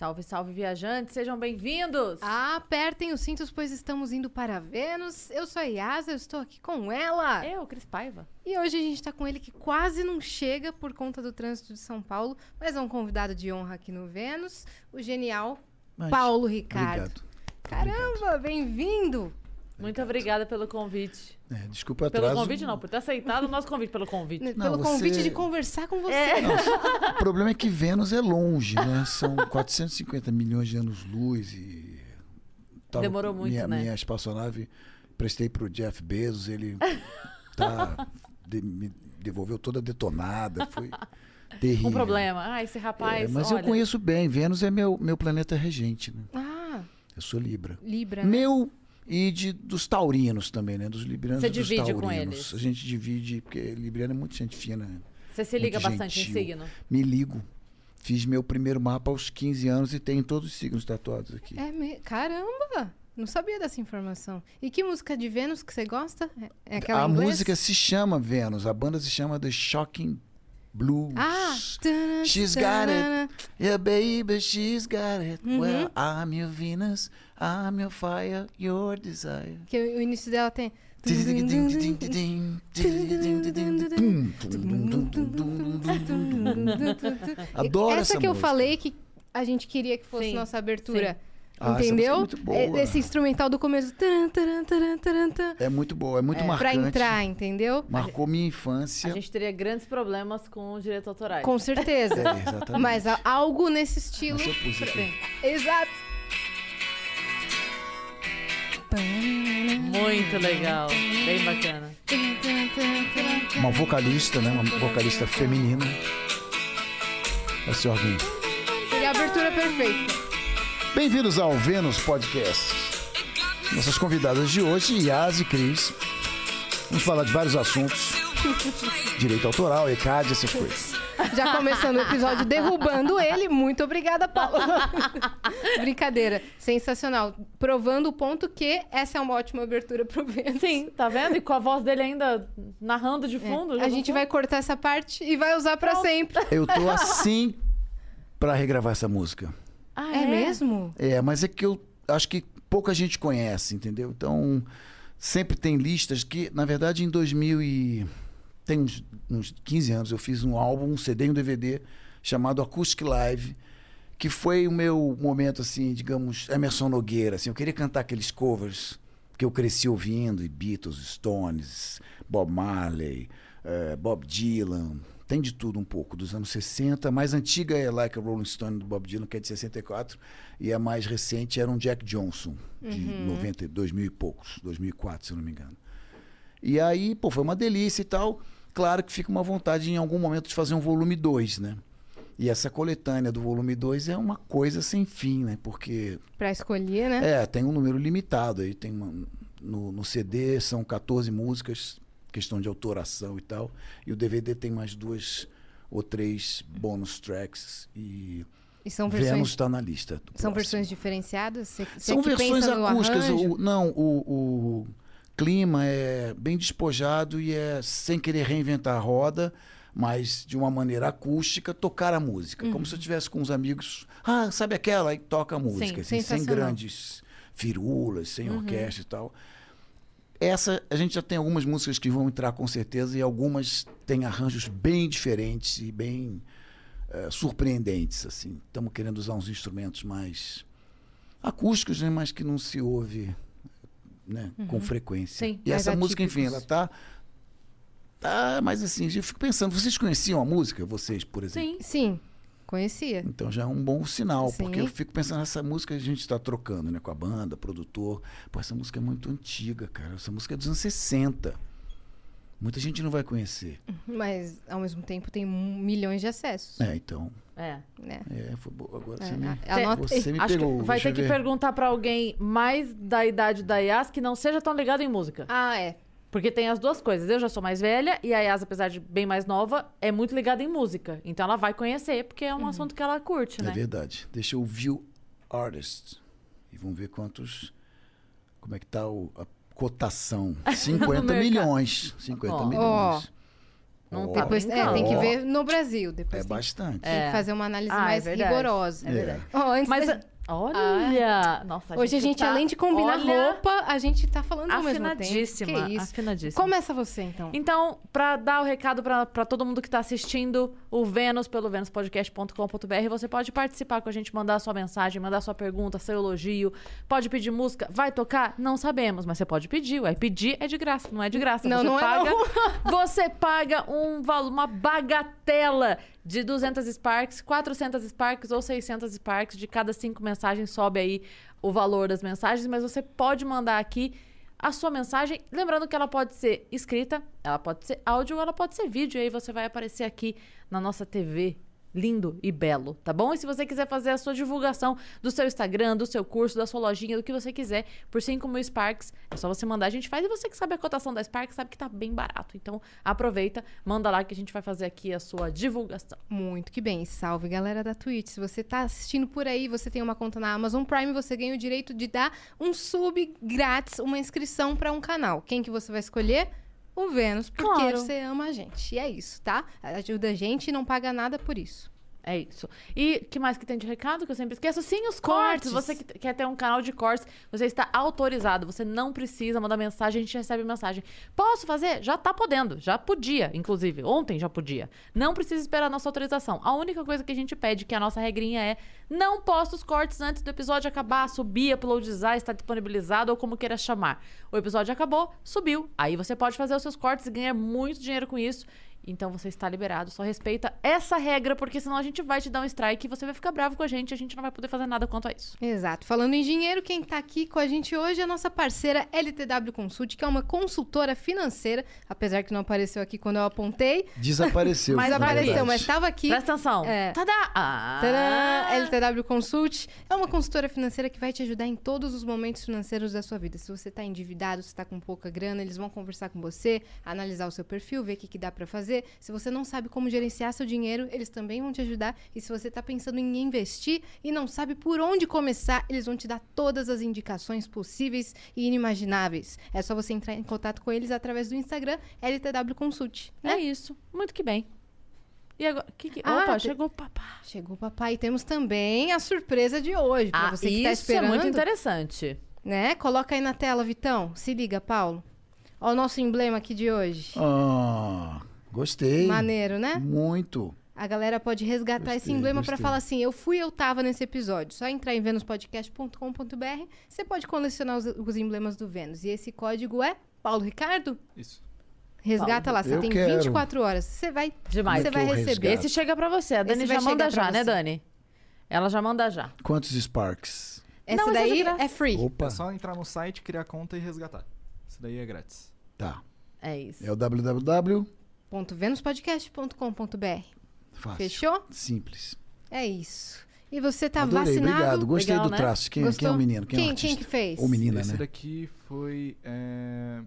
Salve, salve, viajantes, sejam bem-vindos! Apertem os cintos, pois estamos indo para Vênus. Eu sou a Yasa, eu estou aqui com ela. Eu, Cris Paiva. E hoje a gente tá com ele que quase não chega por conta do trânsito de São Paulo, mas é um convidado de honra aqui no Vênus, o genial Mas, Paulo Ricardo. Obrigado. Caramba, bem-vindo! Muito obrigada pelo convite. É, desculpa o Pelo atraso. convite, não, por ter aceitado o nosso convite, pelo convite. N- Não, Pelo você- convite de conversar com você. É. O problema é que Vênus é longe, né? São 450 milhões de anos-luz e... tava- Demorou muito, minha, né? Minha espaçonave, prestei pro Jeff Bezos, ele tá, de- me devolveu toda detonada, foi terrível. Um problema. Ah, esse É, rapaz, mas olha, eu conheço bem, Vênus é meu, meu planeta regente, né? Ah, Eu sou Libra. Libra. né? Meu e de, dos taurinos também, né? Dos librianos Você e dos divide com taurinos. eles? A gente divide, porque libriano é muito gente fina, né? Você se liga muito bastante em gentil. signo. Me ligo. Fiz meu primeiro mapa aos 15 anos e tenho todos os signos tatuados aqui. É me... Caramba! Não sabia dessa informação. E que música de Vênus que você gosta? É- É aquela a em inglês? música se chama Vênus, a banda se chama The Shocking Blues. Ah! Tana, She's got it. Yeah, baby, she's got it. Uhum. Well, I'm your Venus, I'm your fire, your desire. Que o início dela tem. Adoro essa que eu falei que a gente queria que fosse Sim, nossa abertura. Ah, entendeu? é. É- Esse instrumental do começo. taran, taran, taran, taran, taran, É muito boa, é muito Pra marcante. entrar, entendeu? Marcou minha infância. A gente teria grandes problemas com os direitos autorais. Com certeza. É, exatamente. Mas algo nesse estilo. Aqui. Exato. Muito legal. Bem bacana. Uma vocalista, né? Uma vocalista feminina. Esse órgão. Seria a abertura perfeita. Bem-vindos ao Vênus Podcast. Nossas convidadas de hoje, Yas e Cris. Vamos falar de vários assuntos. Direito autoral, ECAD, essas coisas. Já começando o episódio derrubando ele. Muito obrigada, Paulo. Brincadeira. Sensacional. Provando o ponto que essa é uma ótima abertura pro Vênus. Sim, tá vendo? E com a voz dele ainda narrando de fundo. já É. A gente fundo. vai cortar essa parte e vai usar pra Pronto. sempre. Eu tô assim pra regravar essa música. Ah, É mesmo? É, mas é que eu acho que pouca gente conhece, entendeu? Então, sempre tem listas que, na verdade, em 2000 e... Tem uns, uns 15 anos, eu fiz um álbum, um CD e um DVD chamado Acoustic Live, que foi o meu momento, assim, digamos, Emerson Nogueira, assim. Eu queria cantar aqueles covers que eu cresci ouvindo, e Beatles, Stones, Bob Marley, eh, Bob Dylan, tem de tudo um pouco, dos anos 60. A mais antiga é Like a Rolling Stone, do Bob Dylan, que é de 64. E a mais recente era um Jack Johnson, de 90, 2000 e poucos, 2004, se eu não me engano. E aí, pô, foi uma delícia e tal. Claro que fica uma vontade em algum momento de fazer um volume 2, né? E essa coletânea do volume 2 é uma coisa sem fim, né? Porque Pra escolher, né? é, tem um número limitado aí. Tem uma- no, no CD são 14 músicas, questão de autoração e tal. E o DVD tem mais duas ou três bonus tracks. E E são Vênus versões, está na lista. são próximo. versões diferenciadas? Você, você São versões acústicas. O- não, o, o clima é bem despojado e é sem querer reinventar a roda, mas de uma maneira acústica, tocar a música. Como se eu estivesse com uns amigos. Ah, sabe aquela? Aí toca a música. assim, sem grandes firulas, sem orquestra e tal. Essa, a gente já tem algumas músicas que vão entrar com certeza e algumas têm arranjos bem diferentes e bem eh, surpreendentes, assim. Estamos querendo usar uns instrumentos mais acústicos, né, mas que não se ouve né, com frequência. Sim, e essa música, enfim, ela tá tá, mas assim, eu fico pensando, vocês conheciam a música, vocês, por exemplo? Sim. Sim, conhecia. Então já é um bom sinal, Sim. porque eu fico pensando nessa música que a gente está trocando, né? Com a banda, produtor. Pô, essa música é muito antiga, cara. Essa música é dos anos 60. Muita gente não vai conhecer. Mas, ao mesmo tempo, tem milhões de acessos. É, então. É. Né? É, foi boa. Agora É, você me, a- anota aí. você me Acho pegou. que vai deixa ter que ver. perguntar pra alguém mais da idade da Yas que não seja tão ligado em música. Ah, é. Porque tem as duas coisas. Eu já sou mais velha e a Yas, apesar de bem mais nova, é muito ligada em música. Então ela vai conhecer, porque é um assunto que ela curte, É né? verdade. Deixa eu view artists. E vamos ver quantos. Como é que tá o- a cotação? 50 mercado. milhões. 50 Ó. milhões. Não Ó, tá Depois, é, tem que ver no Brasil. Depois É tem, bastante. tem que fazer uma análise Ah, é mais verdade. rigorosa. É antes Mas, da- olha... Nossa, Hoje a gente, tá- além de combinar olha, roupa, a gente tá falando ao mesmo tempo. Afinadíssima, Que isso. afinadíssima. Começa você, então. Então, pra dar o recado pra pra todo mundo que tá assistindo o Vênus pelo venuspodcast.com.br, você pode participar com a gente, mandar sua mensagem, mandar sua pergunta, seu elogio, pode pedir música, vai tocar? Não sabemos, mas você pode pedir. Ué, pedir é de graça, não é de graça. Não, você não é paga, não. Você paga um valor, uma bagatela de 200 Sparks, 400 Sparks ou 600 Sparks. De cada cinco mensagens sobe aí o valor das mensagens, mas você pode mandar aqui a sua mensagem. Lembrando que ela pode ser escrita, ela pode ser áudio ela pode ser vídeo. E aí você vai aparecer aqui na nossa TV. Lindo e belo, tá bom? E se você quiser fazer a sua divulgação do seu Instagram, do seu curso, da sua lojinha, do que você quiser, por 5 mil Sparks, é só você mandar, a gente faz. E você que sabe a cotação da Sparks, sabe que tá bem barato. Então aproveita, manda lá que a gente vai fazer aqui a sua divulgação. Muito que bem. Salve, galera da Twitch. Se você tá assistindo por aí, você tem uma conta na Amazon Prime, você ganha o direito de dar um sub grátis, uma inscrição para um canal. Quem que você vai escolher? O Vênus, porque Claro. você ama a gente. E é isso, tá? Ajuda a gente e não paga nada por isso. É isso. E que mais que tem de recado que eu sempre esqueço? Sim, os Cortes. cortes. Você que quer ter um canal de cortes, você está autorizado. Você não precisa mandar mensagem, a gente recebe mensagem. Posso fazer? Já tá podendo. Já podia, inclusive. Ontem já podia. Não precisa esperar a nossa autorização. A única coisa que a gente pede, que a nossa regrinha é, não posta os cortes antes do episódio acabar, subir, uploadizar, está disponibilizado ou como queira chamar. O episódio acabou, subiu. Aí você pode fazer os seus cortes e ganhar muito dinheiro com isso. Então você está liberado. Só respeita essa regra, porque senão a gente vai te dar um strike e você vai ficar bravo com a gente e a gente não vai poder fazer nada quanto a isso. Exato. Falando em dinheiro, quem tá aqui com a gente hoje é a nossa parceira LTW Consult, que é uma consultora financeira, apesar que não apareceu aqui quando eu apontei. Desapareceu. Mas apareceu, mas estava aqui. Presta atenção. É. Tadá! Ah. Tadã! LTW Consult é uma consultora financeira que vai te ajudar em todos os momentos financeiros da sua vida. Se você está endividado, se está com pouca grana, eles vão conversar com você, analisar o seu perfil, ver o que, que dá para fazer. Se você não sabe como gerenciar seu dinheiro, eles também vão te ajudar. E se você está pensando em investir e não sabe por onde começar, eles vão te dar todas as indicações possíveis e inimagináveis. É só você entrar em contato com eles através do Instagram LTW Consult. É Né? isso. Muito que bem. E agora? Que que... Ah, Opa, te- chegou o papá. Chegou o papai. E temos também a surpresa de hoje. Para Ah, você que isso está é esperando. muito interessante. Né? Coloca aí na tela, Vitão. Se liga, Paulo. Ó o nosso emblema aqui de hoje. Ah, gostei. Maneiro, né? Muito. A galera pode resgatar esse Gostei, emblema pra gostei. falar assim: eu fui, eu tava nesse episódio. Só entrar em venuspodcast.com.br, você pode colecionar os, os emblemas do Vênus. E esse código é Paulo Ricardo? Isso. Resgata lá, você tem quero. 24 horas. Você vai, Demais. você é vai receber. resgato? Esse chega pra você. A Dani Esse vai já manda já, né. Dani? Ela já manda já. Quantos Sparks? Essa Não, esse é daí graça. é free. Opa. É só entrar no site, criar conta e resgatar. Isso daí é grátis. Tá. É isso. É o www. Ponto venuspodcast.com.br. Fácil. Fechou? Simples. É isso. E você tá Adorei, vacinado? obrigado. Gostei Legal, do né? traço. Quem, quem é o menino? Quem, é o Quem, quem que fez? Ou menina, Esse né? daqui foi é,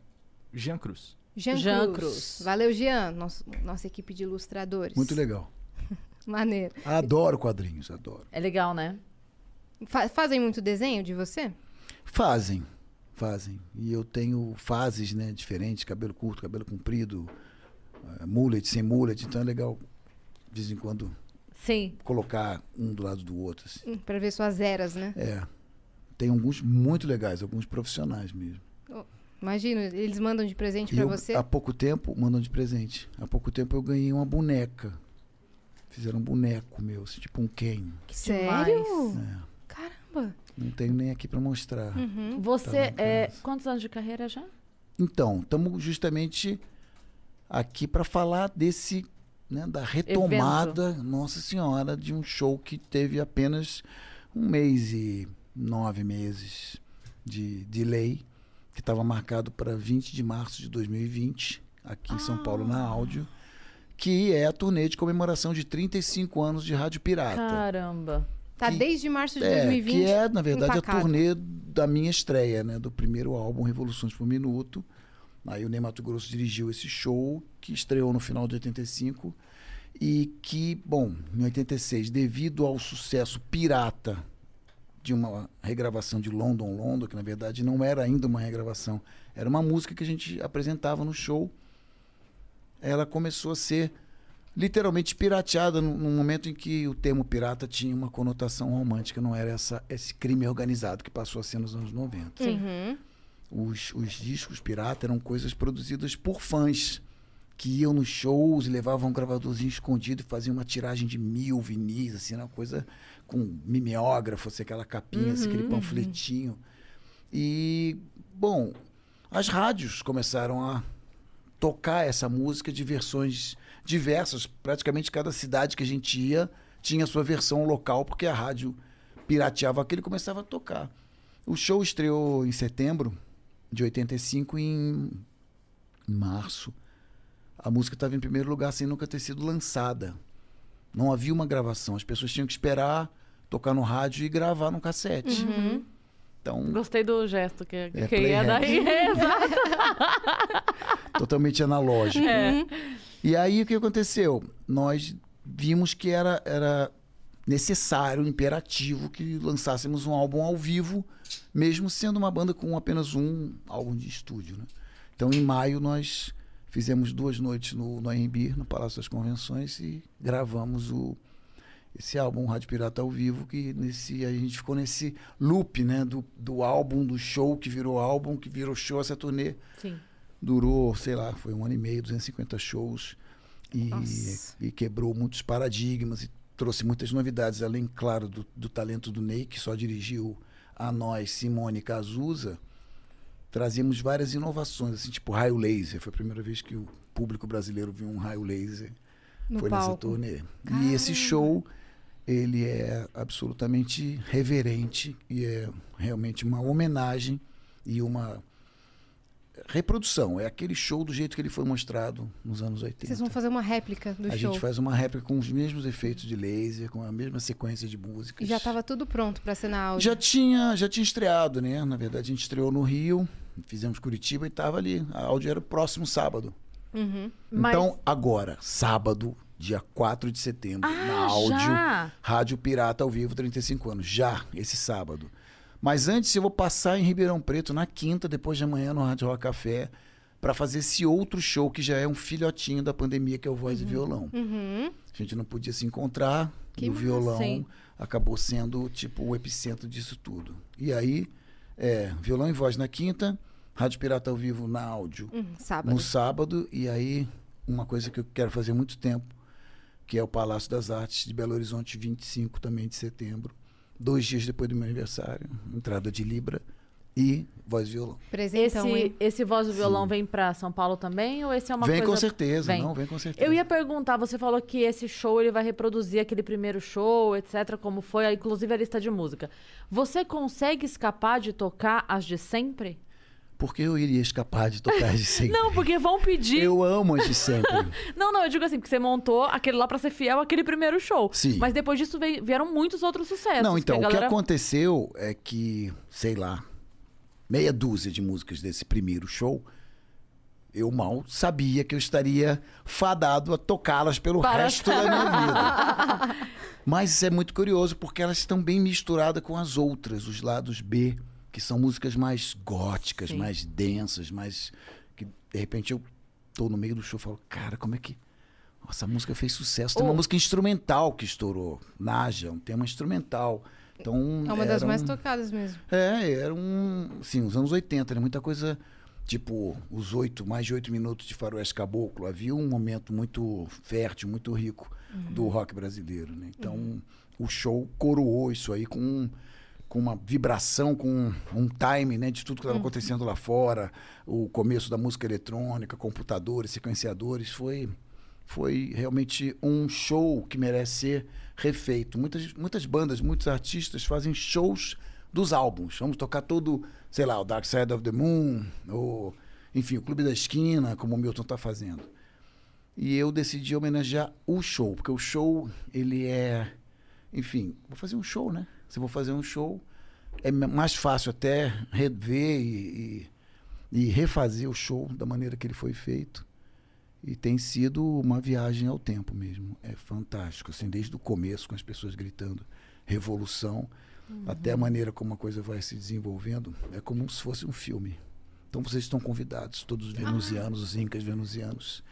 Jean Cruz. Jean, Jean Cruz. Cruz. Valeu, Jean, nosso, nossa equipe de ilustradores. Muito legal. Maneiro. Adoro quadrinhos, adoro. É legal, né? Fa- fazem muito desenho de você? Fazem, fazem. E eu tenho fases, né, diferentes, cabelo curto, cabelo comprido, mullet, sem mullet, então é legal de vez em quando Sim. colocar um do lado do outro. assim. Hum, Pra ver suas eras, né? É. Tem alguns muito legais, alguns profissionais mesmo. Imagina, eles mandam de presente E pra eu, você. há pouco tempo, mandam de presente. Há pouco tempo eu ganhei uma boneca. Fizeram um boneco meu, assim, tipo um Ken. Sério? demais. É. Caramba. Não tenho nem aqui pra mostrar. Uhum. Você, Tá é, quantos anos de carreira já? Então, estamos justamente aqui para falar desse, né, da retomada, Nossa Senhora, de um show que teve apenas um mês e nove meses de delay, que estava marcado para 20 de março de 2020, aqui em São Paulo, na áudio, que é a turnê de comemoração de 35 anos de Rádio Pirata. Caramba. Tá Que- desde março de É, 2020. que é, na verdade, empacado. a turnê da minha estreia, né? Do primeiro álbum Revoluções por Minuto. Aí o Ney Mato Grosso dirigiu esse show, que estreou no final de 85, e que, bom, em 86, devido ao sucesso pirata de uma regravação de London London, que na verdade não era ainda uma regravação, era uma música que a gente apresentava no show, ela começou a ser literalmente pirateada no, no momento em que o termo pirata tinha uma conotação romântica, não era essa, esse crime organizado que passou a ser nos anos 90 Uhum. Os, os discos pirata eram coisas produzidas por fãs que iam nos shows levavam um gravadorzinho escondido e faziam uma tiragem de mil vinis, assim, uma coisa com mimeógrafo, assim, aquela capinha, assim, aquele panfletinho. E, bom, as rádios começaram a tocar essa música de versões diversas. Praticamente cada cidade que a gente ia tinha sua versão local, porque a rádio pirateava aquilo e começava a tocar. O show estreou em setembro de 85 e em março a música estava em primeiro lugar sem nunca ter sido lançada. Não havia uma gravação, as pessoas tinham que esperar tocar no rádio e gravar no cassete. Então, Gostei do gesto que, É, que ia daí. Exato. totalmente analógico. É. E aí o que aconteceu? Nós vimos que era, era necessário, imperativo que lançássemos um álbum ao vivo, mesmo sendo uma banda com apenas um álbum de estúdio. Né? Então, em maio, nós fizemos duas noites no, no AMB, no Palácio das Convenções, e gravamos o, esse álbum Rádio Pirata ao vivo, que nesse, a gente ficou nesse loop né? do, do álbum, do show que virou álbum, que virou show, essa turnê Sim. durou, sei lá, foi um ano e meio, 250 shows e, Nossa. e quebrou muitos paradigmas e trouxe muitas novidades, além, claro, do, do talento do Ney, que só dirigiu a nós, Simone Cazuza, trazíamos várias inovações, assim, tipo raio laser. Foi a primeira vez que o público brasileiro viu um raio laser. No foi nessa palco. turnê. E esse show, ele é absolutamente reverente e é realmente uma homenagem e uma reprodução. É aquele show do jeito que ele foi mostrado nos anos 80. Vocês vão fazer uma réplica do a show. gente faz uma réplica com os mesmos efeitos de laser, com a mesma sequência de músicas. E já estava tudo pronto para ser na áudio. Já tinha, já tinha estreado, né? Na verdade, a gente estreou no Rio, fizemos Curitiba e estava ali. A áudio era o próximo sábado. Uhum. Mas- Então, agora, sábado, dia 4 de setembro, Ah, na áudio, já? Rádio Pirata ao vivo, 35 anos. Já, esse sábado. Mas antes eu vou passar em Ribeirão Preto, na quinta, depois de amanhã, no Rádio Rock Café, para fazer esse outro show que já é um filhotinho da pandemia, que é o Voz e Violão. Uhum. A gente não podia se encontrar Que e o violão acabou sendo tipo o epicentro disso tudo. E aí, é, violão e voz na quinta, Rádio Pirata ao vivo na áudio Uhum. Sábado. no sábado, e aí uma coisa que eu quero fazer há muito tempo, que é o Palácio das Artes de Belo Horizonte, 25 também de setembro, dois dias depois do meu aniversário, entrada de Libra e voz e violão. Presentão, esse, hein? esse voz do violão vem pra São Paulo também? Ou esse é uma vem coisa... com certeza, Vem. não, vem com certeza. Eu ia perguntar, você falou que esse show ele vai reproduzir aquele primeiro show, etc, como foi, inclusive a lista de música. Você consegue escapar de tocar as de sempre? Porque eu iria escapar de tocar de sempre. Não, porque vão pedir. Eu amo as de sempre. Não, não, eu digo assim, porque você montou aquele lá pra ser fiel àquele primeiro show. Sim. Mas depois disso veio- vieram muitos outros sucessos. Não, então, que a o que galera... aconteceu é que, sei lá, meia dúzia de músicas desse primeiro show, eu mal sabia que eu estaria fadado a tocá-las pelo Para- resto da minha vida. Mas isso é muito curioso, porque elas estão bem misturadas com as outras, os lados B, que são músicas mais góticas, Sim. mais densas, mais. que de repente eu tô no meio do show e falo, cara, como é que. Nossa, a música fez sucesso. Tem uma Oh. música instrumental que estourou. Naja, um tema instrumental. Então, É uma das mais um- tocadas mesmo. É, era um. Sim, os anos 80, né? Muita coisa. Tipo, os oito, mais de oito minutos de Faroeste Caboclo. Havia um momento muito fértil, muito rico do rock brasileiro, né? Então, o show coroou isso aí com, com uma vibração, com um, time, né? De tudo que estava acontecendo lá fora. O começo da música eletrônica, computadores, sequenciadores. Foi, foi realmente um show que merece ser refeito. Muitas, muitas bandas, muitos artistas fazem shows dos álbuns. Vamos tocar todo, sei lá, o Dark Side of the Moon, ou, enfim, o Clube da Esquina, como o Milton está fazendo. E eu decidi homenagear o show, porque o show, ele é. Enfim, vou fazer um show, né? Se eu vou fazer um show, é mais fácil até rever e, e, e refazer o show da maneira que ele foi feito. E tem sido uma viagem ao tempo mesmo. É fantástico, assim, desde o começo, com as pessoas gritando revolução, até a maneira como a coisa vai se desenvolvendo. É como se fosse um filme. Então vocês estão convidados, todos os venusianos, os incas venusianos,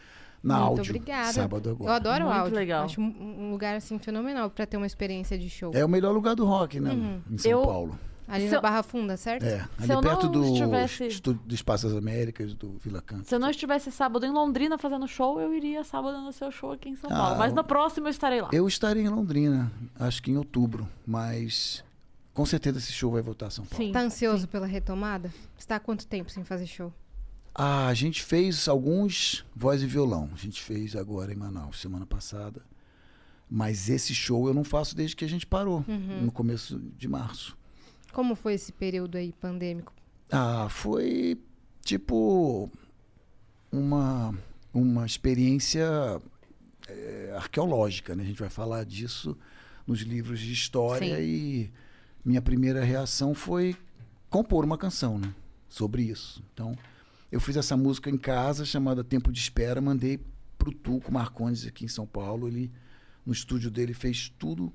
na Muito áudio, obrigada. sábado Eu agora. adoro o Muito áudio. legal. Acho um, lugar assim fenomenal pra ter uma experiência de show. É o melhor lugar do rock, né? Uhum. Em São Eu- Paulo. Ali Se na eu- Barra Funda, certo? É, ali eu perto do, estivesse- estúdio do Espaço das Américas, do Vila Canto. Se eu não estivesse sábado em Londrina fazendo show, eu iria sábado no seu show aqui em São Ah, Paulo. Mas eu- no próximo eu estarei lá. Eu estarei em Londrina, acho que em outubro, mas com certeza esse show vai voltar a São Paulo. Sim. Tá ansioso pela retomada? Você tá há quanto tempo sem fazer show? Ah, a gente fez alguns voz e violão. A gente fez agora em Manaus, semana passada. Mas esse show eu não faço desde que a gente parou, Uhum. no começo de março. Como foi esse período aí pandêmico? Ah, foi tipo uma, uma experiência eh, arqueológica, né? A gente vai falar disso nos livros de história Sim. e minha primeira reação foi compor uma canção, né? Sobre isso. Então, eu fiz essa música em casa, chamada Tempo de Espera, mandei pro Tuco Marcondes aqui em São Paulo, ele no estúdio dele fez tudo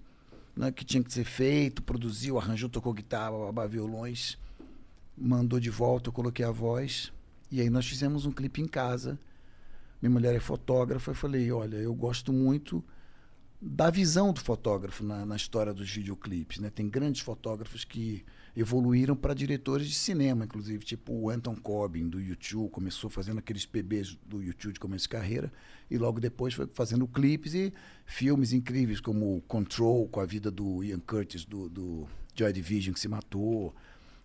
né, que tinha que ser feito, produziu, arranjou, tocou guitarra, babá, violões, mandou de volta, eu coloquei a voz e aí nós fizemos um clipe em casa. Minha mulher é fotógrafa, eu falei, olha, eu gosto muito da visão do fotógrafo na, na história dos videoclipes, né? Tem grandes fotógrafos que evoluíram para diretores de cinema, inclusive, tipo o Anton Corbin do YouTube, começou fazendo aqueles PBs do YouTube de começo de carreira e logo depois foi fazendo clipes e filmes incríveis como Control, com a vida do Ian Curtis do, do Joy Division que se matou,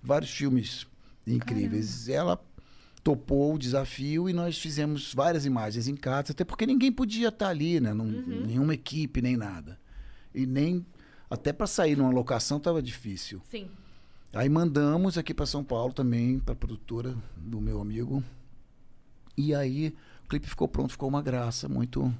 vários filmes incríveis. Ela topou o desafio e nós fizemos várias imagens em casa, até porque ninguém podia estar ali, né? Não, Nenhuma equipe, nem nada. E nem. Até para sair numa locação estava difícil. Sim. Aí mandamos aqui para São Paulo também, para a produtora do meu amigo. E aí o clipe ficou pronto, ficou uma graça, muito.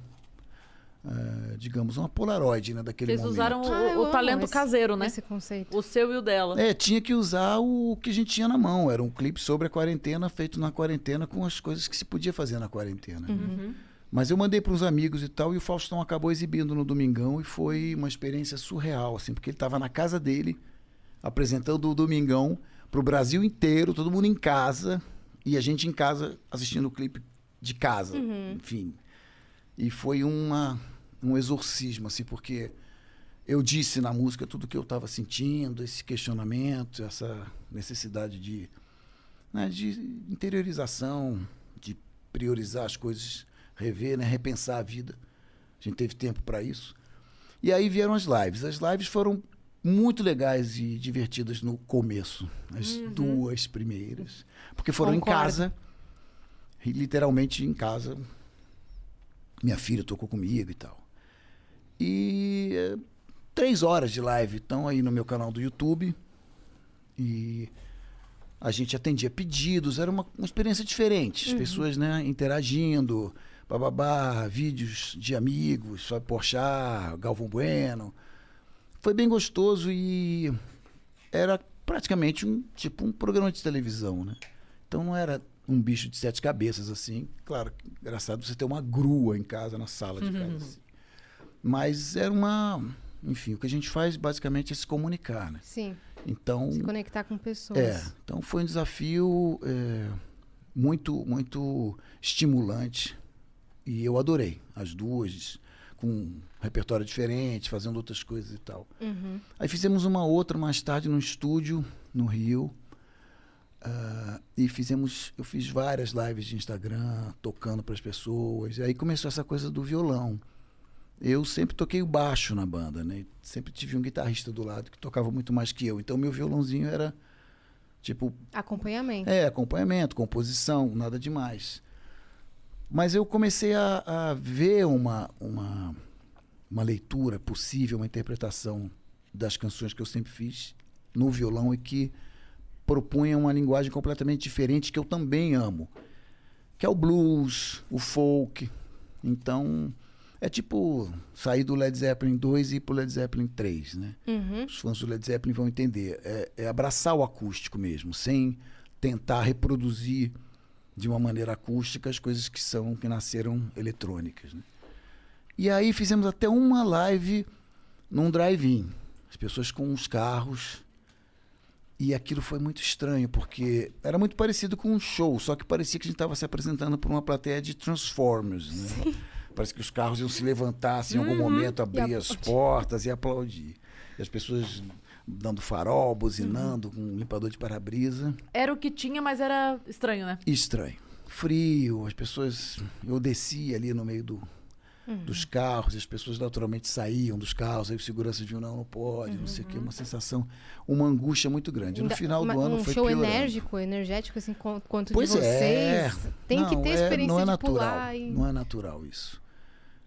eh, digamos, uma Polaroid, né? Daquele Vocês momento. usaram o, Ah, o talento esse- caseiro, né? Esse conceito. O seu e o dela. É, tinha que usar o que a gente tinha na mão. Era um clipe sobre a quarentena, feito na quarentena, com as coisas que se podia fazer na quarentena. Uhum. Mas eu mandei para uns amigos e tal, e o Faustão acabou exibindo no Domingão, e foi uma experiência surreal, assim, porque ele estava na casa dele, apresentando o Domingão para o Brasil inteiro, todo mundo em casa, e a gente em casa assistindo o clipe de casa, enfim. E foi uma, um exorcismo, assim, porque eu disse na música tudo o que eu estava sentindo, esse questionamento, essa necessidade de, né, de interiorização, de priorizar as coisas, rever, né, repensar a vida. A gente teve tempo para isso. E aí vieram as lives. As lives foram muito legais e divertidas no começo, as duas primeiras, porque foram Concordo. em casa, literalmente em casa. Minha filha tocou comigo e tal. E eh, três horas de live estão aí no meu canal do YouTube. E a gente atendia pedidos, era uma, uma experiência diferente. As pessoas né, interagindo, bababá, vídeos de amigos, Fábio Porchat, Galvão Bueno. Foi bem gostoso e era praticamente um tipo um programa de televisão, né? Então não era um bicho de sete cabeças assim. Claro, engraçado você ter uma grua em casa, na sala de casa. assim. Mas era uma, enfim, o que a gente faz basicamente é se comunicar, né? Sim, Então se conectar com pessoas. é, então foi um desafio é, muito, muito estimulante e eu adorei as duas, com repertório diferente, fazendo outras coisas e tal. Uhum. Aí fizemos uma outra mais tarde no estúdio, no Rio, ah, e fizemos, eu fiz várias lives de Instagram, tocando para as pessoas, e aí começou essa coisa do violão. Eu sempre toquei o baixo na banda, né? Sempre tive um guitarrista do lado que tocava muito mais que eu, então meu violãozinho era tipo Acompanhamento. é, acompanhamento, composição, nada demais. Mas eu comecei a, a ver uma, uma, uma leitura possível, uma interpretação das canções que eu sempre fiz no violão e que propunha uma linguagem completamente diferente que eu também amo, que é o blues, o folk. Então, é tipo sair do Led Zeppelin 2 e ir pro Led Zeppelin 3, né? Uhum. os fãs do Led Zeppelin vão entender. É, é abraçar o acústico mesmo, sem tentar reproduzir de uma maneira acústica as coisas que são que nasceram eletrônicas. Né? E aí fizemos até uma live num drive-in, as pessoas com os carros. E aquilo foi muito estranho, porque era muito parecido com um show, só que parecia que a gente estava se apresentando para uma plateia de Transformers. Né? Parece que os carros iam se levantar assim, em algum momento, abrir as portas e aplaudir. E as pessoas dando farol, buzinando, com um limpador de para-brisa. Era o que tinha, mas era estranho, né? Estranho. Frio, as pessoas. Eu descia ali no meio do, dos carros, as pessoas naturalmente saíam dos carros, aí o segurança viu, não, não pode, não sei o quê, uma sensação, uma angústia muito grande. No final uma- do ano um foi show piorando. enérgico, energético, assim, quan- quanto Pois de vocês. é. Tem que Não, ter é- experiência não é de natural, e... Não é natural isso.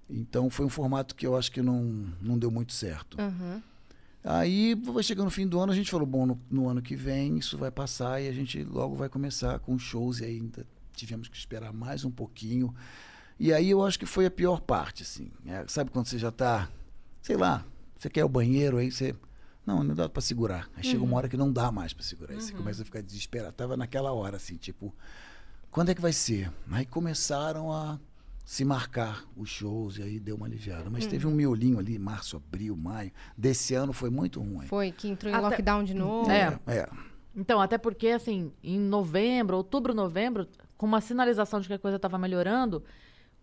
Então foi um formato que eu acho que não, não deu muito certo. Aham. Aí vai chegando no fim do ano, a gente falou, bom, no, no ano que vem isso vai passar e a gente logo vai começar com shows e ainda tivemos que esperar mais um pouquinho. E aí eu acho que foi a pior parte, assim. né? sabe quando você já tá, sei lá, você quer ao banheiro, aí você. Não, não dá pra segurar. Aí chega uma hora que não dá mais pra segurar. Aí você começa a ficar desesperado. Tava naquela hora, assim, tipo, quando é que vai ser? Aí começaram a se marcar os shows e aí deu uma aliviada. Mas teve um miolinho ali, março, abril, maio. Desse ano foi muito ruim. Foi, que entrou em Até- lockdown de novo. É. É. Então, até porque, assim, em novembro, outubro, novembro, com uma sinalização de que a coisa estava melhorando,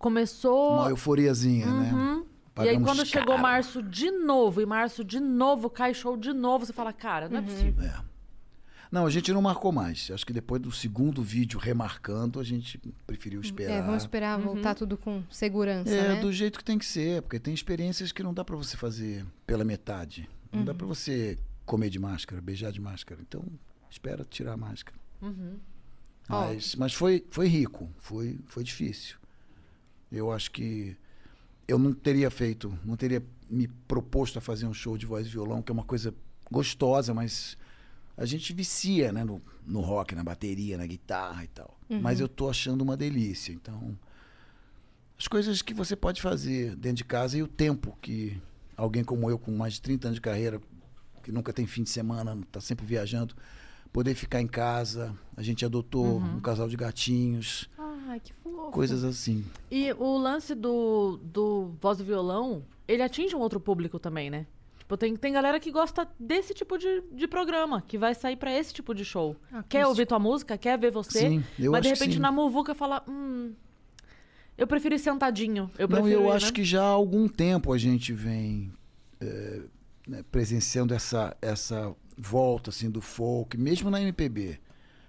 começou. Uma euforiazinha, né? Uhum. E aí, Pagamos quando chegou março de novo, e março de novo, cai show de novo, você fala, cara, não é possível. É. Não, a gente não marcou mais. Acho que depois do segundo vídeo remarcando, a gente preferiu esperar. É, vamos esperar Uhum. voltar tudo com segurança, É, né? do jeito que tem que ser, porque tem experiências que não dá pra você fazer pela metade. Não Uhum. dá pra você comer de máscara, beijar de máscara. Então, espera tirar a máscara. Uhum. Mas, mas foi, foi rico, foi, foi difícil. Eu acho que eu não teria feito, não teria me proposto a fazer um show de voz e violão, que é uma coisa gostosa, mas a gente vicia né, no, no rock, na bateria, na guitarra e tal. Mas eu tô achando uma delícia. Então, as coisas que você pode fazer dentro de casa e o tempo que alguém como eu, com mais de 30 anos de carreira, que nunca tem fim de semana, tá sempre viajando, poder ficar em casa. A gente adotou um casal de gatinhos, Ai, que fofo. coisas assim. E o lance do, do voz e violão, ele atinge um outro público também, né? Tipo, tem, tem galera que gosta desse tipo de, de programa, que vai sair pra esse tipo de show. Quer Acústico. ouvir tua música, quer ver você, Sim, eu mas de repente sim. na muvuca fala, hum, eu prefiro ir sentadinho. Eu Não, eu ir, acho né? que já há algum tempo a gente vem é, né, presenciando essa, essa volta assim, do folk, mesmo na MPB,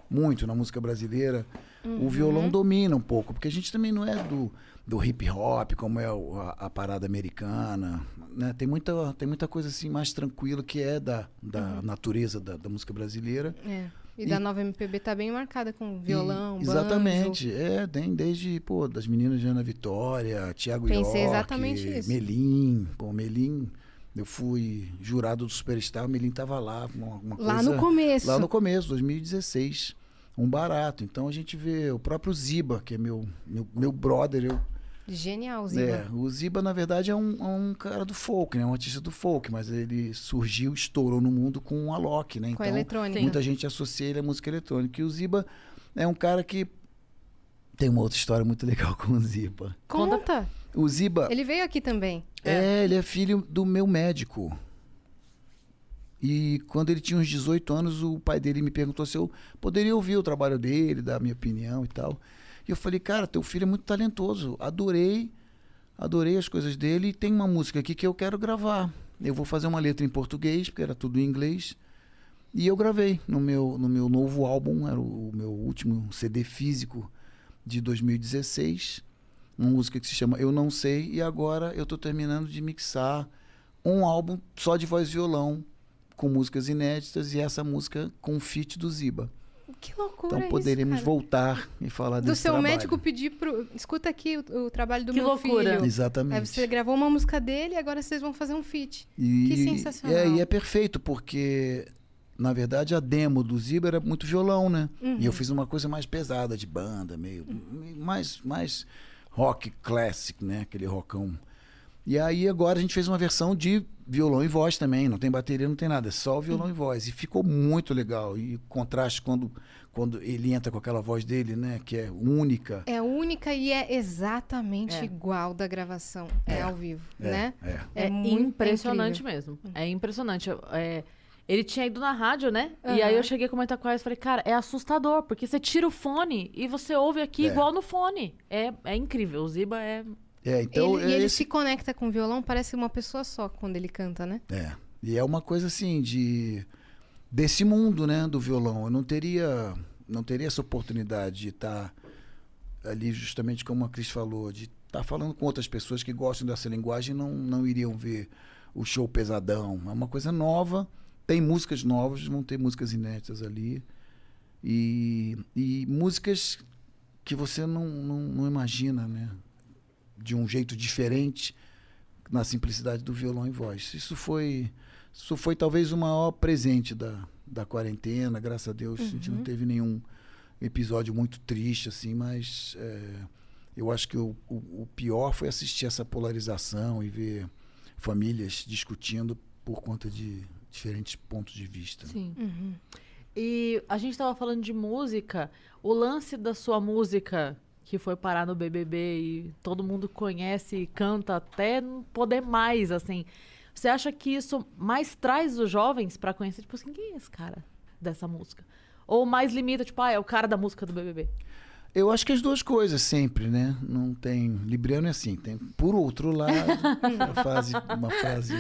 muito na música brasileira. O violão domina um pouco, porque a gente também não é do, do hip hop, como é a, a parada americana. Né? Tem, muita, tem muita coisa assim mais tranquila que é da, da natureza da, da música brasileira. É. E, E- da nova MPB tá bem marcada com violão, E- banjo. Exatamente. É, tem desde, pô, das meninas de Ana Vitória, Tiago York, exatamente isso. Melim. Pô, Melim, eu fui jurado do Superstar, o Melim tava lá. Uma, uma Lá coisa- no começo. Lá no começo, 2016. Um barato. Então a gente vê o próprio Ziba, que é meu, meu, meu brother. Eu, Genial, Ziba. é, o Ziba, na verdade, é um, é um cara do folk, né? Um artista do folk, mas ele surgiu, estourou no mundo com o Alok, né? Com a Então, eletrônica. Muita gente associa ele à música eletrônica. E o Ziba é um cara que tem uma outra história muito legal com o Ziba. Conta. O Ziba Ele veio aqui também. é, ele é filho do meu médico. E quando ele tinha uns 18 anos, o pai dele me perguntou se eu poderia ouvir o trabalho dele, dar minha opinião e tal. E eu falei, cara, teu filho é muito talentoso. Adorei, adorei as coisas dele. E tem uma música aqui que eu quero gravar. Eu vou fazer uma letra em português, porque era tudo em inglês. E eu gravei no meu, no meu novo álbum, era o, o meu último CD físico de 2016. Uma música que se chama Eu Não Sei. E agora eu estou terminando de mixar um álbum só de voz e violão, com músicas inéditas, e essa música com feat do Ziba. Que loucura Então isso, poderemos cara. voltar e falar Do desse seu trabalho. médico pedir pro... Escuta aqui o, o trabalho do Que meu loucura. filho. Exatamente. Aí você gravou uma música dele e agora vocês vão fazer um feat. E, Que sensacional. É, e é perfeito, porque, na verdade, a demo do Ziba era muito violão, né? Uhum. E eu fiz uma coisa mais pesada, de banda, meio. mais, mais rock classic, né? Aquele rockão. E aí agora a gente fez uma versão de violão e voz também, não tem bateria, não tem nada, é só o violão e voz. E ficou muito legal. E o contraste quando, quando ele entra com aquela voz dele, né, que é única. É única e é exatamente É. igual da gravação. É, É. ao vivo, É, né? é. É, muito impressionante incrível. mesmo. É impressionante. É, ele tinha ido na rádio, né? E Aham. aí eu cheguei a comentar com e falei, cara, é assustador, porque você tira o fone e você ouve aqui É. igual no fone. É, é incrível. O Ziba é. É, então ele, e é ele esse- se conecta com o violão, parece uma pessoa só quando ele canta, né? É. E é uma coisa assim de desse mundo, né, do violão. Eu não teria não teria essa oportunidade de estar ali justamente como a Cris falou, de estar falando com outras pessoas que gostam dessa linguagem e não não iriam ver o show pesadão. É uma coisa nova, tem músicas novas, vão ter músicas inéditas ali. E, e músicas que você não, não, não imagina, né? De um jeito diferente na simplicidade do violão e voz. Isso foi, isso foi talvez o maior presente da, da quarentena. Graças a Deus, a gente não teve nenhum episódio muito triste, assim, mas é, eu acho que o, o, o pior foi assistir essa polarização e ver famílias discutindo por conta de diferentes pontos de vista. Sim. Uhum. E a gente tava falando de música. O lance da sua música que foi parar no BBB e todo mundo conhece e canta até não poder mais, assim. Você acha que isso mais traz os jovens pra conhecer, tipo assim, quem é esse cara dessa música? Ou mais limita, tipo, ah, é o cara da música do BBB? Eu acho que as duas coisas sempre, né? Não tem. Libriano é assim. Tem, por outro lado, a frase, uma frase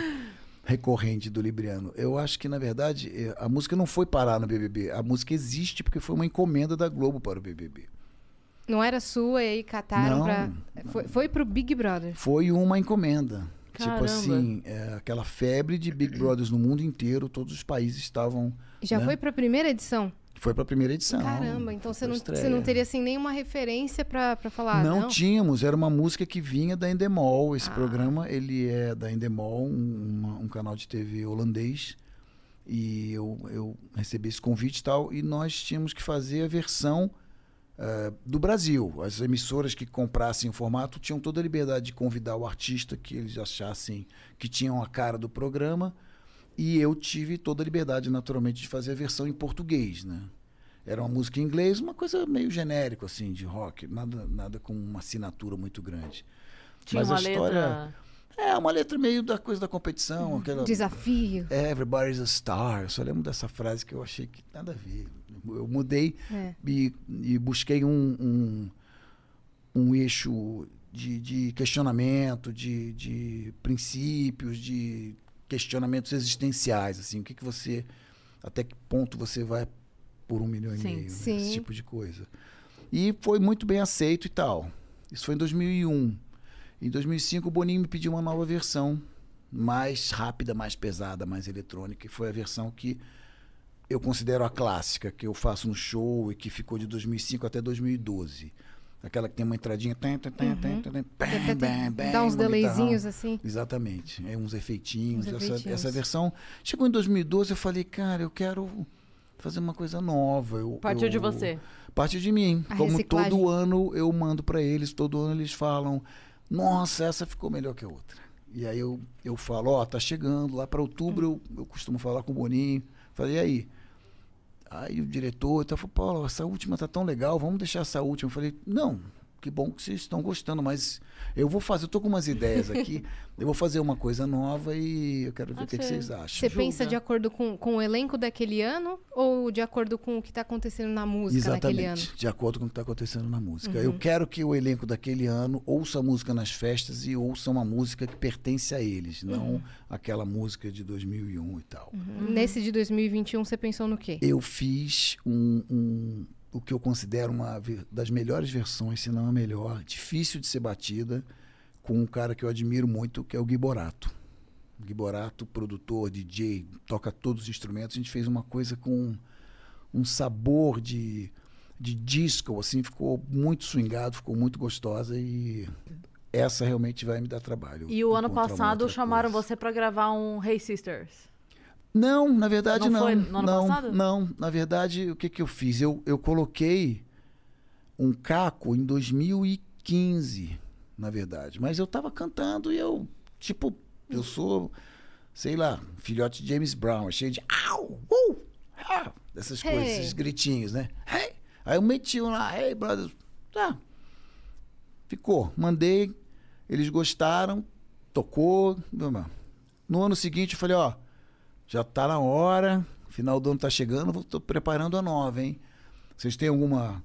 recorrente do Libriano. Eu acho que, na verdade, eh, a música não foi parar no BBB. A música existe porque foi uma encomenda da Globo para o BBB. Não era sua e aí cataram Não, pra. Foi, foi pro Big Brother. Foi uma encomenda. Caramba. Tipo assim, é, aquela febre de Big Brothers no mundo inteiro, todos os países estavam. Já né? foi pra primeira edição? Foi para a primeira edição. Caramba, então você não, você não teria assim nenhuma referência pra, pra falar. não, Não, tínhamos, era uma música que vinha da Endemol. Esse Ah. programa, ele é da Endemol, um, um canal de TV holandês. E eu, eu recebi esse convite e tal, e nós tínhamos que fazer a versão eh, do Brasil. As emissoras que comprassem o formato tinham toda a liberdade de convidar o artista que eles achassem que tinham a cara do programa. E eu tive toda a liberdade, naturalmente, de fazer a versão em português, né? Era uma música em inglês, uma coisa meio genérica, assim, de rock. Nada, nada com uma assinatura muito grande. Tinha Mas uma a história- letra. É, uma letra meio da coisa da competição. Aquela, Desafio. Everybody's a star. Eu só lembro dessa frase que eu achei que nada a ver. Eu mudei É. e, e busquei um, um, um eixo de, de questionamento, de, de princípios, de questionamentos existenciais. Assim, o que, que você. Até que ponto você vai por um milhão Sim. e meio? né? Sim. Esse tipo de coisa. E foi muito bem aceito e tal. Isso foi em 2001. Em 2005, o Boninho me pediu uma nova versão, mais rápida, mais pesada, mais eletrônica. E foi a versão que eu considero a clássica, que eu faço no show e que ficou de 2005 até 2012. Aquela que tem uma entradinha. Tem, tem, tem, tem, tem, tem, bam, bam, bam, Dá uns delayzinhos assim. Exatamente. É, uns efeitinhos. Uns essa, efeitinhos. essa versão. Chegou em 2012, eu falei, cara, eu quero fazer uma coisa nova. Eu, Partiu eu- de você. Partiu de mim. A Como reciclagem. todo ano eu mando para eles, todo ano eles falam: Nossa, essa ficou melhor que a outra. E aí eu, eu falo: Ó, tá chegando, lá para outubro eu, eu costumo falar com o Boninho. Falei: E aí? Aí o diretor então, falou: Paulo, essa última tá tão legal, vamos deixar essa última. Eu falei: Não, que bom que vocês estão gostando, mas eu vou fazer, eu tô com umas ideias aqui, eu vou fazer uma coisa nova e eu quero ver Ah, o que, que você- vocês acham. Você Julga. pensa de acordo com, com o elenco daquele ano ou de acordo com o que tá acontecendo na música naquele ano? Exatamente, de acordo com o que está acontecendo na música. Uhum. Eu quero que o elenco daquele ano ouça a música nas festas e ouça uma música que pertence a eles, não Uhum. aquela música de 2001 e tal. Nesse de 2021, você pensou no quê? Eu fiz um, um- o que eu considero uma das melhores versões, se não a melhor, difícil de ser batida, com um cara que eu admiro muito, que é o Gui Borato. Gui Borato, produtor, DJ, toca todos os instrumentos. A gente fez uma coisa com um sabor de, de disco, assim, ficou muito swingado, ficou muito gostosa e essa realmente vai me dar trabalho. E o ano passado chamaram coisa. você pra gravar um Hey Sisters. Não, na verdade Não não. foi no ano não, passado? não. Na verdade, o que, que eu fiz? Eu, eu coloquei um caco em 2015, na verdade. Mas eu tava cantando e eu, tipo, eu sou sei lá, filhote de James Brown, cheio de au, uh, ah, dessas coisas, Hey. esses gritinhos, né? Hey. Aí eu meti um lá, hey, brother, tá. Ficou, mandei, eles gostaram, tocou. No ano seguinte eu falei, ó, já tá na hora, final do ano tá chegando, vou- tô preparando a nova, hein? Vocês têm alguma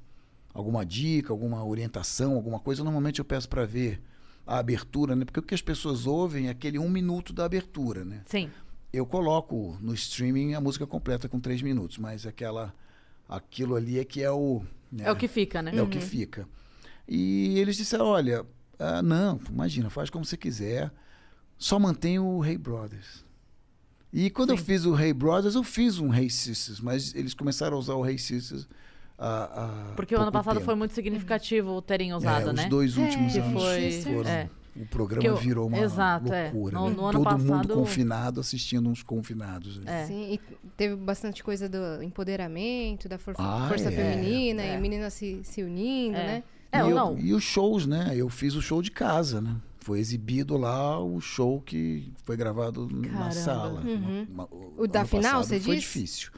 alguma dica, alguma orientação, alguma coisa? Normalmente eu peço para ver a abertura, né? Porque o que as pessoas ouvem é aquele um minuto da abertura, né? Sim. Eu coloco no streaming a música completa com três minutos, mas aquela aquilo ali é que é o né? É o que fica, né? é o que fica. E eles disseram, olha, ah, não, imagina, faz como você quiser, só mantém o Hey Brothers. E quando eu Sim. fiz o Hey Brothers, eu fiz um Hey Sisters, mas eles começaram a usar o Hey Sisters há, há Porque o ano passado tempo. foi muito significativo terem usado, é, né? Os dois últimos Que anos foi- foram. é. O programa eu- virou uma exato, é. loucura. No- né? no ano Todo mundo passado- confinado assistindo uns confinados. né? É. Sim, e teve bastante coisa do empoderamento, da for- Ah, força é. feminina, É. e meninas se, se unindo, É. né? É, e, ou eu- não. e os shows, né? Eu fiz o show de casa, né? Foi exibido lá o show que foi gravado na Caramba. sala. Uhum. Uma- O da ano final, você Foi disse? difícil.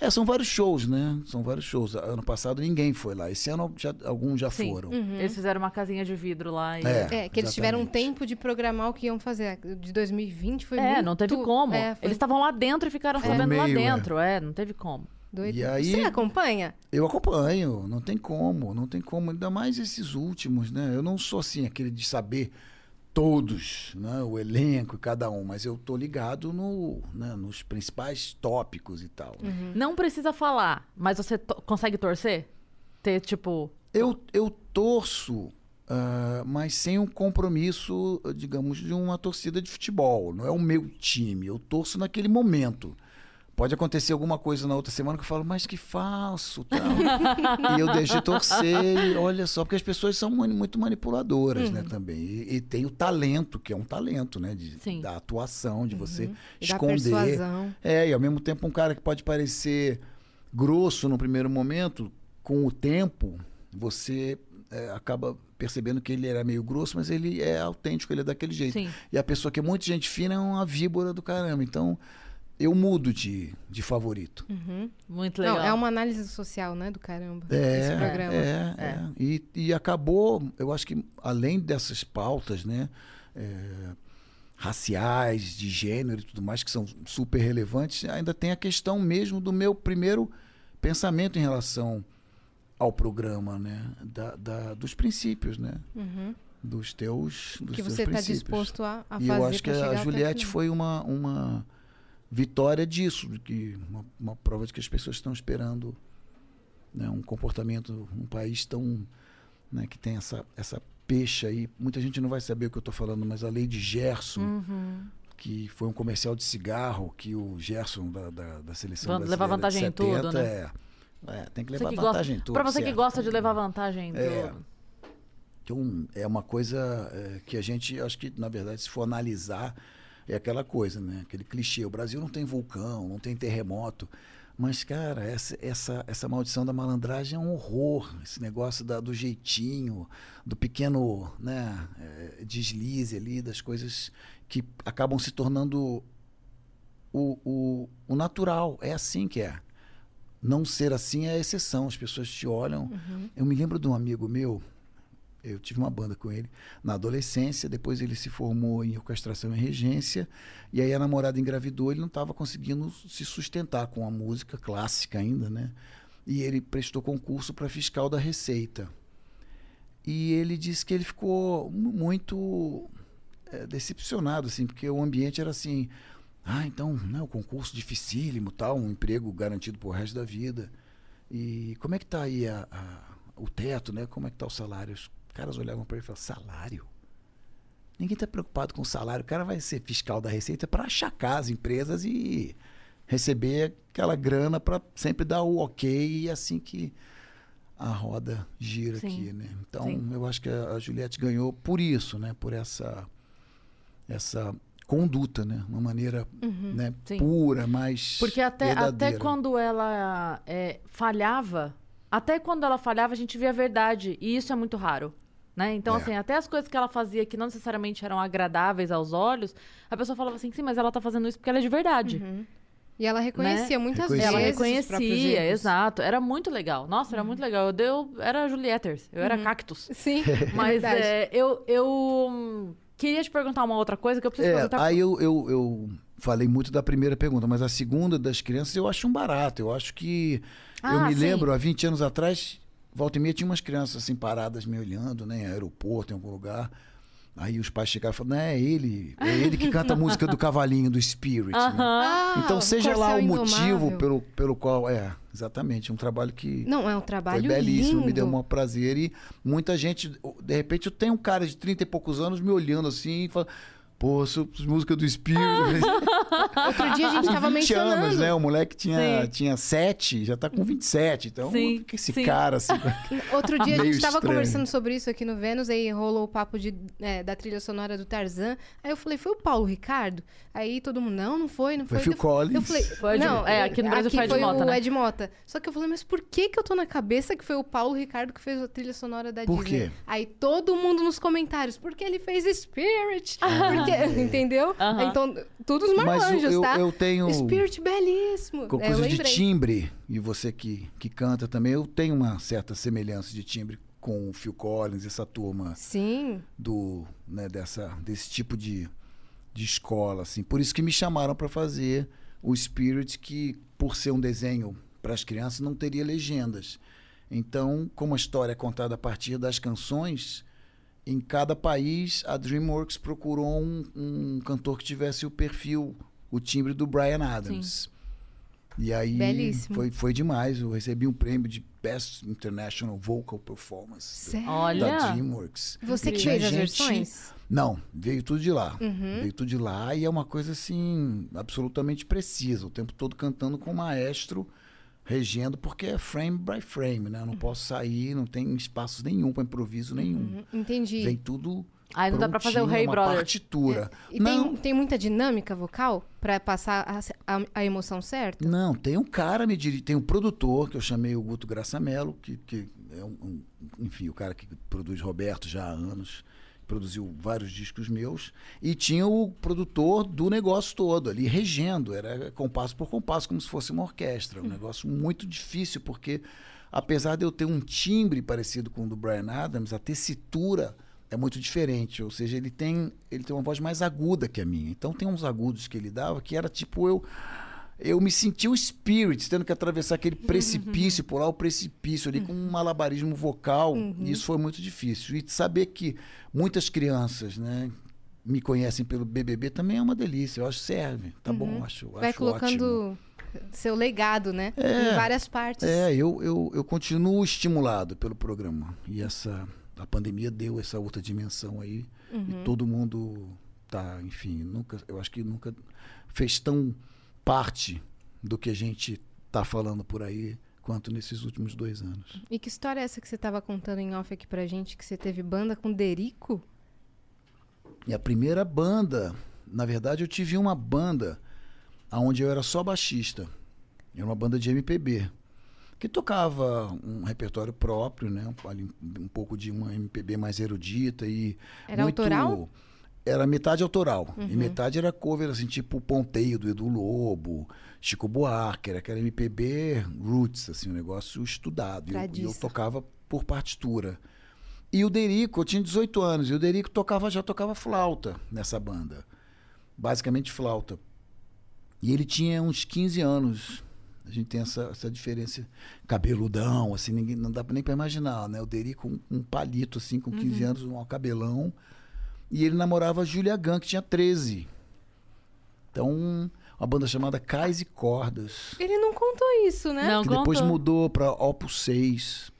É, são vários shows, né? São vários shows. Ano passado ninguém foi lá. Esse ano já, alguns já Sim. foram. Eles fizeram uma casinha de vidro lá e. É. É, que eles tiveram um exatamente. tempo de programar o que iam fazer. De 2020 foi É, muito... não teve como. É, foi Eles estavam lá dentro e ficaram Foi fazendo lá é. dentro. É. não teve como. doido. E aí- Você acompanha? Eu acompanho, não tem como, não tem como, ainda mais esses últimos, né? Eu não sou assim, aquele de saber todos, né? O elenco e cada um, mas eu tô ligado no, né? nos principais tópicos e tal. né? Uhum. Não precisa falar, mas você to- consegue torcer? Ter, tipo. Eu, eu torço, ah, mas sem um compromisso, digamos, de uma torcida de futebol. Não é o meu time. Eu torço naquele momento. Pode acontecer alguma coisa na outra semana que eu falo, mas que falso, tal. e eu deixo de torcer, e olha só, porque as pessoas são muito manipuladoras, né, também. E, e tem o talento, que é um talento, né, de, Sim. da atuação, de você E esconder. É, e ao mesmo tempo um cara que pode parecer grosso no primeiro momento, com o tempo, você é, acaba percebendo que ele era meio grosso, mas ele é autêntico, ele é daquele jeito. Sim. E a pessoa que é muito gente fina é uma víbora do caramba. Então, eu mudo de, de favorito. Uhum. Muito legal. Não, é uma análise social, né, do caramba. É, esse programa. é, É. é. E, e acabou, eu acho que além dessas pautas, né, é, raciais, de gênero e tudo mais, que são super relevantes, ainda tem a questão mesmo do meu primeiro pensamento em relação ao programa, né, da, da- dos princípios, né, Uhum. dos teus, dos Que teus você está disposto a, a E fazer eu acho que a Juliette foi uma, uma vitória disso, que uma, uma prova de que as pessoas estão esperando né, um comportamento num país tão né, que tem essa essa peixe aí. Muita gente não vai saber o que eu estou falando, mas a lei de Gerson, Uhum. que foi um comercial de cigarro que o Gerson da, da, da seleção brasileira levar vantagem de em tudo, 70, né? é, é, tem que Você levar que gosta- vantagem em tudo. Pra você que certo. gosta de levar vantagem em É. tudo. que é um- é uma coisa é, que a gente, acho que, na verdade, se for analisar, é aquela coisa, né? Aquele clichê. O Brasil não tem vulcão, não tem terremoto. Mas, cara, essa, essa, essa maldição da malandragem é um horror. Esse negócio da- do jeitinho, do pequeno né, é, deslize ali, das coisas que acabam se tornando o, o, o natural. É assim que é. Não ser assim é a exceção. As pessoas te olham. Eu me lembro de um amigo meu, eu tive uma banda com ele na adolescência, depois ele se formou em orquestração e regência, e aí a namorada engravidou, ele não estava conseguindo se sustentar com a música clássica ainda, né? E ele prestou concurso para fiscal da Receita. E ele disse que ele ficou mu- muito eh, decepcionado, assim, porque o ambiente era assim, ah, então, né, o concurso dificílimo, tal, um emprego garantido pro resto da vida. E como é que tá aí a- a- o teto, né? Como é que tá o salário? Caras olhavam para ele e falavam, salário? Ninguém está preocupado com o salário. O cara vai ser fiscal da Receita para achacar as empresas e receber aquela grana para sempre dar o ok e é assim que a roda gira Sim. aqui, né? Então, Sim. eu acho que a Juliette ganhou por isso, né? Por essa essa conduta, né? Uma maneira né? Sim. pura, mais Porque até, até quando ela é, falhava, até quando ela falhava, a gente via a verdade. E isso é muito raro. Né? Então, É. assim, até as coisas que ela fazia que não necessariamente eram agradáveis aos olhos, a pessoa falava assim, sim, mas ela tá fazendo isso porque ela é de verdade. E ela reconhecia muitas Reconhecia. Ela vezes próprios reconhecia, exato. Era muito legal. Nossa, era muito legal. Eu, deu, era Julieters, eu era cactus. Sim, Mas é, eu, eu queria te perguntar uma outra coisa que eu preciso É, perguntar. aí eu, eu, eu falei muito da primeira pergunta, mas a segunda das crianças eu acho um barato. Eu acho que. eu Ah, me sim. lembro, há 20 anos atrás, volta e meia, tinha umas crianças assim paradas me olhando, né? Em aeroporto, em algum lugar. Aí os pais chegavam e falavam, não, é ele, é ele que canta a música do cavalinho, do Spirit. né? Aham. Ah, Então, seja lá o motivo Indomável. pelo, pelo qual. É, exatamente. Um trabalho que. Não, é um Foi trabalho belíssimo, lindo. me deu um maior prazer. E muita gente, de repente, eu tenho um cara de 30 e poucos anos me olhando assim e fala. Pô, música do Spirit. Outro dia a gente tava 20 mencionando. anos, né? O moleque tinha, Sim. tinha 7, já tá com 27. Então, Sim, que esse sim. cara, assim. Outro dia a gente tava estranho. conversando sobre isso aqui no Vênus, aí rolou o papo de, é, da trilha sonora do Tarzan. Aí eu falei, foi o Paulo Ricardo? Aí todo mundo, não, não foi, não Foi foi. Phil Eu- Collins. Eu falei, Foi Ed- não, é, aqui no Brasil foi Ed Mota, o né? Ed Mota. Só que eu falei, mas por que que eu tô na cabeça que foi o Paulo Ricardo que fez a trilha sonora da Por Disney? quê? Aí todo mundo nos comentários, porque ele fez Spirit. Porque, entendeu? Aham. Então, todos os Mas marmanjos, eu, tá? eu tenho. Spirit belíssimo. Com É, coisa de lembrei. timbre, e você que, que canta também, eu tenho uma certa semelhança de timbre com o Phil Collins, essa turma Sim. do né, dessa desse tipo de, de escola assim. Por isso que me chamaram para fazer o Spirit que por ser um desenho para as crianças não teria legendas. Então como a história é contada a partir das canções em cada país a DreamWorks procurou um, um cantor que tivesse o perfil o timbre do Brian Adams. E aí Belíssimo. foi, foi demais. Eu recebi um prêmio de Best International Vocal Performance Sério? da Olha. DreamWorks Você que fez as gente- versões? não, veio tudo de lá. Uhum. Veio tudo de lá e é uma coisa assim, absolutamente precisa. O tempo todo cantando com o maestro, regendo, porque é frame by frame, né? Eu não posso sair, não tem espaço nenhum para improviso nenhum. Uhum, Entendi. Vem tudo. Aí não dá pra fazer o Hey uma Brother. partitura. E não, tem, tem muita dinâmica vocal pra passar a, a- a emoção certa? Não, tem um cara me diri... tem um produtor que eu chamei o Guto Graçamelo, que, que é um, um- enfim, o cara que produz Roberto já há anos, produziu vários discos meus, e tinha o produtor do negócio todo ali, regendo, era compasso por compasso, como se fosse uma orquestra. Um negócio muito difícil, porque apesar de eu ter um timbre parecido com o do Brian Adams, a tessitura é muito diferente, ou seja, ele tem, ele tem uma voz mais aguda que a minha. Então tem uns agudos que ele dava que era tipo eu eu me senti o Spirit, tendo que atravessar aquele precipício, pular o precipício ali com um malabarismo vocal. E isso foi muito difícil. E saber que muitas crianças, né, me conhecem pelo BBB também é uma delícia. Eu acho que serve. Tá bom, acho, Vai acho colocando ótimo. seu legado, né? É. Em várias partes. É, eu, eu, eu continuo estimulado pelo programa. E essa a pandemia deu essa outra dimensão aí. E todo mundo tá, enfim, nunca, eu acho que nunca fez tão parte do que a gente tá falando por aí quanto nesses últimos dois anos. E que história é essa que você tava contando em off aqui pra gente, que você teve banda com Derico? E a primeira banda, na verdade, eu tive uma banda onde eu era só baixista. Era uma banda de MPB. Que tocava um repertório próprio, né? Um pouco de uma MPB mais erudita e. Era muito- autoral? Era metade autoral. E metade era cover, assim, tipo Ponteio do Edu Lobo, Chico Buarque, era aquela MPB roots, assim, um negócio estudado. E eu, eu tocava por partitura. E o Derico, eu tinha 18 anos, e o Derico tocava, já tocava flauta nessa banda. Basicamente flauta. E ele tinha uns 15 anos. A gente tem essa, essa diferença. Cabeludão, assim, ninguém, não dá nem pra imaginar, né? O Derico com um, palito, assim, com 15 anos, um cabelão. E ele namorava a Julia Gunn, que tinha 13. Então, uma banda chamada Cais e Cordas. Ele não contou isso, né? Não que depois contou. mudou pra Opus 6.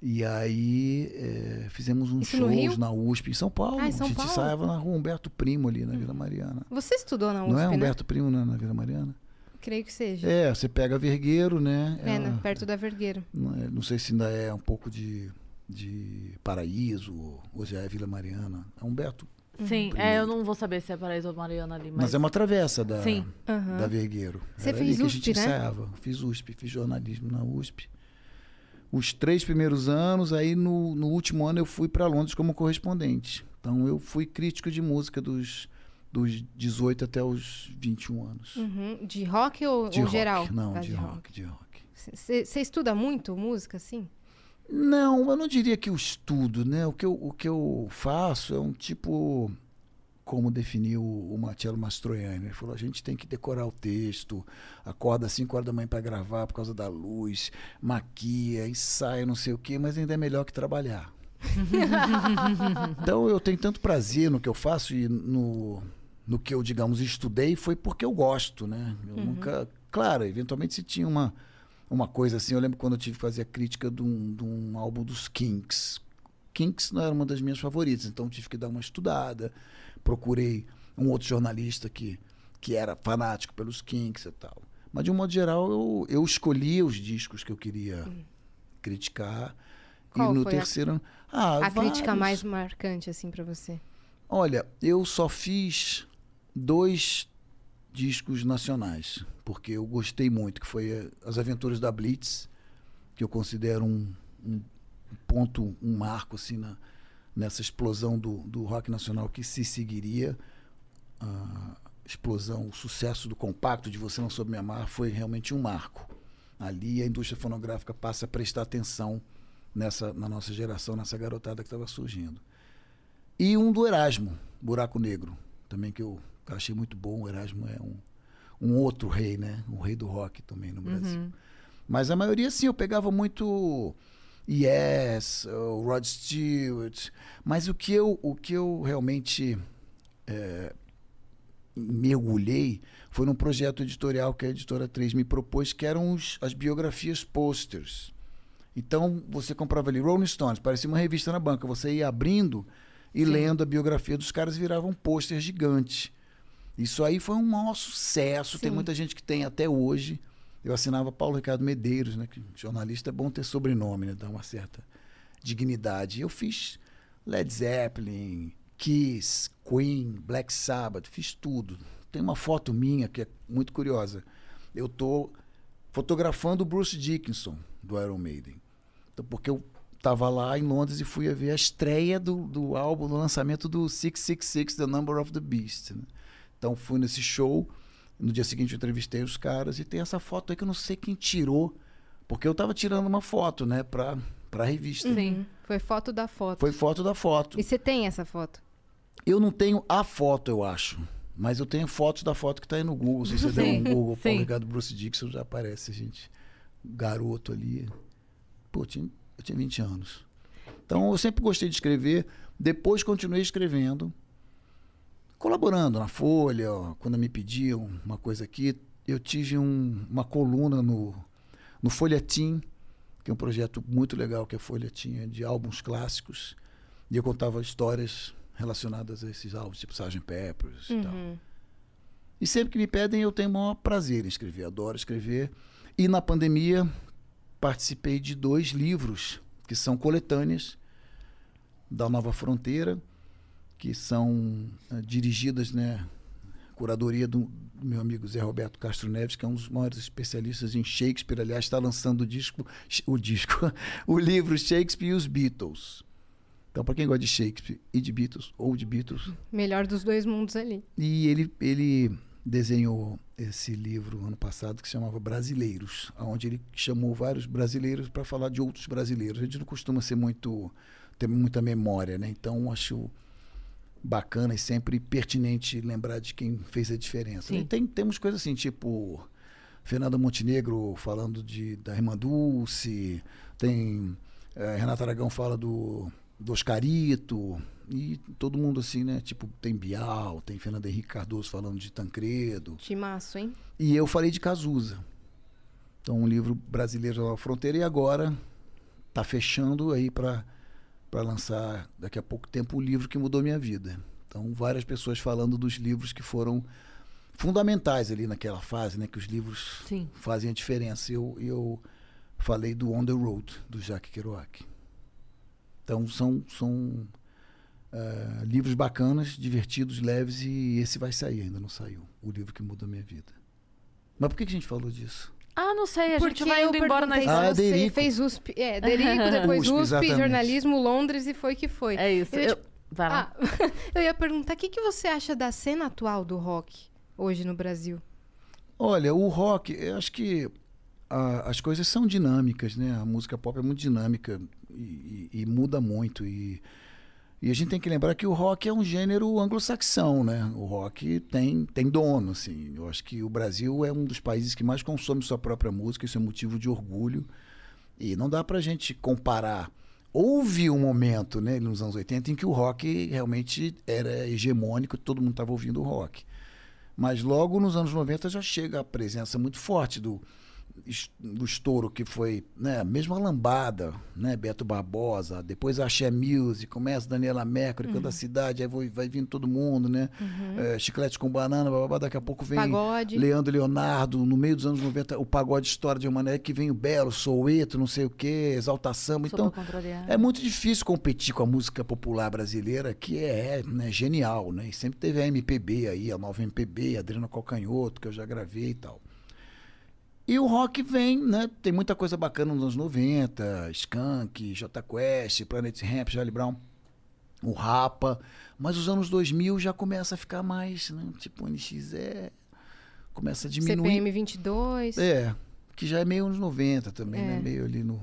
E aí é, fizemos uns Isso shows na USP, em São Paulo. Ah, em São a gente Paulo? ensaiava na rua Humberto Primo ali, na Vila Mariana. Você estudou na USP, Não é né? Humberto Primo né, na Vila Mariana? Creio que seja. É, você pega Vergueiro, né? É, É, né? perto da Vergueiro. não, é- não sei se ainda é um pouco de, de Paraíso, ou já é Vila Mariana. É Humberto. Sim, é, eu não vou saber se é Paraíso ou Mariana ali, mas... Mas, é uma travessa da, Sim. Aham. da Vergueiro. Você Era fez que a USP, gente né? ensaiava. Fiz USP, fiz jornalismo na USP. os três primeiros anos, aí no, no último ano eu fui para Londres como correspondente. Então eu fui crítico de música dos, dos 18 até os 21 anos. Uhum. De rock ou, De ou rock. geral? Não, Ah, de, rock, de rock. Você estuda muito música, assim? Não, eu não diria que eu estudo, né? O que eu, o que eu faço é um tipo. Como definiu o Marcello Mastroianni. Ele falou: a gente tem que decorar o texto, acorda às 5 horas da manhã para gravar por causa da luz, maquia, ensaia, não sei o quê, mas ainda é melhor que trabalhar. então eu tenho tanto prazer no que eu faço e no, no que eu, digamos, estudei, foi porque eu gosto, né? Eu nunca. Claro, eventualmente se tinha uma uma coisa assim. Eu lembro quando eu tive que fazer a crítica de um, de um álbum dos Kinks. Kinks não era uma das minhas favoritas, então tive que dar uma estudada. Procurei um outro jornalista que, que era fanático pelos Kinks e tal. Mas, de um modo geral, eu, eu escolhia os discos que eu queria criticar. Qual e no foi a- terceiro. Ah, a crítica mais marcante, assim, pra você? Olha, eu só fiz dois discos nacionais, porque eu gostei muito, que foi eh, As Aventuras da Blitz, que eu considero um, um ponto, um marco assim na, nessa explosão do, do rock nacional que se seguiria. A explosão, o sucesso do compacto de Você Não Soube Me Amar foi realmente um marco. Ali a indústria fonográfica passa a prestar atenção nessa, na nossa geração, nessa garotada que estava surgindo. E um do Erasmo, Buraco Negro, também que eu achei muito bom. O Erasmo é um, um outro rei, né? Um rei do rock também no Brasil. Mas a maioria, sim, eu pegava muito Yes, o Rod Stewart. Mas o que eu, o que eu realmente eh, mergulhei foi num projeto editorial que a editora 3 me propôs, que eram os- as biografias posters. Então, você comprava ali Rolling Stones, parecia uma revista na banca. Você ia abrindo e lendo a biografia dos caras virava um pôster gigante. Isso aí foi um maior sucesso. Tem Sim. muita gente que tem até hoje. Eu assinava Paulo Ricardo Medeiros, né? Que jornalista é bom ter sobrenome, né? Dá uma certa dignidade. Eu fiz Led Zeppelin, Kiss, Queen, Black Sabbath, fiz tudo. Tem uma foto minha que é muito curiosa. Eu tô fotografando o Bruce Dickinson do Iron Maiden. Então, porque eu estava lá em Londres e fui a ver a estreia do, do álbum, do lançamento do 666, The Number of the Beast. né? Então fui nesse show, no dia seguinte eu entrevistei os caras e tem essa foto aí que eu não sei quem tirou, porque eu estava tirando uma foto, né, pra, pra revista. Uhum. Foi foto da foto. Foi foto da foto. E você tem essa foto? Eu não tenho a foto, eu acho. Mas eu tenho fotos da foto que está aí no Google. Se você der Sim, um Google, sim. Paulo Ricardo Bruce Dixon, já aparece gente. Garoto ali. Pô, eu tinha, eu tinha 20 anos. Então eu sempre gostei de escrever. Depois continuei escrevendo. Colaborando na Folha, ó, quando me pediam uma coisa aqui. Eu tive um- uma coluna no, no Folhetim, que é um projeto muito legal que a Folha tinha de álbuns clássicos. E eu contava histórias relacionadas a esses álbuns, tipo Sgt. Peppers e tal. Uhum. E sempre que me pedem, eu tenho o maior prazer em escrever, adoro escrever. E na pandemia, participei de dois livros, que são coletâneas da Nova Fronteira, que são eh, dirigidas, né, curadoria do, do meu amigo Zé Roberto Castro Neves, que é um dos maiores especialistas em Shakespeare. Aliás, está lançando o disco, o disco, o livro Shakespeare e os Beatles. Então, para quem gosta de Shakespeare e de Beatles, ou de Beatles, Melhor dos dois mundos ali. e ele, ele desenhou esse livro ano passado que se chamava Brasileiros, onde ele chamou vários brasileiros para falar de outros brasileiros. A gente não costuma ser muito ter muita memória, né? Então acho bacana e sempre pertinente lembrar de quem fez a diferença. Sim. E tem temos coisas assim, tipo Fernanda Montenegro falando de da Irmã Dulce, tem eh, Renata Aragão fala do do Oscarito, e todo mundo assim, né? Tipo, tem Bial, tem Fernando Henrique Cardoso falando de Tancredo. Timaço, hein? E eu falei de Cazuza. Então, um livro brasileiro na fronteira. E agora tá fechando aí para para lançar daqui a pouco tempo o livro que mudou minha vida. Então, várias pessoas falando dos livros que foram fundamentais ali naquela fase, né? Que os livros Sim. fazem a diferença. Eu, eu falei do On the Road, do Jacques Kerouac. Então, são, são eh, livros bacanas, divertidos, leves, e esse vai sair, ainda não saiu. O livro que mudou a minha vida. Mas por que que a gente falou disso? Ah, não sei, a Porque gente vai indo embora na se Ah, você Derico. fez USP, é, Derico, depois USP, USP, jornalismo, Londres e foi que foi. É isso. Eu ia Eu... te- Vai lá. Ah, eu ia perguntar, o que, que você acha da cena atual do rock hoje no Brasil? Olha, o rock, eu acho que a- as coisas são dinâmicas, né? A música pop é muito dinâmica e, e- e muda muito. E, e a gente tem que lembrar que o rock é um gênero anglo-saxão, né? O rock tem, tem dono, assim. Eu acho que o Brasil é um dos países que mais consome sua própria música, isso é motivo de orgulho. E não dá pra gente comparar. Houve um momento, né, nos anos 80, em que o rock realmente era hegemônico, todo mundo estava ouvindo rock. Mas logo nos anos 90 já chega a presença muito forte do, do estouro que foi, né, mesmo a lambada, né, Beto Barbosa, depois a Axé Music, começa Daniela Mercury, canta a cidade, aí vai, vai vindo todo mundo, né, é, Chiclete com Banana, bababá, daqui a pouco vem Pagode. Leandro Leonardo, no meio dos anos 90 o pagode estoura de uma maneira que vem o Belo, Soueto, não sei o que, Exalta Samba, Sou então é muito difícil competir com a música popular brasileira, que é né, genial, né? E sempre teve a MPB aí, a nova MPB, a Adriana Calcanhoto, que eu já gravei e tal. E o rock vem, né? Tem muita coisa bacana nos anos 90, Skank, J Quest, Planet Ramp, Charlie Brown, o Rapa. Mas os anos 2000 já começa a ficar mais, né? Tipo, o NX0, começa a diminuir. CPM 22. É, que já é meio anos 90 também, É. né? Meio ali no,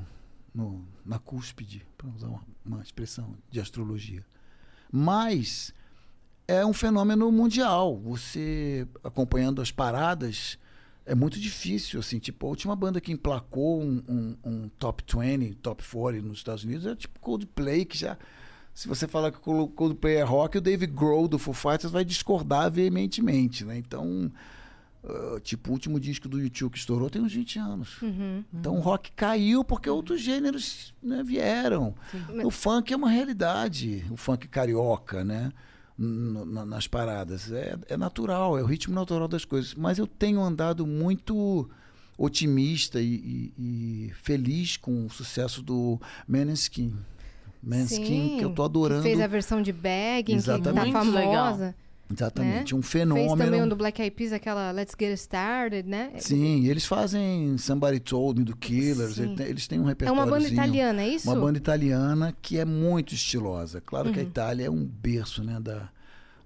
no- na cúspide, para usar uma, uma expressão de astrologia. Mas é um fenômeno mundial. Você acompanhando as paradas é muito difícil, assim, tipo, a última banda que emplacou um, um- um top 20, top 40 nos Estados Unidos é tipo Coldplay, que já se você falar que o Coldplay é rock, o Dave Grohl do Foo Fighters vai discordar veementemente, né? Então, ah, tipo, o último disco do YouTube que estourou tem uns 20 anos. Uhum. Então o rock caiu porque outros gêneros né, vieram. O funk é uma realidade, o funk carioca, né? Nas paradas. É, é natural, é o ritmo natural das coisas. Mas eu tenho andado muito otimista e, e- e feliz com o sucesso do Maneskin. Maneskin, que eu tô adorando. Que fez a versão de Bagging, que tá Exatamente. Muito legal. Exatamente, um Fez também fenômeno. um do Black Eyed Peas, aquela Let's Get Started, né? Sim, eles fazem Somebody Told Me do Killers, Sim. eles têm- um É repertório. uma banda italiana, é isso? Uma banda italiana que é muito estilosa. Claro que a Uhum. Itália é um berço né, da,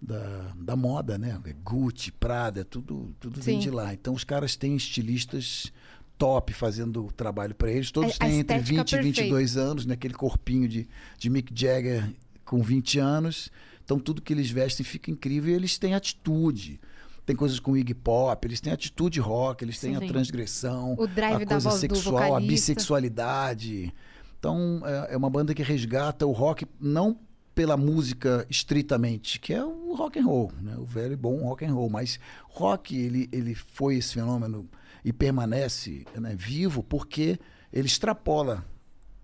da, da moda, né? Gucci, Prada, tudo, tudo vem de lá. Então os caras têm estilistas top fazendo o trabalho para eles. Todos A- a têm entre estética 20 e 22 anos, né? aquele corpinho de, de Mick Jagger com 20 anos. Então tudo que eles vestem fica incrível e eles têm atitude. Tem coisas com Iggy Pop, eles têm atitude rock, eles têm Sim. a transgressão, O drive a coisa sexual, a bissexualidade. Então, é, é uma banda que resgata o rock não pela música estritamente, que é o rock and roll, né? O velho e bom rock and roll, mas rock ele, ele foi esse fenômeno e permanece né, vivo porque ele extrapola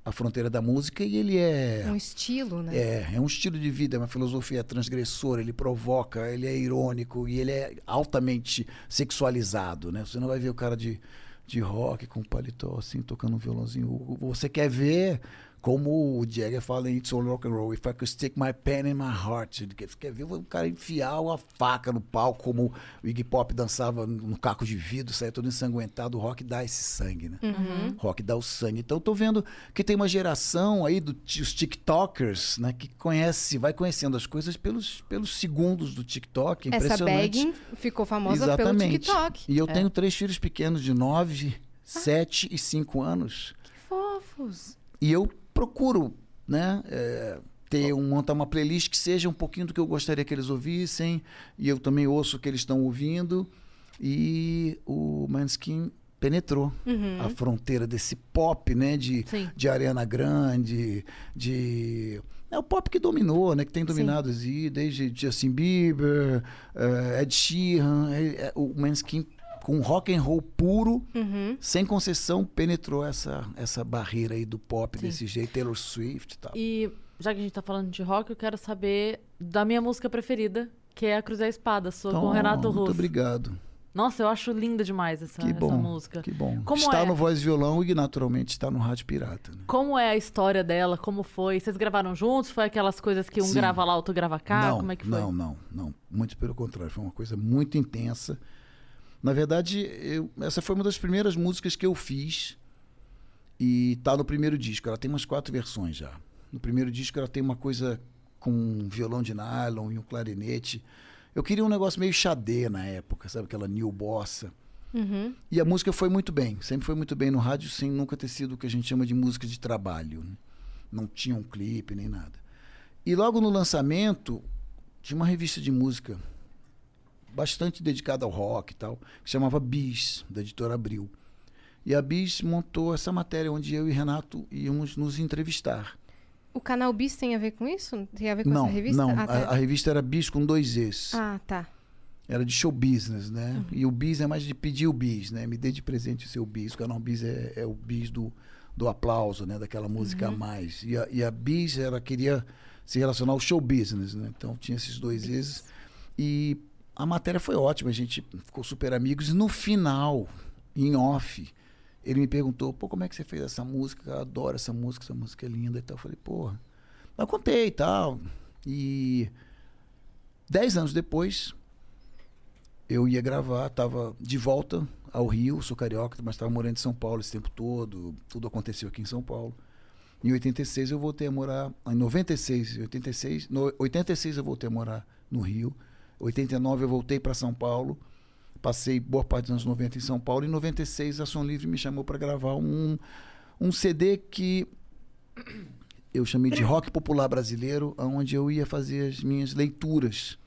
a fronteira da música e ele é Um estilo, né? é, é um estilo de vida, é uma filosofia transgressora, ele provoca, ele é irônico e ele é altamente sexualizado, né? Você não vai ver o cara de, de rock com paletó assim, tocando um violãozinho. Você quer ver como o Jagger fala em It's All Rock and Roll, If I Could Stick My Pen in My Heart. Você quer ver o cara enfiar uma faca no palco, como o Iggy Pop dançava no caco de vidro, saia todo ensanguentado. O rock dá esse sangue, né? Uhum. Rock dá o sangue. Então eu tô vendo que tem uma geração aí dos TikTokers, né, que conhece, vai conhecendo as coisas pelos, pelos segundos do TikTok. É Essa. Bagging ficou famosa Exatamente. pelo TikTok. E eu É. tenho três filhos pequenos de 9, 7 e 5 anos. Que fofos. E eu procuro, né, é, ter um, montar uma playlist que seja um pouquinho do que eu gostaria que eles ouvissem. E eu também ouço o que eles estão ouvindo. E o Manskin penetrou Uhum. a fronteira desse pop, né, de, Sim. de Ariana Grande, de é o pop que dominou, né, que tem dominado assim, desde Justin Bieber, eh, Ed Sheeran, eh, eh, o Manskin com rock and roll puro, Uhum. sem concessão, penetrou essa essa barreira aí do pop Sim. desse jeito, Taylor Swift e tal. E já que a gente tá falando de rock, eu quero saber da minha música preferida, que é a Cruz e a Espada, sua com o Renato Então, muito Russo. obrigado. Nossa, eu acho linda demais essa, Que essa bom. música. Que bom. Como está é? no Voz e Violão e naturalmente está no Rádio Pirata. Né? Como é a história dela? Como foi? Vocês gravaram juntos? Foi aquelas coisas que um Sim. grava lá, outro grava cá? não, Como é que foi? Não, não, não. Muito pelo contrário. Foi uma coisa muito intensa. Na verdade, eu- essa foi uma das primeiras músicas que eu fiz e tá no primeiro disco. Ela tem umas quatro versões já. No primeiro disco ela tem uma coisa com um violão de nylon e um clarinete. Eu queria um negócio meio xadê na época, sabe? Aquela new bossa. Uhum. E a música foi muito bem, sempre foi muito bem no rádio, sem nunca ter sido o que a gente chama de música de trabalho. né? Não tinha um clipe nem nada. E logo no lançamento, tinha uma revista de música bastante dedicada ao rock e tal, que chamava Bis, da editora Abril. E a Bis montou essa matéria onde eu e Renato íamos nos entrevistar. O canal Bis tem a ver com isso? Tem a ver com não, essa revista? não, Ah, tá. a, a revista era Bis com dois Es. Ah, tá. Era de show business, né? Uhum. E o bis é mais de pedir o bis, né? Me dê de presente o seu bis. O canal bis é, é o bis do, do aplauso, né? Daquela música Uhum. a mais. E a, e a bis, ela queria se relacionar ao show business, né? Então tinha esses dois vezes. E a matéria foi ótima, a gente ficou super amigos. E no final, em off, ele me perguntou, pô, como é que você fez essa música? Eu adoro essa música, essa música é linda e tal. Eu falei, porra. Eu contei e tal. E dez anos depois, eu ia gravar, estava de volta ao Rio, sou carioca, mas estava morando em São Paulo esse tempo todo, tudo aconteceu aqui em São Paulo. Em 86 eu voltei a morar, em 96, 86, no 86 eu voltei a morar no Rio. 89 eu voltei para São Paulo. Passei boa parte dos anos 90 em São Paulo. Em 96 a Som Livre me chamou para gravar um, um CD que eu chamei de rock popular brasileiro, onde eu ia fazer as minhas leituras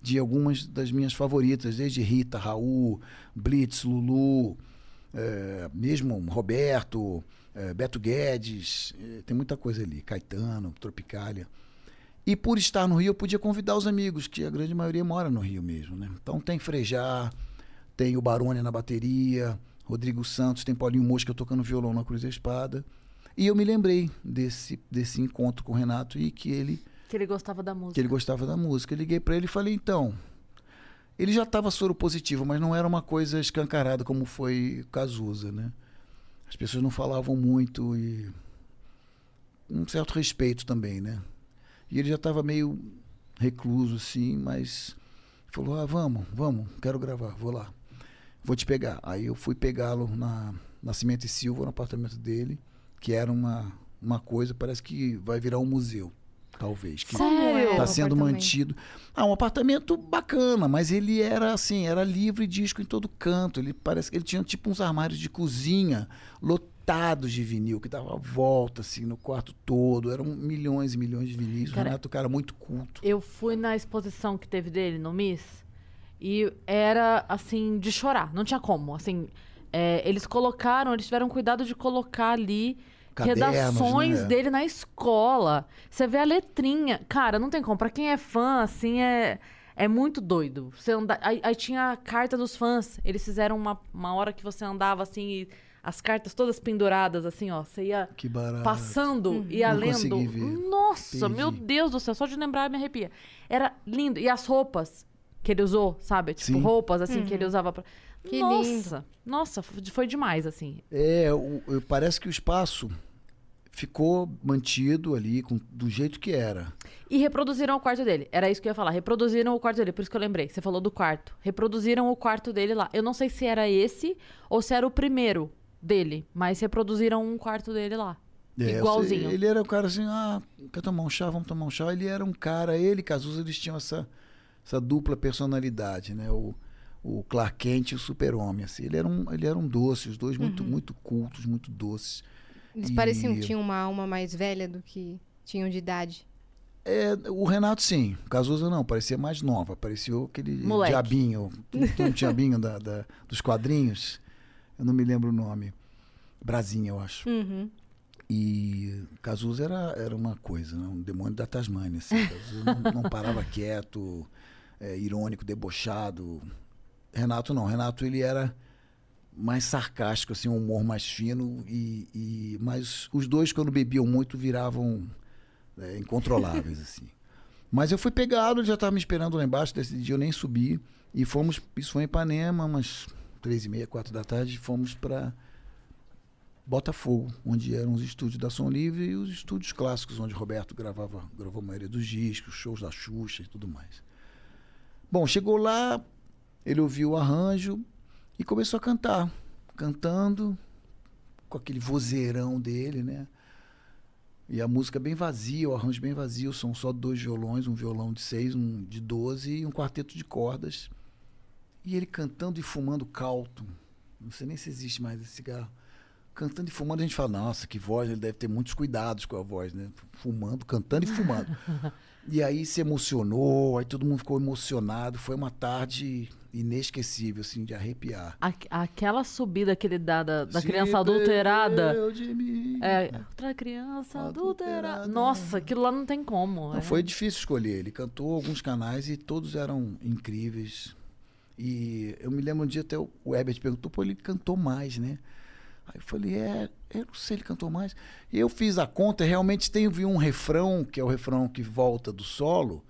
de algumas das minhas favoritas, desde Rita, Raul, Blitz, Lulu, eh, mesmo Roberto, eh, Beto Guedes, eh, tem muita coisa ali, Caetano, Tropicália. E por estar no Rio, eu podia convidar os amigos, que a grande maioria mora no Rio mesmo, né? Então tem Frejá, tem o Barone na bateria, Rodrigo Santos, tem Paulinho Mosca tocando violão na Cruz da Espada. E eu me lembrei desse, desse encontro com o Renato e que ele Que ele gostava da música. que ele gostava da música. Eu liguei para ele e falei, então. Ele já estava soro positivo, mas não era uma coisa escancarada como foi Cazuza, né? As pessoas não falavam muito e um certo respeito também, né? E ele já estava meio recluso assim, mas falou: "Ah, vamos, vamos, quero gravar, vou lá. Vou te pegar". Aí eu fui pegá-lo na Nascimento e Silva, no apartamento dele, que era uma uma coisa, parece que vai virar um museu, talvez. Que é Sério? o Está sendo mantido. Ah, um apartamento bacana, mas ele era assim, era livre disco em todo canto. Ele parece que ele tinha tipo uns armários de cozinha lotados de vinil que dava volta assim no quarto todo. Eram milhões e milhões de vinis. O Cara, Renato, cara, muito culto. Eu fui na exposição que teve dele no Miss e era assim de chorar, não tinha como. Assim, é, eles colocaram, eles tiveram cuidado de colocar ali Cadernos, redações né? dele na escola. Você vê a letrinha, cara, não tem como. Pra quem é fã, assim é é muito doido. Você anda... aí, aí tinha a carta dos fãs. Eles fizeram uma, uma hora que você andava assim e as cartas todas penduradas assim, ó. Você ia passando e ia Não lendo. Nossa, Perdi. meu Deus do céu, só de lembrar me arrepia. Era lindo. E as roupas que ele usou, sabe? Tipo, Sim. roupas assim que ele usava pra. Que nossa, nossa, f- foi demais, assim. É, o- o- parece que o espaço ficou mantido ali com, do jeito que era. E reproduziram o quarto dele. Era isso que eu ia falar. Reproduziram o quarto dele, por isso que eu lembrei. Você falou do quarto. Reproduziram o quarto dele lá. Eu não sei se era esse ou se era o primeiro dele, mas reproduziram um quarto dele lá. É, eu Igualzinho. Ele era um cara assim, ah, quer tomar um chá, vamos tomar um chá. Ele era um cara, ele e Cazuza, eles tinham essa, essa dupla personalidade, né? O, o Clark Kent e o Super-Homem, assim. Ele era, um, ele era um doce, os dois muito, muito cultos, muito doces. Eles E- pareciam que tinham uma alma mais velha do que tinham de idade. É, o Renato, sim. Cazuza não, parecia mais nova. Parecia aquele Moleque. diabinho. Um diabinho da, da- dos quadrinhos. Eu não me lembro o nome. Brasinha, eu acho. Uhum. E Cazuza era, era uma coisa, né? um demônio da Tasmânia. Assim. Não, não parava quieto, é, irônico, debochado. Renato não. Renato ele era mais sarcástico, assim, um humor mais fino. E, e- mas os dois, quando bebiam muito, viravam é, incontroláveis. assim. Mas eu fui pegado, ele já estava me esperando lá embaixo. Desse dia eu nem subi. E fomos, isso foi em Ipanema, umas três e meia, quatro da tarde, fomos para Botafogo, onde eram os estúdios da Som Livre e os estúdios clássicos, onde Roberto gravava, gravou a maioria dos discos, shows da Xuxa e tudo mais. Bom, chegou lá, ele ouviu o arranjo, E começou a cantar. Cantando, com aquele vozeirão dele, né? E a música bem vazia, o arranjo bem vazio, são só dois violões, um violão de seis, um de doze e um quarteto de cordas. E ele cantando e fumando calto. Não sei nem se existe mais esse cigarro. Cantando e fumando, a gente fala, nossa, que voz, ele deve ter muitos cuidados com a voz, né? Fumando, cantando e fumando. e aí se emocionou, aí todo mundo ficou emocionado. Foi uma tarde inesquecível, assim, de arrepiar. Aqu- aquela subida que ele dá da, da criança adulterada. mim. É, outra criança adulterada. Adulterada. Nossa, aquilo lá não tem como. Não, é. foi difícil escolher. Ele cantou alguns canais e todos eram incríveis. E eu me lembro um dia até o o Herbert perguntou, pô, ele cantou mais, né? Aí eu falei, é, eu não sei, ele cantou mais. E eu fiz a conta, realmente tem um refrão, que é o refrão que volta do solo,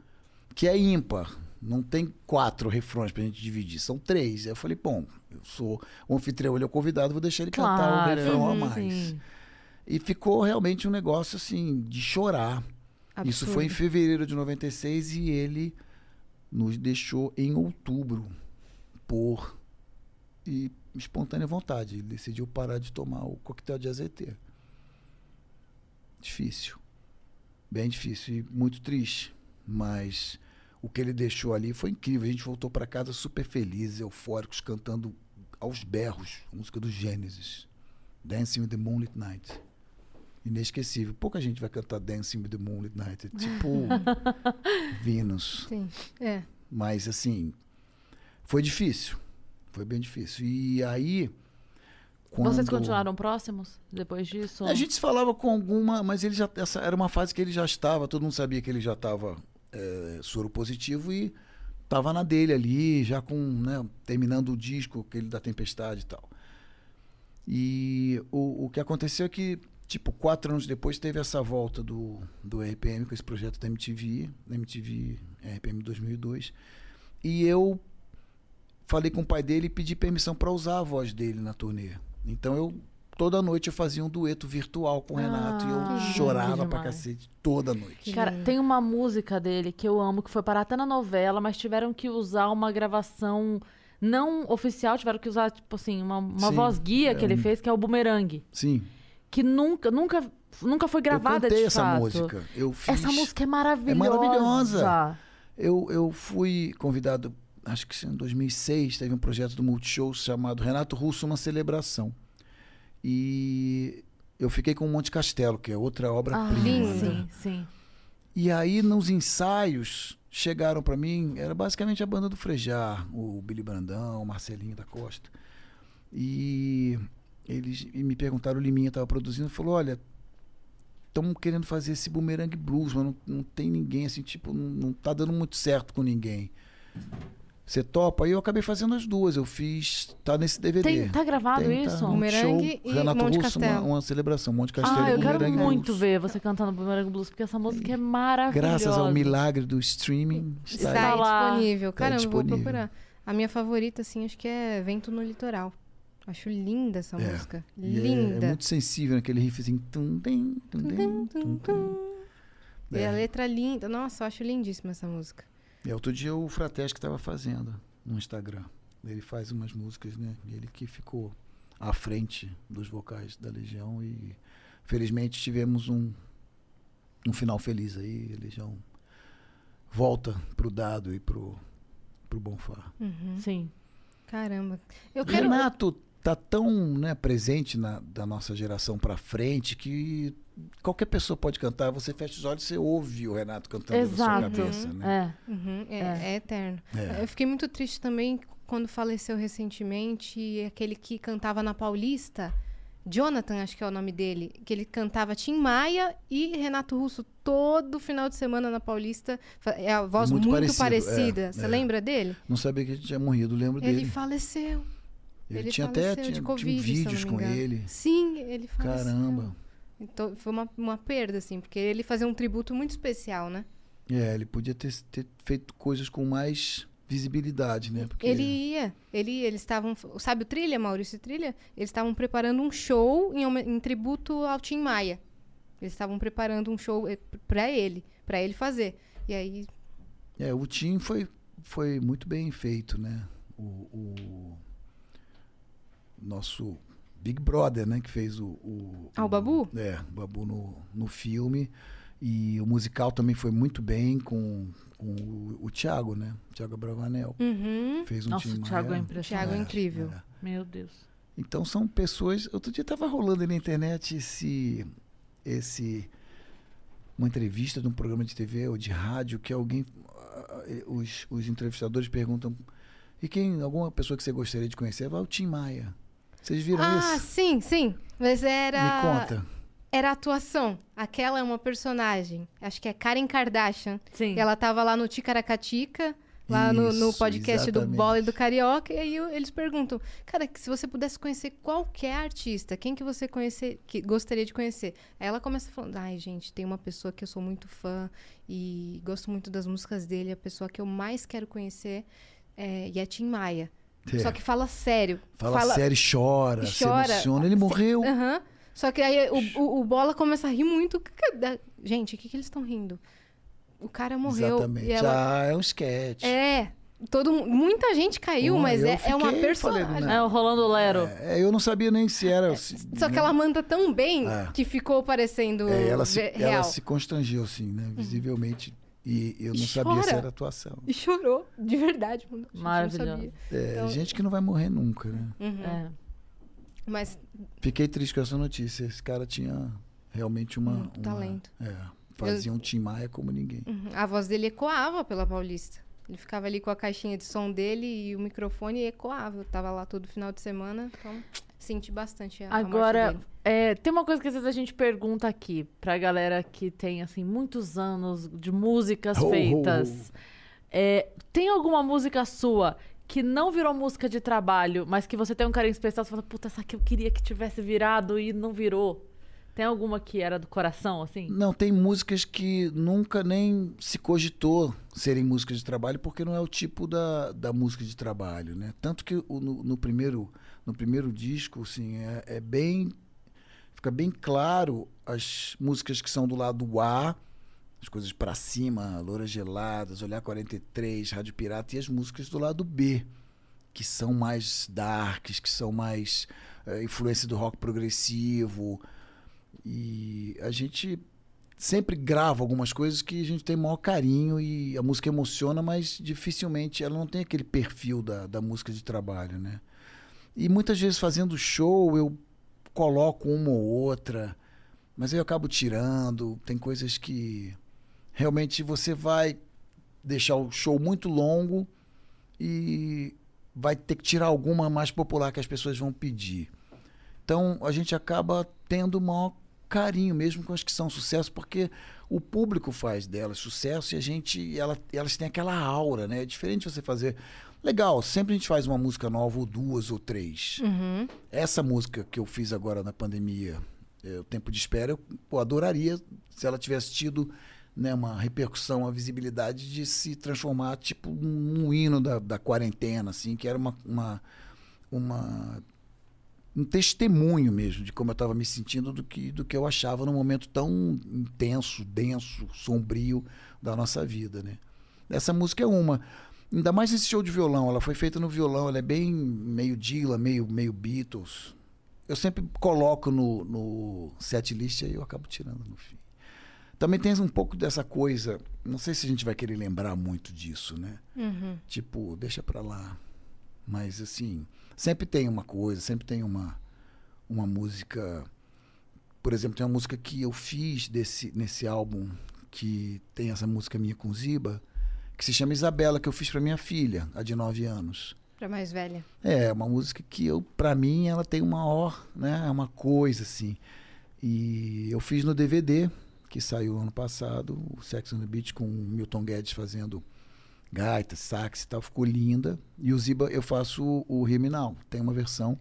que é ímpar. Não tem quatro refrões pra gente dividir, são três. Aí eu falei, bom, eu sou o anfitrião, ele é o convidado, vou deixar ele cantar o Claro, refrão a mais. sim. E ficou realmente um negócio assim, de chorar. Isso foi em Absurdo. fevereiro de 96 e ele nos deixou em outubro por e espontânea vontade. Ele decidiu parar de tomar o coquetel de azeite. Difícil. Bem difícil e muito triste. Mas o que ele deixou ali foi incrível. A gente voltou para casa super felizes, eufóricos, cantando aos berros música do Gênesis. Dancing with the Moonlit Night. Inesquecível. Pouca gente vai cantar Dancing with the Moonlit Night. É tipo Venus. Sim. É. Mas assim, foi difícil. Foi bem difícil. E aí. Quando... Vocês continuaram próximos depois disso? A gente se falava com alguma, mas ele já essa era uma fase que ele já estava, todo mundo sabia que ele já estava é, soro positivo e estava na dele ali, já com, né, terminando o disco, aquele da Tempestade e tal. E o, o que aconteceu é que, tipo, quatro anos depois teve essa volta do, do RPM com esse projeto da MTV, da MTV RPM 2002, e eu falei com o pai dele e pedi permissão para usar a voz dele na turnê. Então eu toda noite eu fazia um dueto virtual com o Renato e Ah, eu que chorava pra cacete toda noite. Cara, tem uma música dele que eu amo, que foi parar até na novela, mas tiveram que usar uma gravação não oficial, tiveram que usar, tipo assim, uma, uma Sim, voz guia que é ele um- fez, que é o Bumerangue. Sim. Que nunca, nunca, nunca foi gravada eu de essa fato. música. Eu fiz, Essa música é maravilhosa. maravilhosa. Eu, eu fui convidado, acho que em 2006, teve um projeto do Multishow chamado Renato Russo, uma celebração. E eu fiquei com o Monte Castelo, que é outra Ah, obra-prima. lindo. né? sim, sim. E aí, nos ensaios, chegaram pra mim, era basicamente a banda do Frejar, o Billy Brandão, o Marcelinho da Costa. E eles e me perguntaram, o Liminha estava produzindo, falou, olha, estamos querendo fazer esse Boomerang Blues, mas não, não tem ninguém, assim, tipo, não, não tá dando muito certo com ninguém. Você topa? Aí eu acabei fazendo as duas, eu fiz, tá nesse DVD. Tem, tá gravado Tem, tá isso? no Bumerangue show, e Renato Monte Russo, uma, uma celebração, Monte Castelo Ah, e eu quero muito Blues. ver você cantando Bumerangue Blues, porque essa música é maravilhosa. Graças ao milagre do streaming, está Está lá. disponível. Tá Caramba, vou disponível. procurar. A minha favorita, assim, acho que é Vento no Litoral. Acho linda essa É. música. E é- Linda. É, muito sensível naquele riffzinho. Tum, tum, tum, tum, tum, tum. E a É. letra linda. Nossa, eu acho lindíssima essa música. E outro dia o Fratesco estava fazendo no Instagram. Ele faz umas músicas, né? E ele que ficou à frente dos vocais da Legião e felizmente tivemos um, um final feliz aí. A Legião volta pro Dado e pro, pro Bonfá. Uhum. Sim. Caramba. Eu O quero. Renato tá tão né, presente na, da nossa geração pra frente que qualquer pessoa pode cantar. Você fecha os olhos, você ouve o Renato cantando na sua Exato. cabeça, né? É. Uhum, é, É. é eterno. É. Eu fiquei muito triste também quando faleceu recentemente aquele que cantava na Paulista. Jonathan, acho que é o nome dele, que ele cantava Tim Maia e Renato Russo todo final de semana na Paulista. É a voz Muito muito, parecido, parecida. é, Você é. lembra dele? Não sabia que ele tinha morrido, lembro Ele dele. faleceu. Ele, ele tinha até tinha, de tinha Covid, não vídeos com ele. Sim, ele faleceu. Caramba. Então foi uma, uma perda, assim, porque ele fazia um tributo muito especial, né? É, ele podia ter, ter feito coisas com mais visibilidade, né? Porque Ele ia, ele, eles estavam, sabe o Trilha, Maurício Trilha? Eles estavam preparando um show em, em tributo ao Tim Maia. Eles estavam preparando um show eh, pra ele, pra ele fazer. E aí, é, o Tim foi, foi muito bem feito, né? O, o- nosso Big Brother, né? Que fez o. o Ah, o Babu? É, o Babu no, no filme. E o musical também foi muito bem com, com o, o Thiago, né? Thiago Bravanel. Uhum. Fez um Nossa, time o Thiago é impressionante. Thiago é incrível. é. Meu Deus. Então são pessoas. Outro dia tava rolando aí na internet esse. esse uma entrevista de um programa de TV ou de rádio que alguém. ah, Os, os entrevistadores perguntam. E quem? Alguma pessoa que você gostaria de conhecer? Vai o Tim Maia. Vocês viram Ah, isso? sim, sim. Mas era. Me conta. Era atuação. Aquela é uma personagem. Acho que é Karen Kardashian. Sim. Ela tava lá no Ticaracatica, lá no, no Isso, podcast do exatamente. Bola e do Carioca, e aí eles perguntam, cara, que se você pudesse conhecer qualquer artista, quem que você conhecer, que gostaria de conhecer? Aí ela começa falando, ai, gente, tem uma pessoa que eu sou muito fã e gosto muito das músicas dele, a pessoa que eu mais quero conhecer é, e é Tim Maia. É. Só que fala sério. Fala, sério, chora, chora. se emociona. Ele morreu. Aham. Só que aí o, o, o Bola começa a rir muito. Gente, o que, que eles estão rindo? O cara morreu. Exatamente. E ela... Ah, é um sketch. É. Todo, mu- muita gente caiu, Pô, mas é, é uma fiquei, personagem. falei, né? É o Rolando Lero. É, eu não sabia nem se era. se- Só que né? ela manda tão bem É. que ficou parecendo É, ela, se, ve- ela real. se constrangeu, assim, né? Visivelmente. E eu não E sabia se era atuação. E chorou, de verdade. Maravilhoso. É, Então- gente que não vai morrer nunca, né? Uhum. É. Mas Fiquei triste com essa notícia. Esse cara tinha realmente uma. Muito uma- talento. É, fazia um Tim Maia como ninguém. uhum, a voz dele ecoava pela Paulista. Ele ficava ali com a caixinha de som dele e o microfone ecoava. Eu tava lá todo final de semana, então senti bastante a, Agora, dele. é, tem uma coisa que às vezes a gente pergunta aqui pra galera que tem, assim, muitos anos de músicas ho, feitas. É, tem alguma música sua que não virou música de trabalho, mas que você tem um carinho especial, você fala, puta, essa aqui eu queria que tivesse virado e não virou? Tem alguma que era do coração, assim? Não, tem músicas que nunca nem se cogitou serem músicas de trabalho, porque não é o tipo da, da música de trabalho, né? Tanto que o- no, no primeiro, no primeiro disco, assim, é, é bem... Fica bem claro as músicas que são do lado A, as coisas pra cima, Louras Geladas, Olhar 43, Rádio Pirata, e as músicas do lado B, que são mais darks, que são mais eh, influência do rock progressivo. E a gente sempre grava algumas coisas que a gente tem maior carinho e a música emociona, mas dificilmente ela não tem aquele perfil da, da música de trabalho, né? E muitas vezes fazendo show eu coloco uma ou outra, mas eu acabo tirando. Tem coisas que realmente você vai deixar o show muito longo e vai ter que tirar alguma mais popular que as pessoas vão pedir. Então a gente acaba tendo o maior carinho mesmo com as que são sucesso, porque o público faz delas sucesso e a gente, ela, elas têm aquela aura, né? É diferente você fazer. Legal, sempre a gente faz uma música nova, ou duas, ou três. Uhum. Essa música que eu fiz agora na pandemia, é, O Tempo de Espera, eu pô, adoraria se ela tivesse tido né, uma repercussão, uma visibilidade de se transformar tipo num hino da, da quarentena, assim, que era uma, uma, uma um testemunho mesmo de como eu estava me sentindo do que, do que eu achava num momento tão intenso, denso, sombrio da nossa vida, né? Essa música é uma. Ainda mais esse show de violão, ela foi feita no violão, ela é bem meio Dylan, meio, meio Beatles. Eu sempre coloco no, no set list e aí eu acabo tirando no fim. Também tem um pouco dessa coisa, não sei se a gente vai querer lembrar muito disso, né? Uhum. Tipo, deixa pra lá. Mas assim, sempre tem uma coisa, sempre tem uma uma música. Por exemplo, tem uma música que eu fiz desse nesse álbum que tem essa música minha com Ziba, que se chama Isabela, que eu fiz pra minha filha, a de 9 anos. Pra mais velha. É, uma música que eu, para mim, ela tem uma or, né? É uma coisa assim. E eu fiz no DVD que saiu ano passado, o Sex on the Beach com o Milton Guedes fazendo gaita, sax e tal, ficou linda. E o Ziba eu faço o, o Riminal, tem uma versão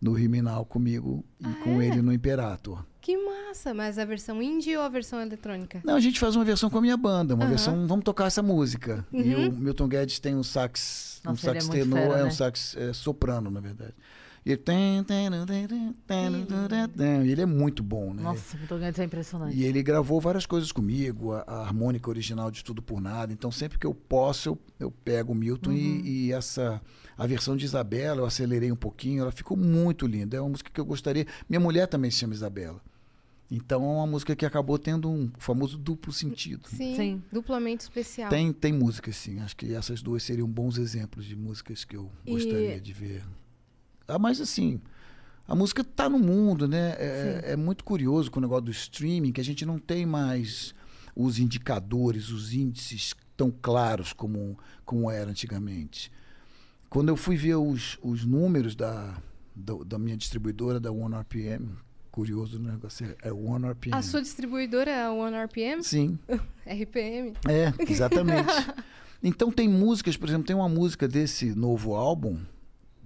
no Riminal comigo e Ah, com é? ele no Imperator. Que massa! Mas a versão indie ou a versão eletrônica? Não, a gente faz uma versão com a minha banda, uma Aham. versão, vamos tocar essa música. E Uhum. o Milton Guedes tem um sax, um Nossa, ele é sax muito tenor, fera, é um né? sax é, soprano, na verdade. E, ele e e é muito bom, né? Nossa, muito grande, é impressionante. E ele gravou várias coisas comigo, a, a harmônica original de Tudo por Nada. Então, sempre que eu posso, eu, eu pego o Milton e, e essa. A versão de Isabela, eu acelerei um pouquinho, ela ficou muito linda. É uma música que eu gostaria. Minha mulher também se chama Isabela. Então, é uma música que acabou tendo um famoso duplo sentido. Sim, Sim. duplamente especial. Tem, tem músicas, sim. Acho que essas duas seriam bons exemplos de músicas que eu E- gostaria de ver. Ah, mas assim, a música tá no mundo, né? É, é muito curioso com o negócio do streaming, que a gente não tem mais os indicadores, os índices tão claros como, como era antigamente. Quando eu fui ver os, os números da, da, da minha distribuidora, da One RPM, curioso o negócio, é One RPM. A sua distribuidora é a One RPM? Sim, RPM? é, exatamente. então tem músicas, por exemplo, tem uma música desse novo álbum,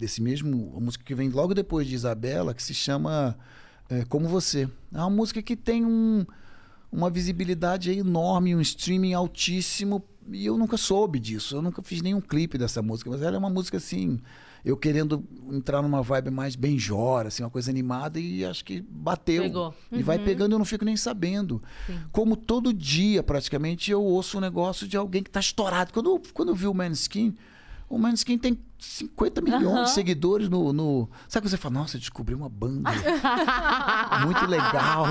desse mesmo, a música que vem logo depois de Isabela, que se chama é, Como Você. É uma música que tem um, uma visibilidade enorme, um streaming altíssimo, e eu nunca soube disso. Eu nunca fiz nenhum clipe dessa música, mas ela é uma música assim, eu querendo entrar numa vibe mais benjora, assim, uma coisa animada, e acho que bateu. Pegou. E vai pegando, eu não fico nem sabendo. Sim. Como todo dia, praticamente, eu ouço um negócio de alguém que tá estourado. Quando, quando eu vi o Manskin, o Manskin tem 50 milhões Aham. de seguidores no, no. Sabe quando você fala, nossa, eu descobri uma banda. Muito legal.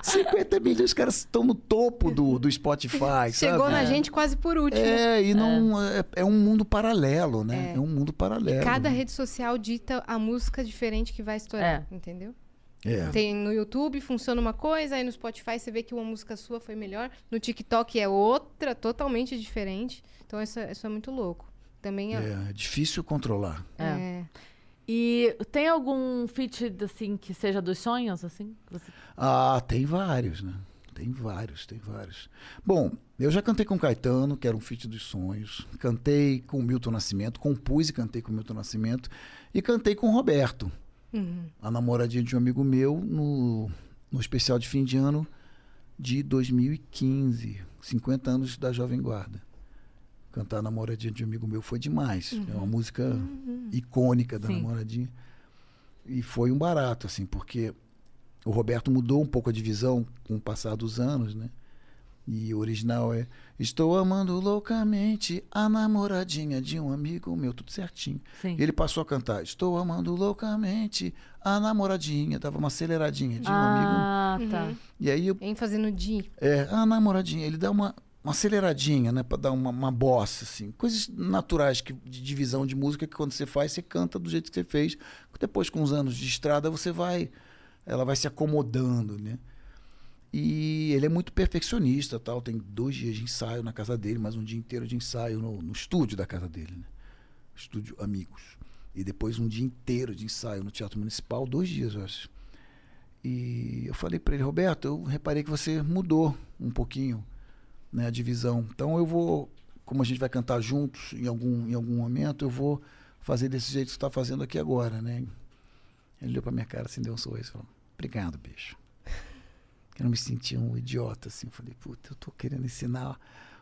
50 milhões, os caras estão no topo do, do Spotify. Chegou sabe? na gente quase por último. É, e não. É, é um mundo paralelo, né? É. É, um mundo paralelo. Cada rede social dita a música diferente que vai estourar, entendeu? É. Tem no YouTube funciona uma coisa, aí no Spotify você vê que uma música sua foi melhor, no TikTok é outra, totalmente diferente. Então isso, é- isso é muito louco. Também é, É, é difícil controlar. É. é, E tem algum feat, assim, que seja dos sonhos, assim? Você- Ah, tem vários, né? Tem vários, tem vários. Bom, eu já cantei com Caetano, que era um feat dos sonhos. Cantei com Milton Nascimento, compus e cantei com Milton Nascimento. E cantei com Roberto, Uhum. a namoradinha de um amigo meu, no, no especial de fim de ano de 2015. 50 anos da Jovem Guarda. Cantar a namoradinha de um amigo meu foi demais. É uma música icônica da Sim. namoradinha. E foi um barato, assim, porque o Roberto mudou um pouco a divisão com o passar dos anos, né? E o original é Estou amando loucamente a namoradinha de um amigo meu, tudo certinho. Sim. E ele passou a cantar Estou amando loucamente a namoradinha, dava uma aceleradinha de um amigo. ah, tá. E aí, eu- ênfase no Di. é, a namoradinha, ele dá uma, uma aceleradinha, né? Pra dar uma, uma bossa, assim. Coisas naturais que, de divisão de música que quando você faz, você canta do jeito que você fez. Depois, com uns anos de estrada, você vai. Ela vai se acomodando, né? E ele é muito perfeccionista, tal. Tem dois dias de ensaio na casa dele, mais um dia inteiro de ensaio no, no estúdio da casa dele, né? Estúdio Amigos. E depois um dia inteiro de ensaio no Teatro Municipal, dois dias, eu acho. E eu falei para ele, Roberto, eu reparei que você mudou um pouquinho né, a divisão. Então eu vou, como a gente vai cantar juntos em algum, em algum momento, eu vou fazer desse jeito que você está fazendo aqui agora, né? Ele olhou pra minha cara assim, deu um sorriso e falou, obrigado, bicho. Eu não me senti um idiota, assim. Eu falei, puta, eu tô querendo ensinar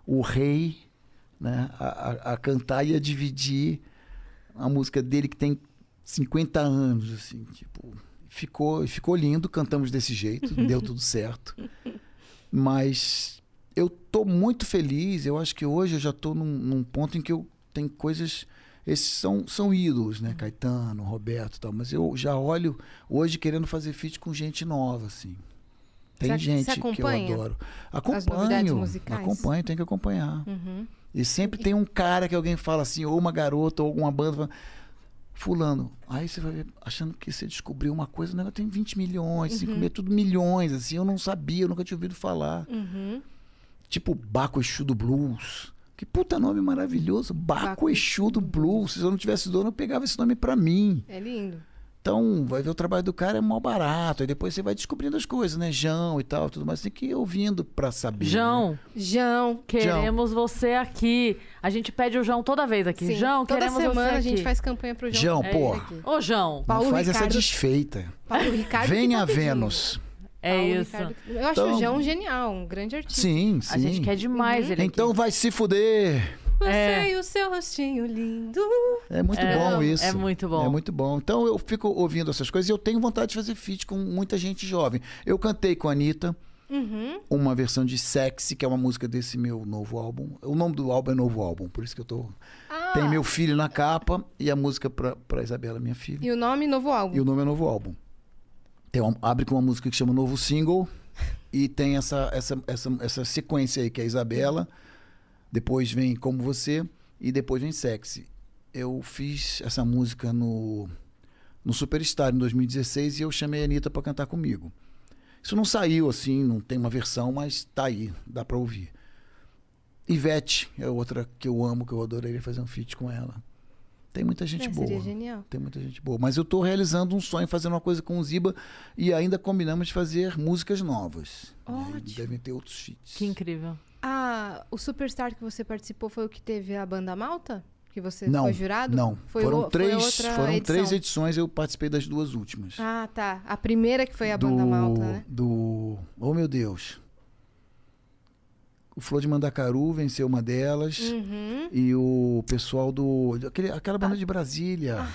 o rei né, a, a- a cantar e a dividir a música dele que tem 50 anos, assim, tipo. Ficou, ficou lindo, cantamos desse jeito, deu tudo certo. Mas eu tô muito feliz, eu acho que hoje eu já tô num, num ponto em que eu tenho coisas. Esses são, são ídolos, né? Caetano, Roberto e tal. Mas eu já olho hoje querendo fazer feat com gente nova, assim. Tem Você- gente você que eu adoro. Acompanho. musicais? Acompanho, tem que acompanhar. Uhum. E sempre tem um cara que alguém fala assim, ou uma garota, ou alguma banda, fala, fulano. Aí você vai ver, achando que você descobriu uma coisa, o negócio tem 20 milhões, 5 mil, tudo milhões, assim, eu não sabia, eu nunca tinha ouvido falar. Uhum. Tipo Baco Exu do Blues. Que puta nome maravilhoso, Baco, Baco Exu do Blues. Se eu não tivesse dono, eu pegava esse nome pra mim. É lindo. Então, vai ver o trabalho do cara é mal barato. Aí depois você vai descobrindo as coisas, né? Jão e tal, tudo mais. Tem que ir ouvindo pra saber. né? João, João. queremos você aqui. A gente pede o João toda vez aqui. Sim. João, Toda queremos semana você a aqui. gente faz campanha pro João. João, É pô. Ô, João, Não Paulo faz essa Ricardo. desfeita. Paulo Ricardo Venha tá a pedindo. Vênus. É Paulo isso. Ricardo- Eu acho Então- o João genial, um grande artista. Sim, sim. A gente quer demais ele Então aqui. vai se fuder. Você É. e o seu rostinho lindo. É muito É, bom isso. é muito bom. É muito bom. Então eu fico ouvindo essas coisas e eu tenho vontade de fazer feat com muita gente jovem. Eu cantei com a Anitta Uhum. uma versão de Sexy, que é uma música desse meu novo álbum. O nome do álbum é Novo Álbum, por isso que eu tô. Ah, Tem meu filho na capa e a música pra, pra Isabela, minha filha. E o nome, novo álbum. E o nome é Novo Álbum. Tem uma- abre com uma música que chama Novo Single e tem essa, essa, essa, essa sequência aí que é Isabela, depois vem Como Você e depois vem Sexy. Eu fiz essa música no, no Superstar em 2016 e eu chamei a Anitta pra cantar comigo. Isso não saiu assim, não tem uma versão, mas tá aí, dá pra ouvir. Ivete é outra que eu amo, que eu adoraria fazer um feat com ela. Tem muita gente É, boa. seria genial. Tem muita gente boa. Mas eu tô realizando um sonho, fazendo uma coisa com o Ziba e ainda combinamos de fazer músicas novas. E Ótimo. devem ter outros feats. Que incrível. Ah, o Superstar que você participou foi o que teve a banda Malta? Que você Não, foi jurado? Não, Foi foram, o- foi três, outra foram edição. três edições, eu participei das duas últimas. Ah, tá. A primeira que foi a do, banda Malta, né? Do. Oh, meu Deus. O Flor de Mandacaru venceu uma delas. Uhum. E o pessoal do. Aquele, aquela banda de Brasília.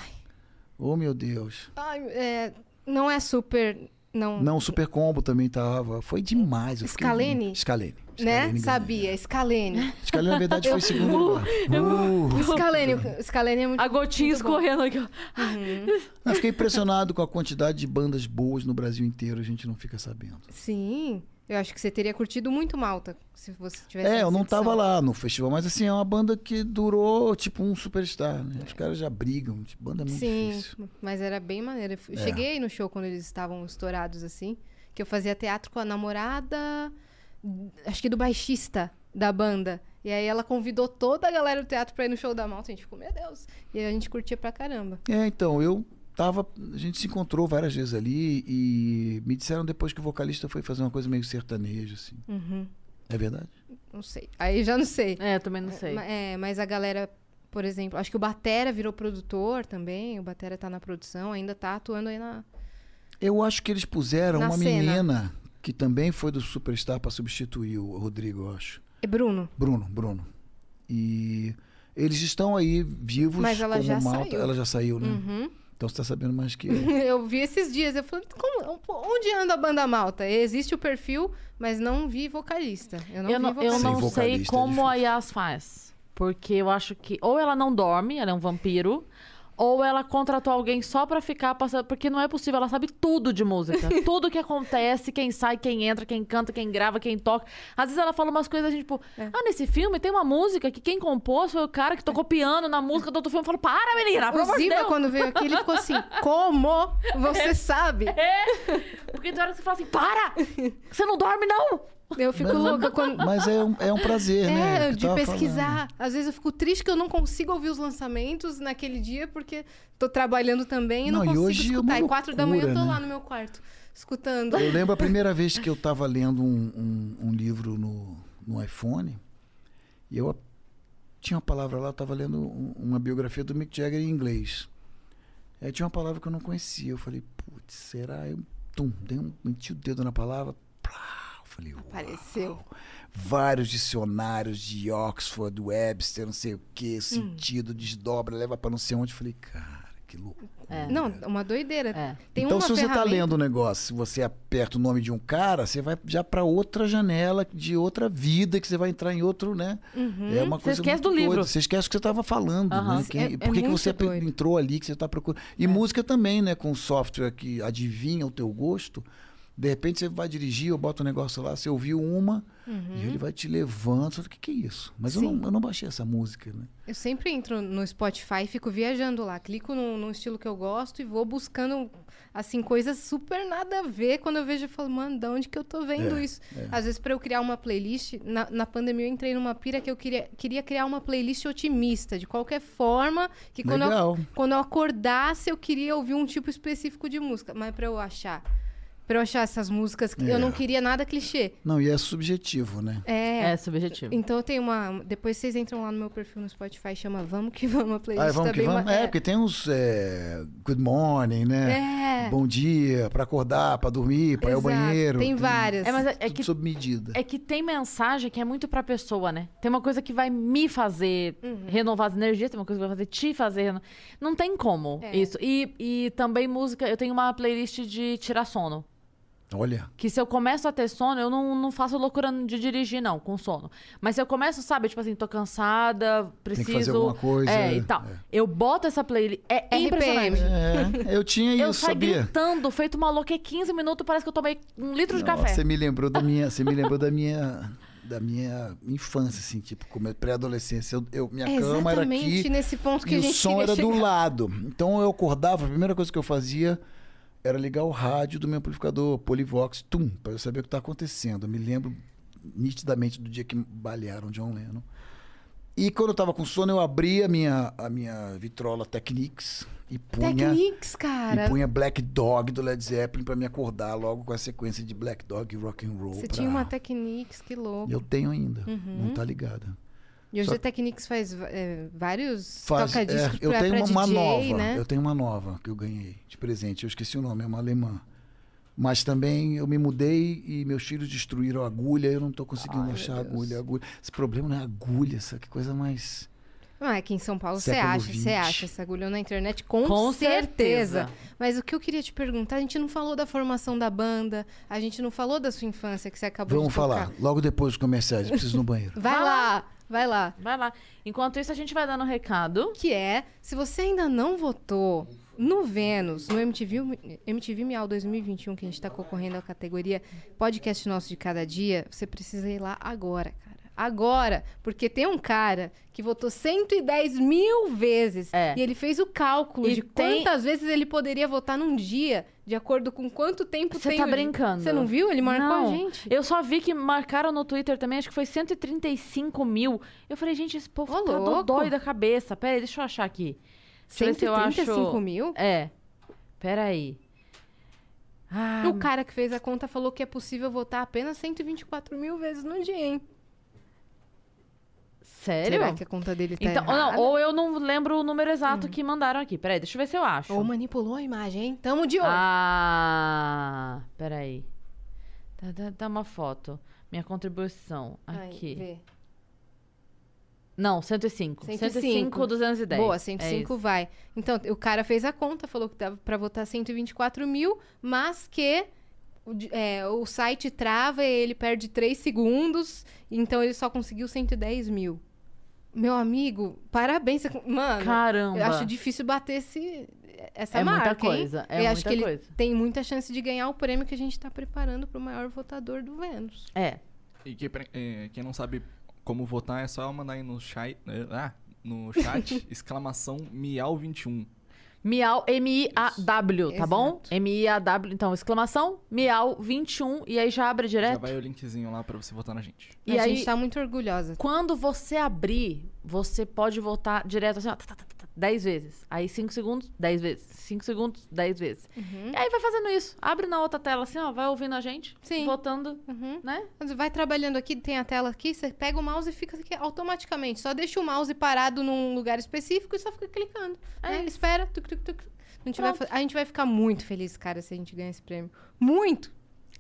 Oh, meu Deus. Ai, é, não é super. Não, Não, o Super Combo também tava. Foi demais. eu fiquei- Scalene? Né? Sabia, Scalene. Scalene, na verdade, foi segundo lugar. Uh, Scalene, Scalene é muito A gotinha muito bom. escorrendo aqui. ó. eu fiquei impressionado com a quantidade de bandas boas no Brasil inteiro, a gente não fica sabendo. Sim. Eu acho que você teria curtido muito Malta se você tivesse. É, eu não tava lá no festival, mas assim, é uma banda que durou tipo um superstar, né? Os caras já brigam, tipo, banda é muito Sim, difícil. mas era bem maneiro. Eu É. cheguei no show quando eles estavam estourados assim, que eu fazia teatro com a namorada, acho que do baixista da banda. E aí ela convidou toda a galera do teatro pra ir no show da Malta. A gente ficou, meu Deus. E aí a gente curtia pra caramba. É, então, eu tava. A gente se encontrou várias vezes ali e me disseram depois que o vocalista foi fazer uma coisa meio sertaneja, assim. Uhum, É verdade? não sei. Aí já não sei. É, também não sei. É, mas a galera, por exemplo, acho que o Batera virou produtor também. O Batera tá na produção, ainda tá atuando aí na. Eu acho que eles puseram Na uma cena. menina que também foi do Superstar pra substituir o Rodrigo, eu acho. É Bruno. Bruno, Bruno. E eles estão aí vivos Mas ela como já Malta. saiu. Ela já saiu, né? Uhum. Então você tá sabendo mais que eu. Eu vi esses dias, eu falei, como- onde anda a banda malta? Existe o perfil, mas não vi vocalista. Eu não eu vi não, eu vocalista. não Sem sei é como a difícil. Yas faz. Porque eu acho que ou ela não dorme, ela é um vampiro, ou ela contratou alguém só pra ficar passando. Porque não é possível, ela sabe tudo de música. tudo que acontece, quem sai, quem entra, quem canta, quem grava, quem toca. Às vezes ela fala umas coisas, a gente, tipo, É. ah, nesse filme tem uma música que quem compôs foi o cara que tocou piano na música do outro filme. Eu falo, para, menina, pelo amor de Deus. quando veio aqui, ele ficou assim, como você sabe? Porque tem hora que você fala assim, para! Você não dorme, não! Eu fico louca quando... Mas é um, é um prazer, né? É, eu de pesquisar. Às vezes eu fico triste que eu não consigo ouvir os lançamentos naquele dia, porque tô trabalhando também e não, Não, e consigo hoje é escutar. uma e quatro da manhã eu tô loucura, lá né? no meu quarto, escutando. Eu lembro a primeira vez que eu estava lendo um, um- um livro no, no iPhone e eu tinha uma palavra lá, eu estava lendo um- uma biografia do Mick Jagger em inglês. Aí tinha uma palavra que eu não conhecia. Eu falei, putz, será? Eu tum, dei um, meti o dedo na palavra, plá, falei, uau. Apareceu. Vários dicionários de Oxford, Webster, não sei o que, sentido, desdobra, leva para não sei onde. Falei, cara, que loucura. É. Não, uma doideira. É. Tem então, uma se você está ferramenta- lendo um negócio, se você aperta o nome de um cara, você vai já para outra janela de outra vida, que você vai entrar em outro, né? Uhum. É uma Você coisa esquece muito do livro. doida. Você esquece o que você estava falando, Aham. né? Quem, É- é por que, que você doido. entrou ali, que você está procurando. E música também, né? Com software que adivinha o teu gosto. De repente você vai dirigir, eu boto um negócio lá, você ouviu uma e ele vai te levando. Você fala, O que, que é isso? Mas eu Uhum. Não, eu não baixei essa música, né? Eu sempre entro no Spotify e fico viajando lá. Clico no, no estilo que eu gosto e vou buscando, assim, coisas super nada a ver. Quando eu vejo, eu falo, mano, de onde que eu tô vendo É, isso? Às vezes, pra eu criar uma playlist, na, na pandemia eu entrei numa pira que eu queria, queria criar uma playlist otimista, de qualquer forma, que quando eu, Legal. quando eu acordasse, eu queria ouvir um tipo específico de música. Mas pra eu achar, pra eu achar essas músicas. que É. Eu não queria nada clichê. Não, e é subjetivo, né? É. É subjetivo. Então eu tenho uma. Depois vocês entram lá no meu perfil no Spotify, chama Vamos que Vamos a playlist. Ah, vamos tá que vamos. ba- É, porque tem uns é, good morning, né? É. Bom dia, pra acordar, pra dormir, pra ir ao Exato. banheiro. Tem várias. É, mas é, é que sob medida. É que tem mensagem que é muito pra pessoa, né? Tem uma coisa que vai me fazer renovar as energias, tem uma coisa que vai fazer te fazer reno... Não tem como É. isso. E, e também música, eu tenho uma playlist de tirar sono. Olha, Que se eu começo a ter sono, eu não, não faço loucura de dirigir, não, com sono. Mas se eu começo, sabe, tipo assim, tô cansada, preciso. que fazer alguma coisa, É, é, e tal. é. Eu boto essa playlist. É RPM. impressionante. é, eu tinha Eu isso, saio sabia? gritando, feito uma louca, é 15 minutos, parece que eu tomei um litro de café. Você me lembrou da minha, você me lembrou da minha, da minha infância, assim, tipo, como é pré-adolescência. Eu, eu- minha É cama era exatamente aqui nesse ponto que e a o gente som queria era do chegar. lado. Então eu acordava, a primeira coisa que eu fazia era ligar o rádio do meu amplificador Polivox, tum, para eu saber o que tá acontecendo. Eu me lembro nitidamente do dia que balearam John Lennon. E quando eu tava com sono, eu abria a minha, a minha vitrola Technics e punha, Techniques, e cara. punha Black Dog do Led Zeppelin para me acordar logo com a sequência de Black Dog e rock and roll. Você pra- tinha uma Techniques, que louco. Eu tenho ainda, Uhum. não tá ligada. E hoje Só- a Techniques faz é, vários Faz, é, toca-discos eu pra, tenho pra uma DJ, nova, né? eu tenho uma nova que eu ganhei de presente. Eu esqueci o nome, é uma alemã. Mas também eu me mudei e meus filhos destruíram a agulha. Eu não tô conseguindo Ai, achar agulha, agulha. Esse problema não é agulha, essa que coisa mais. Ah, aqui em São Paulo você Século acha, você acha essa agulha na internet, com, Com certeza. certeza. Mas o que eu queria te perguntar, a gente não falou da formação da banda, a gente não falou da sua infância que você acabou Vamos de tocar. falar, logo depois dos comerciais, eu preciso ir no banheiro. Vai Vai lá, vai lá. Vai lá. Enquanto isso, a gente vai dando um recado. Que é, se você ainda não votou no Vênus, no MTV, MTV Miau 2021, que a gente está concorrendo à categoria Podcast Nosso de Cada Dia, você precisa ir lá agora, cara. Agora, porque tem um cara que votou 110 mil vezes É. e ele fez o cálculo E de tem- quantas vezes ele poderia votar num dia, de acordo com quanto tempo Você tem tá o dia. brincando. Você não viu? Ele marcou Não. a gente. Eu só vi que marcaram no Twitter também, acho que foi 135 mil. Eu falei, gente, esse povo Ô, tá louco. dodói da cabeça. Pera aí, deixa eu achar aqui. Deixa eu ver se eu acho... 135 mil? É. Pera aí. Ah, O cara que fez a conta falou que é possível votar apenas 124 mil vezes no dia, hein? Sério? Será que a conta dele tá Então, ou, errada? não, ou eu não lembro o número exato que mandaram aqui. Peraí, deixa eu ver se eu acho. Ou manipulou a imagem, hein? Tamo de olho. Ah, peraí. Dá, dá, dá uma foto. Minha contribuição. Ai, Aqui. vê. Não, 105. 105. 105, 210. Boa, É 105 isso. vai. Então, o cara fez a conta, falou que dava pra votar 124 mil, mas que é, o site trava e ele perde 3 segundos, então ele só conseguiu 110 mil. Meu amigo, parabéns. Mano, Caramba. eu acho difícil bater esse, essa É muita marca, hein? coisa, é eu acho muita que ele coisa. tem muita chance de ganhar o prêmio que a gente tá preparando pro maior votador do Vênus. É. E que, eh, quem não sabe como votar é só mandar aí no chat, eh, ah, no chat exclamação miau21. Miau, M-I-A-W, tá bom? M-I-A-W. Então, exclamação, Miau 21. E aí já abre Já direto. vai o linkzinho lá pra você votar na gente. E a aí, gente tá muito orgulhosa. quando você abrir, você pode votar direto assim, ó, tá, tá, tá, tá, 10 vezes. Aí 5 segundos, 10 vezes. 5 segundos, 10 vezes. Uhum. E aí vai fazendo isso. Abre na outra tela assim, ó, vai ouvindo a gente. Sim. Votando, Uhum. né? Quando Você vai trabalhando aqui, tem a tela aqui, você pega o mouse e fica aqui automaticamente. Só deixa o mouse parado num lugar específico e só fica clicando. É né? isso. Espera. Tuc, tuc, tuc. A gente, vai, a gente vai ficar muito feliz, cara, se a gente ganhar esse prêmio. Muito,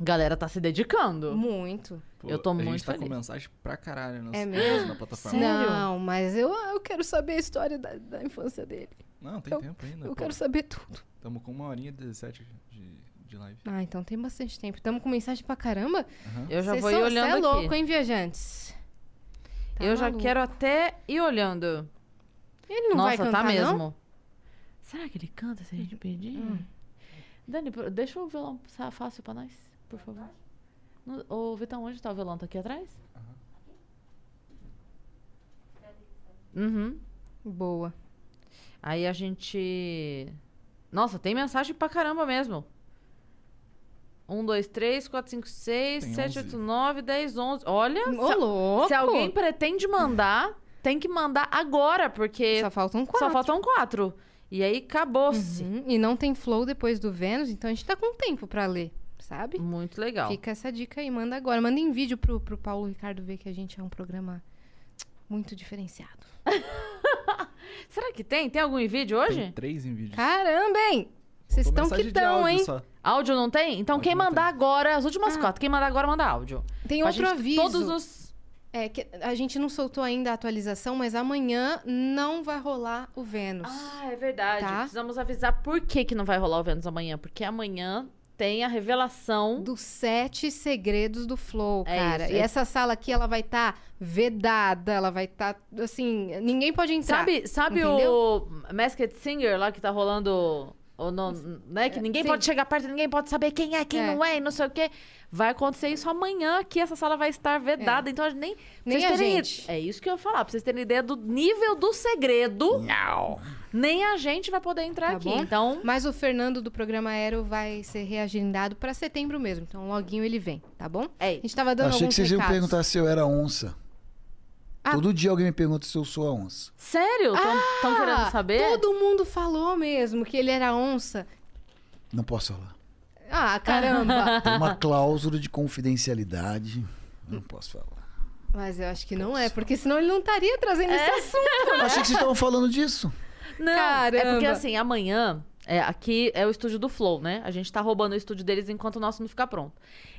Galera tá se dedicando. muito. Pô, Eu tô a muito gente tá feliz. com mensagem pra caralho nas- É mesmo? na plataforma. Sério? Não, mas eu, eu quero saber a história da, da infância dele. Não, tem Eu- tempo ainda. Eu pô. quero saber tudo. Tamo com uma horinha e 17 de, de live. Ah, então tem bastante tempo. Estamos com mensagem pra caramba? Aham. Eu já Cês vou ir olhando cê é aqui. louco, hein, viajantes? Tá eu já maluco. quero até ir olhando. Ele não vai Nossa, cantar, tá não? mesmo. Será que ele canta se a gente pedir? Hum. Dani, deixa o violão fácil pra nós, por favor. No- Ô, Vitão, onde tá o violão? Tá aqui atrás? Uhum. Boa. Aí a gente. Nossa, tem mensagem pra caramba mesmo. 1, 2, 3, 4, 5, 6, Tem 7, 11. 8, 9, 10, 11. Olha, Ô, se, louco! se alguém pretende mandar, tem que mandar agora, porque Só faltam quatro. só faltam quatro. E aí acabou-se. Uhum, E não tem flow depois do Vênus, então a gente tá com tempo pra ler. Sabe? Muito legal. Fica essa dica aí, manda agora. Manda em vídeo pro, pro Paulo Ricardo ver que a gente é um programa muito diferenciado. Será que tem? Tem algum em vídeo hoje? Tem três em vídeo. Caramba, hein? Vocês estão que estão, hein? só. Áudio não tem? Então Áudio quem mandar tem. agora, as últimas Ah. quatro, quem mandar agora manda áudio. Tem Pra outro gente- aviso. Todos os. É que a gente não soltou ainda a atualização, mas amanhã não vai rolar o Vênus. Ah, é verdade. Tá. Precisamos avisar por que, que não vai rolar o Vênus amanhã. Porque amanhã tem a revelação. Dos sete segredos do Flow, É cara. isso, e é- essa sala aqui, ela vai estar vedada, ela vai estar, assim, ninguém pode entrar. Sabe, sabe o Masked Singer lá que tá rolando. Ou não, né? Que ninguém sim. pode chegar perto, ninguém pode saber quem é, quem É. não é, e não sei o quê. Vai acontecer isso amanhã, que essa sala vai estar vedada. Então, a gente nem. Nem vocês a terem- gente. É isso que eu ia falar. Pra vocês terem ideia do nível do segredo, nem a gente vai poder entrar Tá aqui. bom? Então. Mas o Fernando do programa Aero vai ser reagendado pra setembro mesmo. Então, loguinho ele vem, tá bom? É A gente tava dando Achei que vocês iam recados. perguntar se eu era onça. Ah. Todo dia alguém me pergunta se eu sou a onça. Sério? Estão querendo Ah, saber? Todo mundo falou mesmo que ele era onça. Não posso falar. Ah, caramba. Tem uma cláusula de confidencialidade. Não posso falar. Mas eu acho que não é, porque senão ele não estaria trazendo esse assunto. Eu achei que vocês estavam falando disso. Não, é porque Caramba. assim, amanhã, é, aqui é o estúdio do Flow, né? A gente tá roubando o estúdio deles enquanto o nosso não ficar pronto.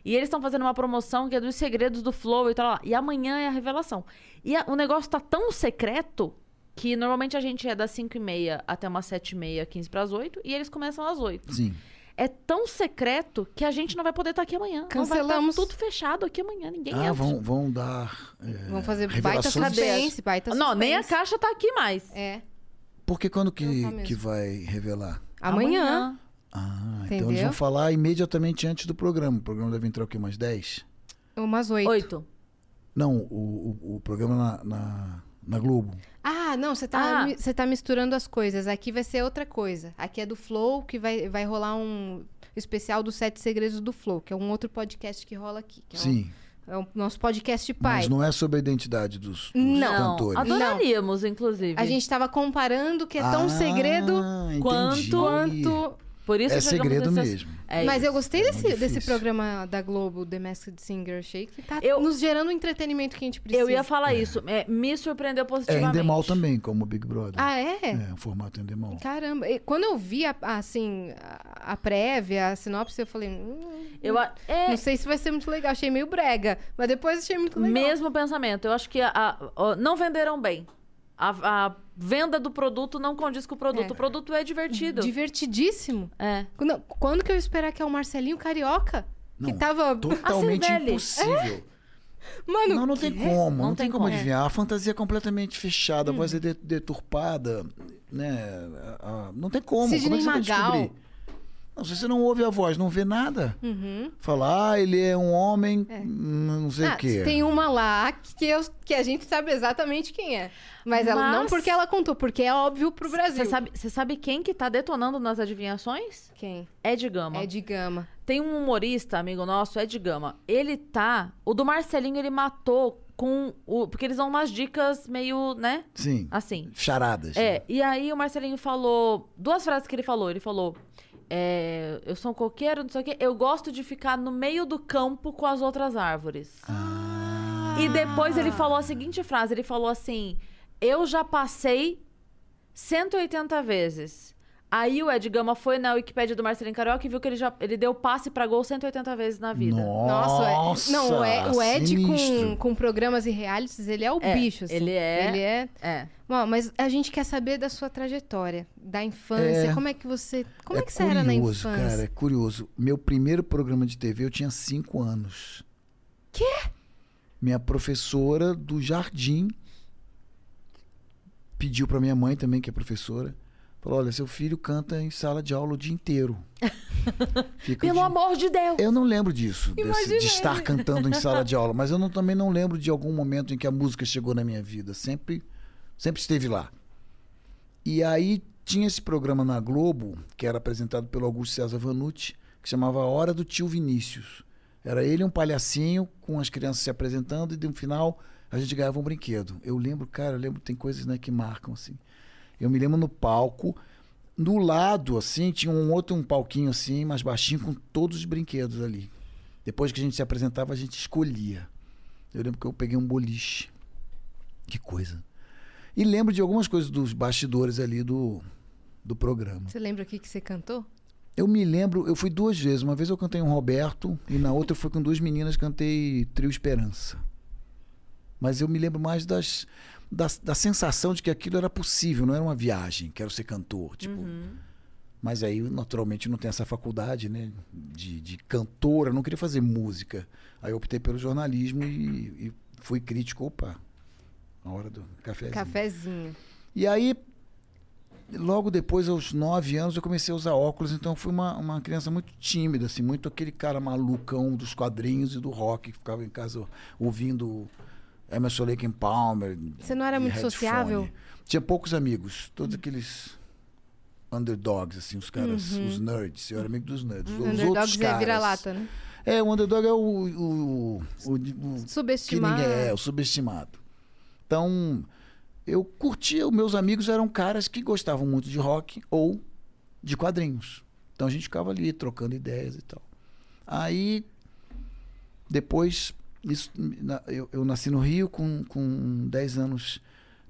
E eles estão fazendo uma promoção que é dos segredos do Flow e tal. lá. E amanhã é a revelação. E a- o negócio tá tão secreto que normalmente a gente é das 5 e meia até umas 7 e meia, 15 pras 8, e eles começam às 8. Sim. É tão secreto que a gente não vai poder estar aqui amanhã. Cancelamos. Não vai estar tudo fechado aqui amanhã, ninguém Ah, entra. vão, vão dar. é, Vamos fazer baita suspense, baita Não, nem a suspense. caixa tá aqui mais. É, Porque quando que, tá mesmo. que vai revelar? amanhã. Ah, então Entendeu? eles vão falar imediatamente antes do programa. O programa deve entrar o quê? Umas 10? Umas oito. Oito. Não, o, o, o programa na, na, na Globo. Ah, não, você tá, Ah. você tá misturando as coisas. Aqui vai ser outra coisa. Aqui é do Flow, que vai, vai rolar um especial dos Sete Segredos do Flow, que é um outro podcast que rola aqui. que é Sim. É o nosso podcast pai. Mas não é sobre a identidade dos, dos Não. cantores. Adoraríamos, inclusive. A gente tava comparando que é tão Ah, segredo entendi. quanto. Por isso É segredo mesmo. É Mas isso. eu gostei É desse, muito desse programa da Globo, The Masked Singer. Achei que tá Eu- nos gerando o entretenimento que a gente precisa. Eu ia falar isso. é, me surpreendeu É positivamente. Endemol também, como o Big Brother. Ah, é? É, o formato Endemol. Caramba. E quando eu vi, a, assim, a, a prévia, a sinopse, eu falei... Hum, Eu, é, Não sei se vai ser muito legal. Achei meio brega. Mas depois achei muito legal. mesmo pensamento. Eu acho que a- a- não venderam bem. A, a venda do produto não condiz com o produto. É. O produto é divertido. Divertidíssimo. É. Quando, quando que eu ia esperar que é o Marcelinho Carioca? Não, que tava... Totalmente impossível. Mano, Não, não tem como. Não, Não tem, tem como como. adivinhar. A fantasia é completamente fechada, a voz é de- deturpada, né? Não tem como. Sidney como é que você vai Magal. Não, se você não ouve a voz, não vê nada, Uhum. falar, ah, ele é um homem, hum, não sei Ah, o quê. Tem uma lá que, eu, que a gente sabe exatamente quem é. Mas, ela não Mas- porque ela contou, porque é óbvio pro Brasil. Você sabe, sabe quem que tá detonando nas adivinhações? Quem? Ed Gama. É de gama. Tem um humorista, amigo nosso, Ed Gama. Ele tá... O do Marcelinho, ele matou com o... Porque eles dão umas dicas meio, né? Sim. Assim. Charadas. É, e aí o Marcelinho falou... Duas frases que ele falou. Ele falou... é, eu sou um coqueiro, não sei o quê. Eu gosto de ficar no meio do campo com as outras árvores. Ah. E depois ele falou a seguinte frase. Ele falou assim... Eu já passei 180 vezes. Aí o Ed Gama foi na Wikipédia do Marcelinho Carioca e viu que ele já ele deu passe pra gol 180 vezes na vida. Nossa, é- não, o Ed, o Ed com, sinistro. com programas e realities, ele é o É, bicho. assim. ele é- Ele é. É. Bom, mas a gente quer saber da sua trajetória, da infância. É. Como é que você. Como é, que você curioso, era na infância? cara, é curioso. Meu primeiro programa de TV eu tinha cinco anos. Quê? Minha professora do jardim pediu pra minha mãe também, que é professora, falou: olha, seu filho canta em sala de aula o dia inteiro. Pelo dia- amor de Deus! Eu não lembro disso, desse- de estar cantando em sala de aula, mas eu não- também não lembro de algum momento em que a música chegou na minha vida. Sempre, sempre esteve lá. E aí tinha esse programa na Globo, que era apresentado pelo Augusto César Vanucci, que chamava A Hora do Tio Vinícius. Era ele um palhacinho com as crianças se apresentando e no final a gente ganhava um brinquedo. Eu lembro, cara, eu lembro, tem coisas né, que marcam assim. Eu me lembro no palco, no lado, assim, tinha um outro um palquinho assim, mais baixinho, com todos os brinquedos ali. Depois que a gente se apresentava, a gente escolhia. Eu lembro que eu peguei um boliche. Que coisa. E lembro de algumas coisas dos bastidores ali do, do programa. Você lembra o que, que você cantou? Eu me lembro, eu fui duas vezes. Uma vez eu cantei um Roberto e na outra eu fui com duas meninas cantei Trio Esperança. Mas eu me lembro mais das, da, da sensação de que aquilo era possível, não era uma viagem, quero ser cantor, tipo. Mas aí, naturalmente, não tem essa faculdade, né? De, de cantora, não queria fazer música. Aí eu optei pelo jornalismo e, e fui crítico. Opa, na hora do cafezinho. Cafezinho. E aí, logo depois, aos nove anos, eu comecei a usar óculos. Então, eu fui uma, uma criança muito tímida, assim, muito aquele cara malucão dos quadrinhos e do rock, que ficava em casa ouvindo Emerson Lake Palmer. Você não era muito sociável? Tinha poucos amigos, todos aqueles underdogs, assim, os caras, Uhum. os nerds. Eu era amigo dos nerds. Os Underdogs outros é caras. vira-lata, né? É, o underdog é o, o, o, o- ninguém é, o subestimado. Então, eu curtia, os meus amigos eram caras que gostavam muito de rock ou de quadrinhos. Então a gente ficava ali trocando ideias e tal. Aí, depois, isso, eu, eu nasci no Rio com, com 10 anos.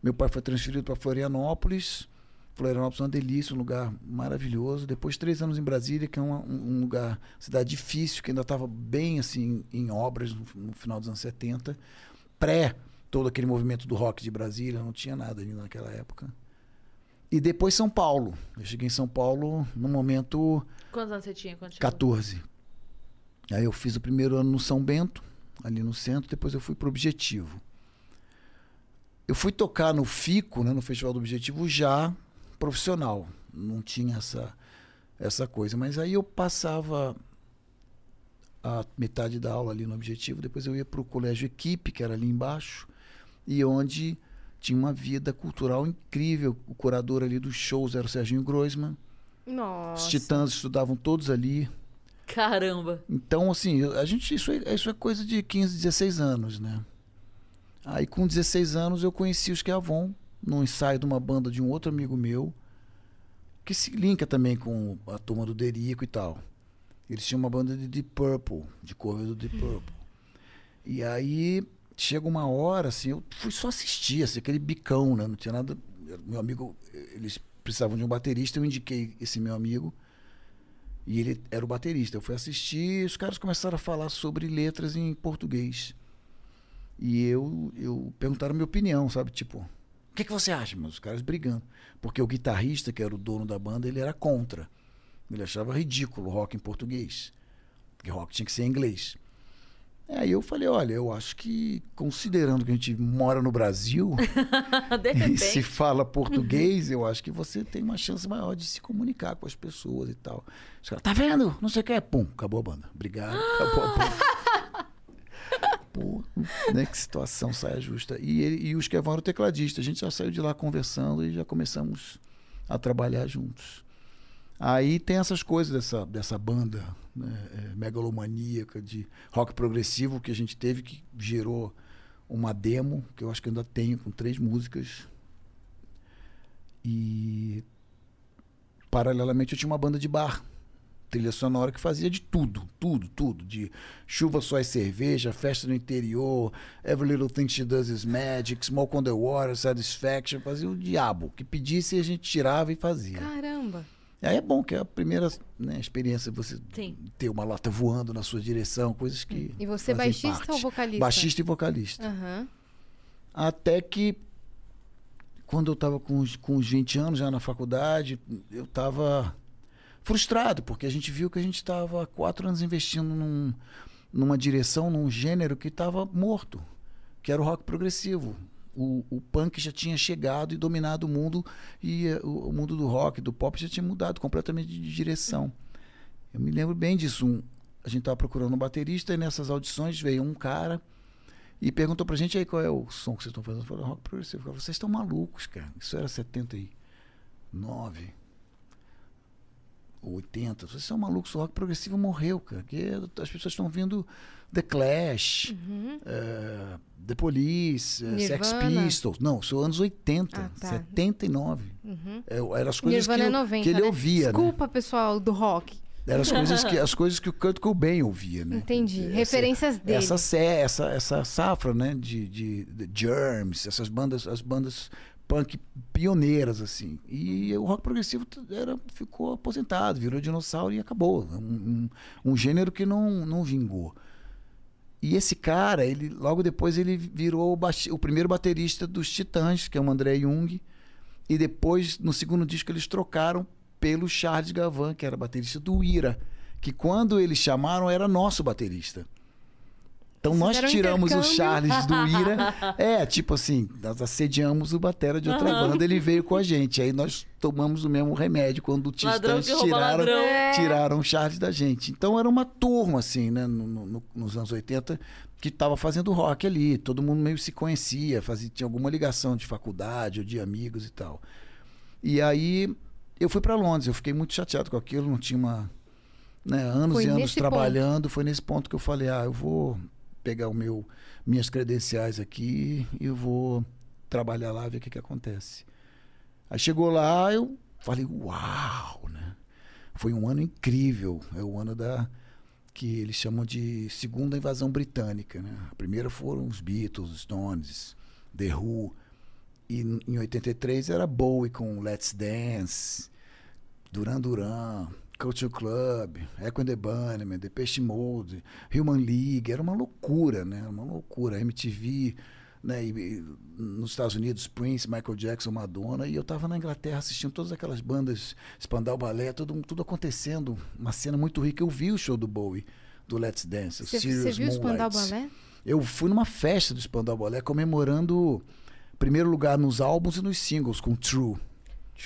Meu pai foi transferido para Florianópolis. Florianópolis é uma delícia, um lugar maravilhoso. Depois, três anos em Brasília, que é uma- um, um lugar, cidade difícil, que ainda estava bem assim em obras no, no final dos anos 70. Pré todo aquele movimento do rock de Brasília, não tinha nada ainda naquela época. E depois São Paulo. Eu cheguei em São Paulo no momento Quantos anos você tinha quando chegou? 14. Aí eu fiz o primeiro ano no São Bento, ali no centro, depois eu fui pro Objetivo. Eu fui tocar no FICO, né, no Festival do Objetivo, já profissional. Não tinha essa, essa coisa. Mas aí eu passava a metade da aula ali no Objetivo, depois eu ia pro Colégio Equipe, que era ali embaixo, e onde tinha uma vida cultural incrível. O curador ali dos shows era o Serginho Groisman. Nossa. Os Titãs estudavam todos ali. Caramba. Então, assim, a gente, isso é, isso é coisa de 15, 16 anos, né? Aí, com 16 anos, eu conheci os Keavon num ensaio de uma banda de um outro amigo meu, que se linka também com a turma do Derico e tal. Eles tinham uma banda de Deep Purple, de cover do Deep Purple. E aí, chega uma hora, assim, eu fui só assistir, assim, aquele bicão, né? Não tinha nada. Meu amigo, eles precisavam de um baterista, eu indiquei esse meu amigo. E ele era o baterista. Eu fui assistir os caras começaram a falar sobre letras em português. E eu, eu perguntaram minha opinião, sabe? Tipo, o que, que você acha, meus? Os caras brigando. Porque o guitarrista, que era o dono da banda, ele era contra. Ele achava ridículo o rock em português. Porque rock tinha que ser em inglês. Aí eu falei, olha, eu acho que, considerando que a gente mora no Brasil e se fala português, eu acho que você tem uma chance maior de se comunicar com as pessoas e tal. Os caras, tá vendo? Não sei o que é. Pum, acabou a banda. Obrigado, acabou a banda. Pô, né, que situação saia justa. E, ele, e os que eram tecladista, a gente já saiu de lá conversando e já começamos a trabalhar juntos. Aí tem essas coisas dessa, dessa banda né, é, megalomaníaca de rock progressivo que a gente teve, que gerou uma demo, que eu acho que ainda tenho, com três músicas. E paralelamente eu tinha uma banda de bar, trilha sonora que fazia de tudo, tudo, tudo. De chuva, só e cerveja, festa no interior, Every Little Thing She Does Is Magic, Smoke on the Water, Satisfaction, fazia o diabo. Que pedisse a gente tirava e fazia. Caramba. Aí é bom que é a primeira né, experiência você Sim. ter uma lata voando na sua direção, coisas que. E você é fazem baixista parte. ou vocalista? Baixista e vocalista. Aham. Até que, quando eu estava com, os- com os 20 anos, já na faculdade, eu estava frustrado, porque a gente viu que a gente estava há quatro anos investindo num- numa direção, num gênero que estava morto, que era o rock progressivo. O, o punk já tinha chegado e dominado o mundo, e eh, o, o mundo do rock, do pop, já tinha mudado completamente de direção. Eu me lembro bem disso. Um- a gente estava procurando um baterista, e nessas audições veio um cara e perguntou pra gente aí qual é o som que vocês estão fazendo. Falei, rock progressivo. Falei, vocês estão malucos, cara. Isso era 79. ou 80. Vocês são malucos, o rock progressivo morreu, cara. Que as pessoas estão vendo The Clash, eh, The Police, eh, Sex. Pistols. Não, sou anos 80, Ah, tá. 79. É, eram as coisas Nirvana que, é eu- 90, que ele né? ouvia, né? Desculpa, pessoal do rock. Eram as coisas que, as coisas que o Kurt Cobain ouvia, né? Entendi. Essa- Referências dele. Essa, essa, essa safra, né? De, de, de Germs, essas bandas, as bandas punk pioneiras, assim. E o rock progressivo era, ficou aposentado, virou dinossauro e acabou. Um, um, um gênero que não, não vingou. E esse cara, ele logo depois ele virou o, o primeiro baterista dos Titãs, que é o André Jung. E depois, no segundo disco, eles trocaram pelo Charles Gavan, que era baterista do Ira. Que quando eles chamaram, era nosso baterista. Então nós Fizeram um tiramos o. Charles do Ira. É, tipo assim, nós assediamos o batera de outra banda, ele veio com a gente. Aí nós tomamos o mesmo remédio quando o Titãs tiraram. É. tiraram o Charles da gente. Então era uma turma, assim, né, no- no- nos anos 80, que estava fazendo rock ali. Todo mundo meio se conhecia, fazia, tinha alguma ligação de faculdade ou de amigos e tal. E aí eu fui para Londres, eu fiquei muito chateado com aquilo, não tinha uma. Né, anos Foi e anos trabalhando, foi nesse ponto que eu falei: ah, eu vou pegar o meu, minhas credenciais aqui e eu vou trabalhar lá, ver o que, que acontece. Aí chegou lá, eu falei: uau, né? Foi um ano incrível, é o ano da que eles chamam de segunda invasão britânica, né? A primeira foram os Beatles, os Stones, The Who, e em 83 era Bowie com Let's Dance, Duran Duran, Culture Club, Echo and the Bunnymen, Depeche Mode, Human League, era uma loucura, né? Uma loucura. MTV, né? E, nos Estados Unidos, Prince, Michael Jackson, Madonna, e eu estava na Inglaterra assistindo todas aquelas bandas, Spandau Ballet, tudo, tudo acontecendo, uma cena muito rica. Eu vi o show do Bowie, do Let's Dance, Você viu o Spandau. Ballet? Eu fui numa festa do Spandau Ballet comemorando primeiro lugar nos álbuns e nos singles com True.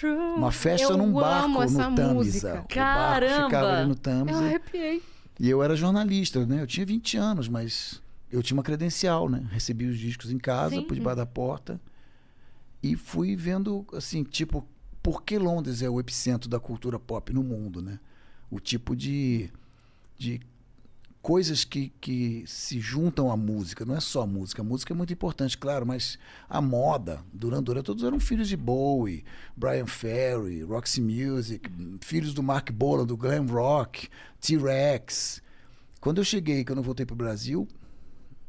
Uma festa Eu num barco no Tamisa. música. O barco Caramba! ficava ali no Eu Tamisa. arrepiei. E eu era jornalista, né? Eu tinha 20 anos, mas eu tinha uma credencial, né? Recebi os discos em casa, Sim. por debaixo da porta. E fui vendo, assim, tipo, por que Londres é o epicentro da cultura pop no mundo, né? O tipo de, de coisas que, que se juntam à música. Não é só a música. A música é muito importante, claro, mas a moda, Duran Duran, todos eram filhos de Bowie, Brian Ferry, Roxy Music, filhos do Mark Bolan, do glam rock, T-Rex. Quando eu cheguei, que eu não voltei para o Brasil,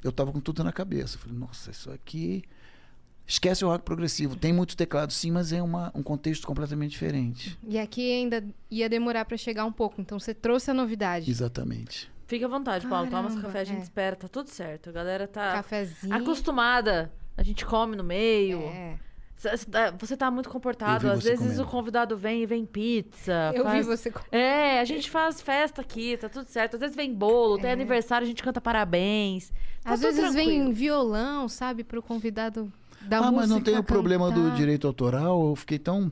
eu tava com tudo na cabeça. Falei, nossa, isso aqui... Esquece o rock progressivo. Tem muito teclado, sim, mas é uma, um contexto completamente diferente. E aqui ainda ia demorar pra chegar um pouco, então você trouxe a novidade. Exatamente. Fica à vontade, Paulo. Toma seu café, a gente é. espera. Tá tudo certo. A galera tá Cafezinho. acostumada. A gente come no meio. É. Tá- Você tá muito comportado. Vi Às vezes comendo. o convidado vem e vem pizza. Eu vi faz- você com- É, a gente faz festa aqui, tá tudo certo. Às vezes vem bolo, tem aniversário, a gente canta parabéns. Tá É. Às vezes vem tranquilo. violão, sabe, pro convidado da ah, música. mas não tem o problema do direito autoral? Eu fiquei tão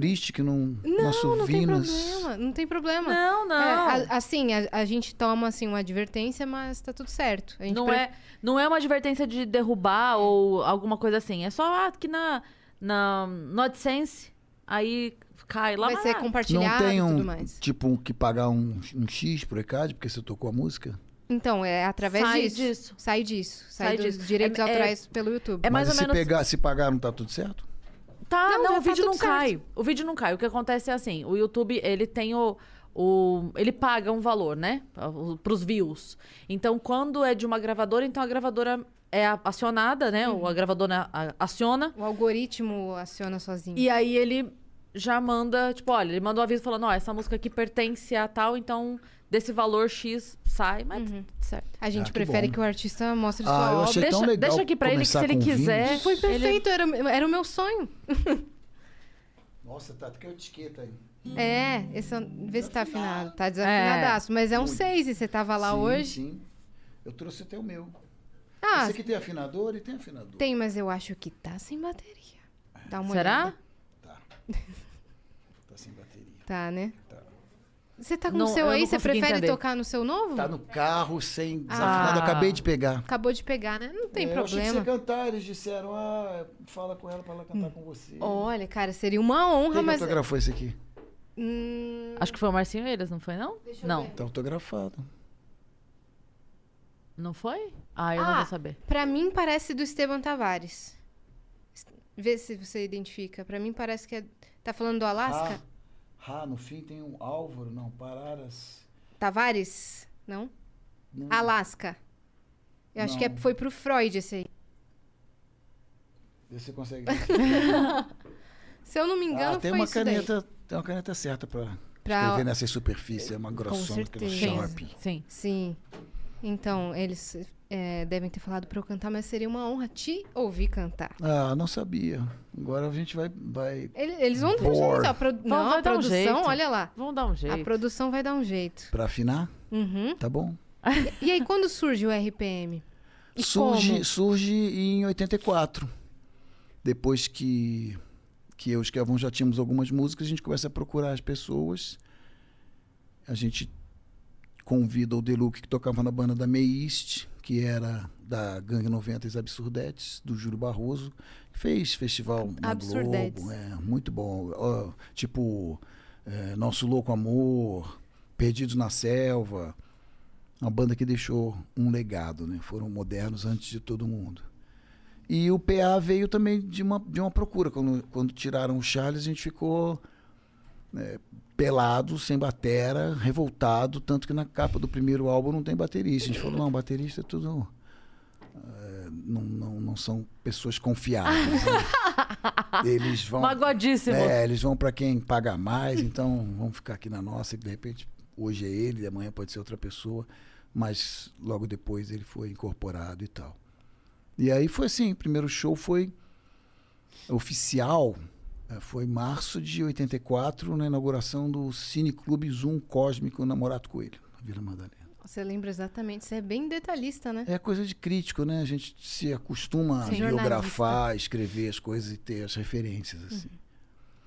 triste que não, nosso Não, não tem Vinas... problema, não tem problema. Não, não. É, a- assim, a, a gente toma assim uma advertência, mas tá tudo certo. A gente Não pre- é, não é uma advertência de derrubar ou alguma coisa assim. É só ah, que na, na, no AdSense, aí cai lá. vai ser ah, compartilhado Não tem e um, tudo mais. tipo, um que pagar um, um X por ECAD porque você tocou a música? Então, é através Sai disso. disso. Sai disso. Sai, Sai dos disso. direitos É- é- autorais pelo YouTube. é mais Mas ou se, menos- pegar, se pagar, não tá tudo certo? Tá, Não, não, já o vídeo não tudo cai. O vídeo não cai. O que acontece é assim, o YouTube, ele tem o... O, ele paga um valor, né? Pros views. Então, quando é de uma gravadora, então a gravadora é acionada, né? Uhum. A gravadora aciona. O algoritmo aciona sozinho. E aí ele já manda, tipo, olha, ele manda um aviso falando, ó, essa música aqui pertence a tal, então desse valor X sai, mas Uhum. certo. A gente Ah, que prefere bom. que o artista mostre Ah, sua eu obra. achei Deixa, tão legal deixa aqui pra ele que se ele quiser. vinhos. Foi ele- perfeito, era, era o meu sonho. Nossa, tá até etiqueta aí. É, esse, é- vê se tá afinado. Tá desafinadaço. Mas é um Muito. 6 e você tava lá sim, hoje. Sim, Eu trouxe até o meu. Ah, Esse aqui tem afinador e tem afinador. tem, mas eu acho que tá sem bateria. Dá uma Será? olhada. Tá. tá sem bateria. Tá, né? Você tá com o Não, seu eu aí? não Você prefere entender. tocar no seu novo? Tá no carro, sem Ah. desafinado. Acabei de pegar. Acabou de pegar, né? Não tem É, Eu achei que problema. você cantar, eles disseram, ah, fala com ela pra ela cantar com você. Olha, cara, seria uma honra, Quem mas. autografou esse aqui? Hum, Acho que foi o Marcinho Eiras, não foi, não? Deixa eu Não. ver. Tá autografado. Não foi? Ah, eu não Ah, vou saber. Pra mim parece do Esteban Tavares. Vê se você identifica. Pra mim parece que é... Tá falando do Alasca? Ah, no fim tem um Álvaro, não, Pararas. Tavares? Não? Não. Alasca. Eu acho que é, Não. foi pro Freud esse aí. Vê se você consegue. Se eu não me engano, ah, tem foi uma isso daí. caneta, tem uma caneta certa pra, Pra- escrever nessa superfície, é uma grossona, aquela certeza. Sharp. Sim. Sim. Então, eles é, devem ter falado pra eu cantar, mas seria uma honra te ouvir cantar. Ah, não sabia. Agora a gente vai, vai Ele- Eles vão ter um pro- Não, vai a dar um produção, jeito. olha lá. Vamos dar um jeito. A produção vai dar um jeito. para afinar, Uhum. tá bom? E aí, quando surge o RPM? E surge, como? surge em 84. Depois que, que eu e o Esquavão já tínhamos algumas músicas, a gente começa a procurar as pessoas. A gente convida o Deluxe, que tocava na banda da Meist, que era da Gangue 90 e Absurdetes, do Júlio Barroso. que Fez festival na Absurdetes. Globo. É, muito bom. Ó, tipo, é, Nosso Louco Amor, Perdidos na Selva. Uma banda que deixou um legado, né? Foram modernos antes de todo mundo. E o PA veio também de uma, de uma procura. Quando, quando tiraram o Charles, a gente ficou é, pelado, sem batera, revoltado. Tanto que na capa do primeiro álbum não tem baterista. A gente falou, não, baterista é tudo... é, não, não, não são pessoas confiáveis. né? Eles vão... Magoadíssimo. É, eles vão para quem paga mais, então vamos ficar aqui na nossa, e de repente hoje é ele, amanhã pode ser outra pessoa, mas logo depois ele foi incorporado e tal. E aí foi assim, o primeiro show foi oficial, eh, foi março de 84, na inauguração do Cine Clube Zoom Cósmico na Morato Coelho, na Vila Madalena. Você lembra exatamente. Você é bem detalhista, né? É coisa de crítico, né? A gente se acostuma Sim. a biografar, escrever as coisas e ter as referências, assim.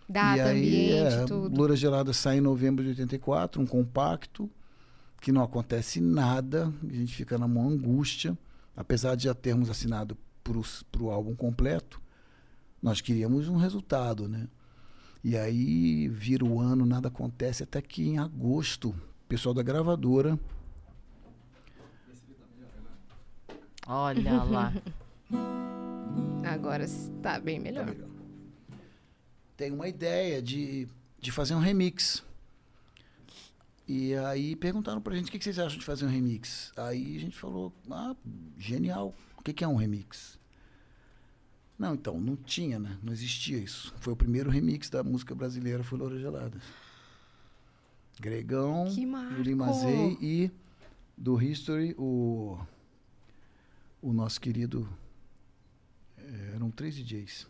Data, e aí, ambiente, é, tudo. Loura Gelada sai em novembro de 84, um compacto, que não acontece nada, a gente fica na mão angústia, apesar de já termos assinado para o álbum completo, nós queríamos um resultado, né? E aí vira o ano, nada acontece, até que em agosto, o pessoal da gravadora Olha lá. Agora está bem melhor. tem uma ideia de, de fazer um remix. E aí perguntaram pra gente o que, que vocês acham de fazer um remix. Aí a gente falou, ah, genial. O que, que é um remix? Não, então, não tinha, né? Não existia isso. Foi o primeiro remix da música brasileira, foi Loura Gelada. Gregão, Que marco! Julinho Mazei e do History, o, o nosso querido. eh, Eram três DJs.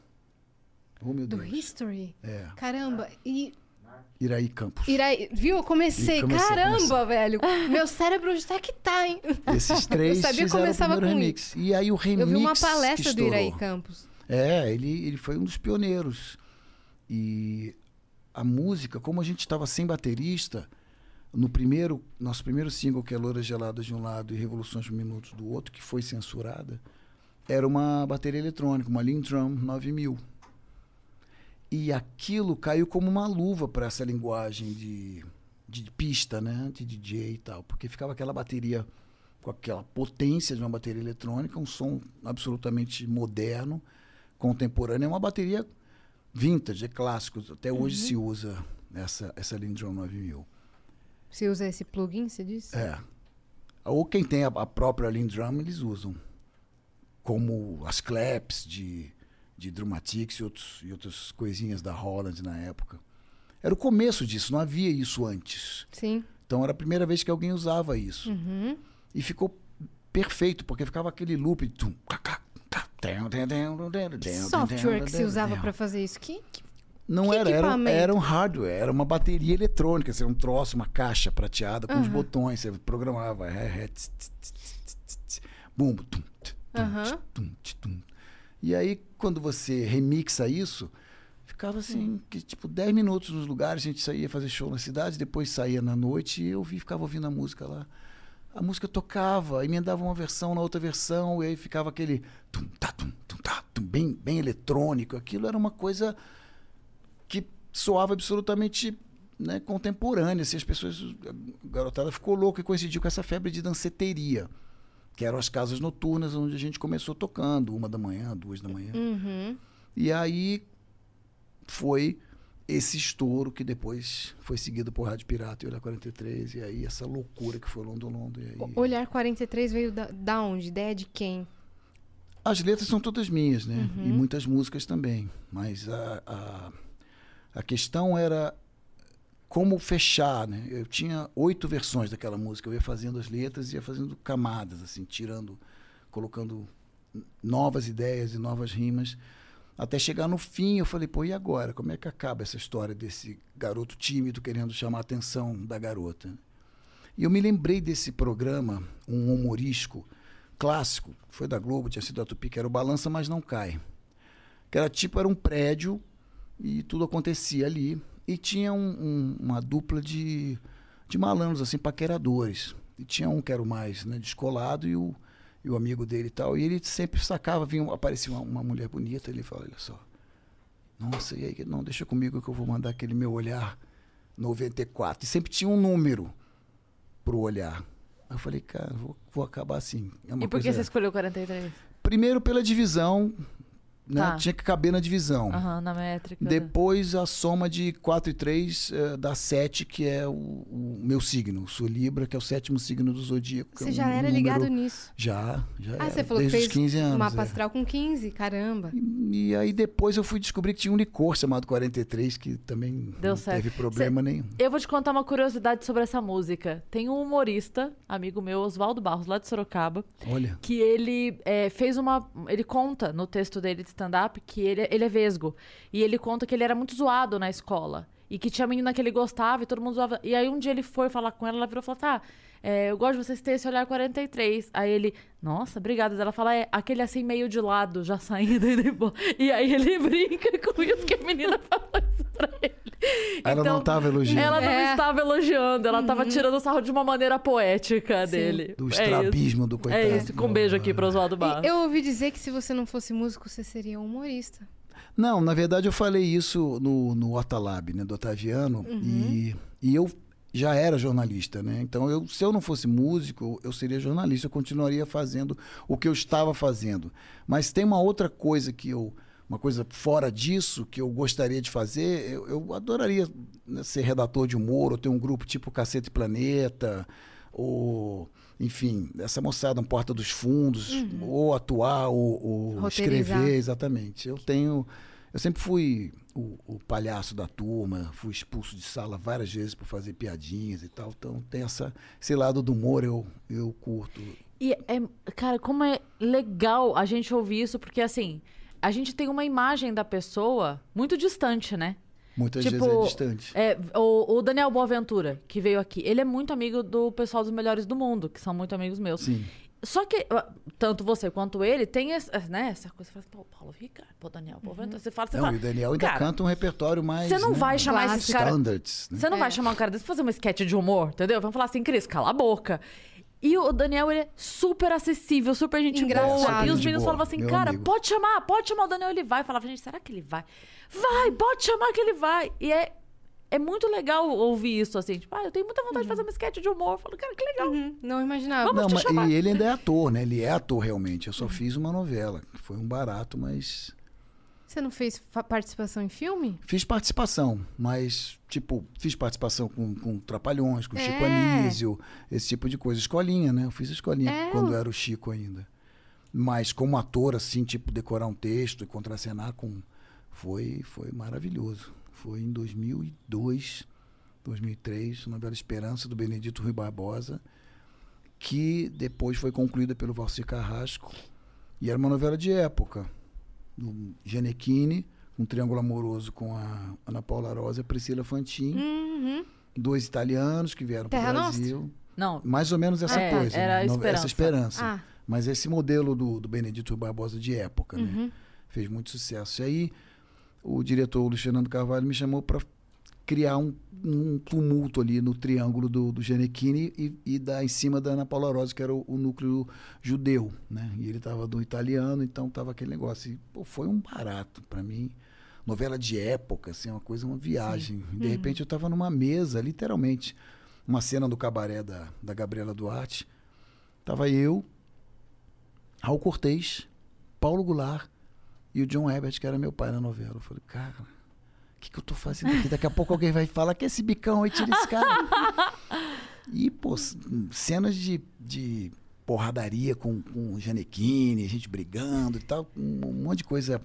Oh, meu Do Deus. History? É, Caramba. E Iraí Campos. Iraí, viu? Eu comecei. Comecei, Caramba, comecei. velho. Meu cérebro já tá que tá, hein? Esses três Eu sabia que começava com remix. E aí o remix Eu vi uma palestra do Iraí. Campos. É, ele, ele foi um dos pioneiros. E a música, como a gente estava sem baterista, no primeiro, nosso primeiro single, que é Loura Gelada de um lado e Revoluções de Minutos do outro, que foi censurada, era uma bateria eletrônica, uma Lindrum 9000. E aquilo caiu como uma luva para essa linguagem de, de pista, né? De DJ e tal. Porque ficava aquela bateria com aquela potência de uma bateria eletrônica, um som absolutamente moderno, contemporâneo. É uma bateria vintage, é clássico. Até hoje se usa essa, essa Lindrum 9000. Você usa esse plugin, você disse? É. Ou quem tem a, a própria Lindrum, eles usam. Como as claps de, de Drumatics e, outros, e outras coisinhas da Holland na época. Era o começo disso, não havia isso antes. Sim. Então era a primeira vez que alguém usava isso. Uhum. E ficou perfeito, porque ficava aquele loop de tum, cá, Que software que você tem, usava pra fazer isso? Que, que- Não que era, era, era um hardware, era uma bateria eletrônica, assim, um troço, uma caixa prateada com os botões, você programava, bum, tum, tum, tum. E aí, quando você remixa isso, ficava assim, que, tipo, 10 minutos nos lugares, a gente saía fazer show na cidade, depois saía na noite e eu vi, ficava ouvindo a música lá. A música tocava, emendava uma versão na outra versão, e aí ficava aquele tum, tá, tum, tum, tá, tum, bem, bem eletrônico. Aquilo era uma coisa que soava absolutamente né, contemporânea. Assim, as pessoas, a garotada ficou louca e coincidiu com essa febre de danceteria, que eram as casas noturnas onde a gente começou tocando, uma da manhã, duas da manhã. Uhum. E aí foi esse estouro que depois foi seguido por Rádio Pirata e Olhar 43, e aí essa loucura que foi Londo Londo. Aí... Olhar 43 veio da, da onde? Ideia de quem? As letras são todas minhas, né? Uhum. E muitas músicas também. Mas a, a, a questão era como fechar, né? Eu tinha oito versões daquela música. Eu ia fazendo as letras e ia fazendo camadas, assim, tirando, colocando novas ideias e novas rimas. Até chegar no fim, eu falei, pô, e agora? Como é que acaba essa história desse garoto tímido querendo chamar a atenção da garota? E eu me lembrei desse programa, um humorístico clássico, foi da Globo, tinha sido da Tupi, que era o Balança, mas não cai. Que era tipo, era um prédio e tudo acontecia ali. E tinha um- um- uma dupla de, de malandros, assim, paqueradores. E tinha um que era o mais né, descolado e o, e o amigo dele e tal. E ele sempre sacava, vinha, aparecia uma, uma mulher bonita, ele falava, olha só, nossa, e aí, não, deixa comigo que eu vou mandar aquele meu olhar 94. E sempre tinha um número pro olhar. Aí eu falei, cara, vou, vou acabar assim. É E por que coisa- você escolheu 43? Primeiro pela divisão, né? Tá. Tinha que caber na divisão. Aham, na métrica. Depois a soma de 4 e 3 eh, dá 7, que é o, o meu signo. Sou Libra, que é o sétimo signo do zodíaco. que é Você um já era número- ligado nisso. Já, já Ah, era. você falou que desde fez os 15 anos. mapa é. astral com 15, caramba. E, e aí depois eu fui descobrir que tinha um licor chamado 43, que também Deu não certo. teve problema nenhum. Eu vou te contar uma curiosidade sobre essa música. Tem um humorista, amigo meu, Oswaldo Barros, lá de Sorocaba, Olha, que ele é, fez uma. Ele conta no texto dele de stand-up que ele, ele é vesgo. E ele conta que ele era muito zoado na escola. E que tinha menina que ele gostava e todo mundo zoava. E aí um dia ele foi falar com ela, ela virou e falou: tá, é, eu gosto de vocês terem esse olhar 43. Aí ele, nossa, obrigada. Ela fala, é aquele assim meio de lado, já saindo e depois. E aí ele brinca com isso que a menina falou isso pra ele. ela Então, não estava elogiando. Ela não É. estava elogiando, ela estava tirando sarro de uma maneira poética Sim. dele. Do É isso. estrabismo do coitado. É isso, com um beijo aqui pro Oswaldo Barros. E eu ouvi dizer que se você não fosse músico, você seria humorista. Não, na verdade eu falei isso no, no Otalab, né, do Otaviano, e, e eu já era jornalista, né? Então, eu, se eu não fosse músico, eu seria jornalista, eu continuaria fazendo o que eu estava fazendo. Mas tem uma outra coisa que eu, uma coisa fora disso que eu gostaria de fazer, eu, eu adoraria né, ser redator de humor, ou ter um grupo tipo Cacete Planeta, ou enfim, essa moçada, um Porta dos Fundos, ou atuar, ou, ou escrever, exatamente. Eu tenho. Eu sempre fui o, o palhaço da turma, fui expulso de sala várias vezes por fazer piadinhas e tal. Então tem essa, esse lado do humor eu, eu curto. E, é, cara, como é legal a gente ouvir isso, porque assim, a gente tem uma imagem da pessoa muito distante, né? Muitas Tipo, vezes é distante. É, o, o Daniel Boaventura, que veio aqui, ele é muito amigo do pessoal dos melhores do mundo, que são muito amigos meus. Sim. Só que, ah, tanto você quanto ele, tem essa, né, essa coisa. Você fala assim, pô, Paulo Ricardo, pô, Daniel Boaventura. Você fala, você Não, fala. e o Daniel ainda cara, canta um repertório mais. Você não né, vai chamar esses Clássico. caras. Standards. né? Você não vai chamar um cara desse pra fazer uma sketch de humor, entendeu? Vamos falar assim, Cris, cala a boca. E o Daniel, ele é super acessível, super gente Engraçado. boa. E os meninos falavam assim, meu cara, amigo. pode chamar, pode chamar o Daniel, ele vai. Eu falava, gente, será que ele vai? Vai, pode chamar que ele vai. E é, é muito legal ouvir isso, assim. Tipo, ah, eu tenho muita vontade de fazer uma sketch de humor. Eu falo, cara, que legal. Uhum, não imaginava. Vamos Não, mas, chamar. e ele ainda é ator, né? Ele é ator realmente. Eu só fiz uma novela. que Foi um barato, mas. Você não fez participação em filme? Fiz participação, mas, tipo, fiz participação com, com Trapalhões, com Chico É. Anísio, esse tipo de coisa. Escolinha, né? Eu fiz escolinha É, quando eu- era o Chico ainda. Mas como ator, assim, tipo, decorar um texto e contracenar com. Foi, foi maravilhoso. Foi em 2002, 2003, novela Esperança, do Benedito Rui Barbosa, que depois foi concluída pelo Valci Carrasco. E era uma novela de época. No Gianecchini, um triângulo amoroso com a Ana Paula Rosa e a Priscila Fantin. Uhum. Dois italianos que vieram para o Brasil. Não, Mais ou menos essa É, coisa. era né? Esperança. Essa esperança. Ah, Mas esse modelo do, do Benedito Rui Barbosa de época, né? uhum. Fez muito sucesso. E aí, o diretor Luiz Fernando Carvalho me chamou para criar um, um tumulto ali no triângulo do, do Gianecchini e, e dar em cima da Ana Paula Rosa, que era o, o núcleo judeu, né? E ele estava do italiano, então tava aquele negócio. E, pô, foi um barato para mim. novela de época, assim, uma coisa, uma viagem. E de repente eu estava numa mesa, literalmente, uma cena do cabaré da, da Gabriela Duarte. Tava eu, Raul Cortez, Paulo Goulart e o John Herbert, que era meu pai na novela. Eu falei, cara, o que, que eu tô fazendo aqui? Daqui a pouco alguém vai falar que esse bicão aí tira esse cara. e, pô, cenas de, de porradaria com, com Janequine, gente brigando e tal, um, um monte de coisa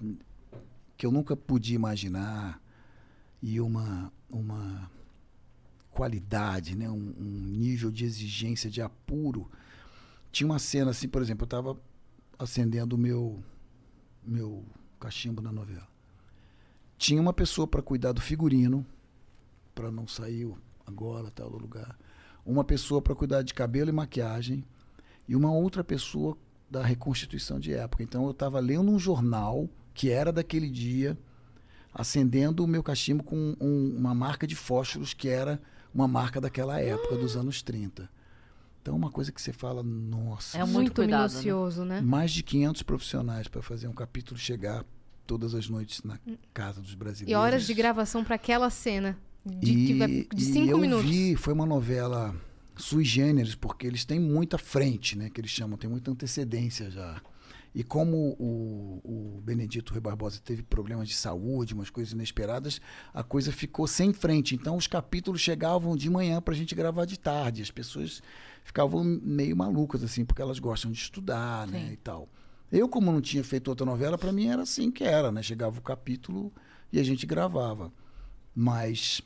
que eu nunca podia imaginar. E uma, uma qualidade, né? um, um nível de exigência, de apuro. Tinha uma cena assim, por exemplo, eu estava acendendo o meu, meu cachimbo na novela. Tinha uma pessoa para cuidar do figurino, para não sair agora tal lugar. Uma pessoa para cuidar de cabelo e maquiagem e uma outra pessoa da reconstituição de época. Então eu estava lendo um jornal que era daquele dia, acendendo o meu cachimbo com um- uma marca de fósforos que era uma marca daquela época, dos anos 30. Então uma coisa que você fala, nossa, É muito cuidado, né? minucioso, né? mais de 500 profissionais para fazer um capítulo chegar todas as noites na casa dos brasileiros. E horas de gravação pra aquela cena. De, que vai- de E cinco eu minutos. vi, foi uma novela sui generis, porque eles têm muita frente, né? Que eles chamam, tem muita antecedência já. E como o, o Benedito Rui Barbosa teve problemas de saúde, umas coisas inesperadas, a coisa ficou sem frente. Então os capítulos chegavam de manhã para a gente gravar de tarde. As pessoas ficavam meio malucas, assim, porque elas gostam de estudar, né? Sim. E tal. Eu, como não tinha feito outra novela, para mim era assim que era, né? Chegava o capítulo e a gente gravava. Mas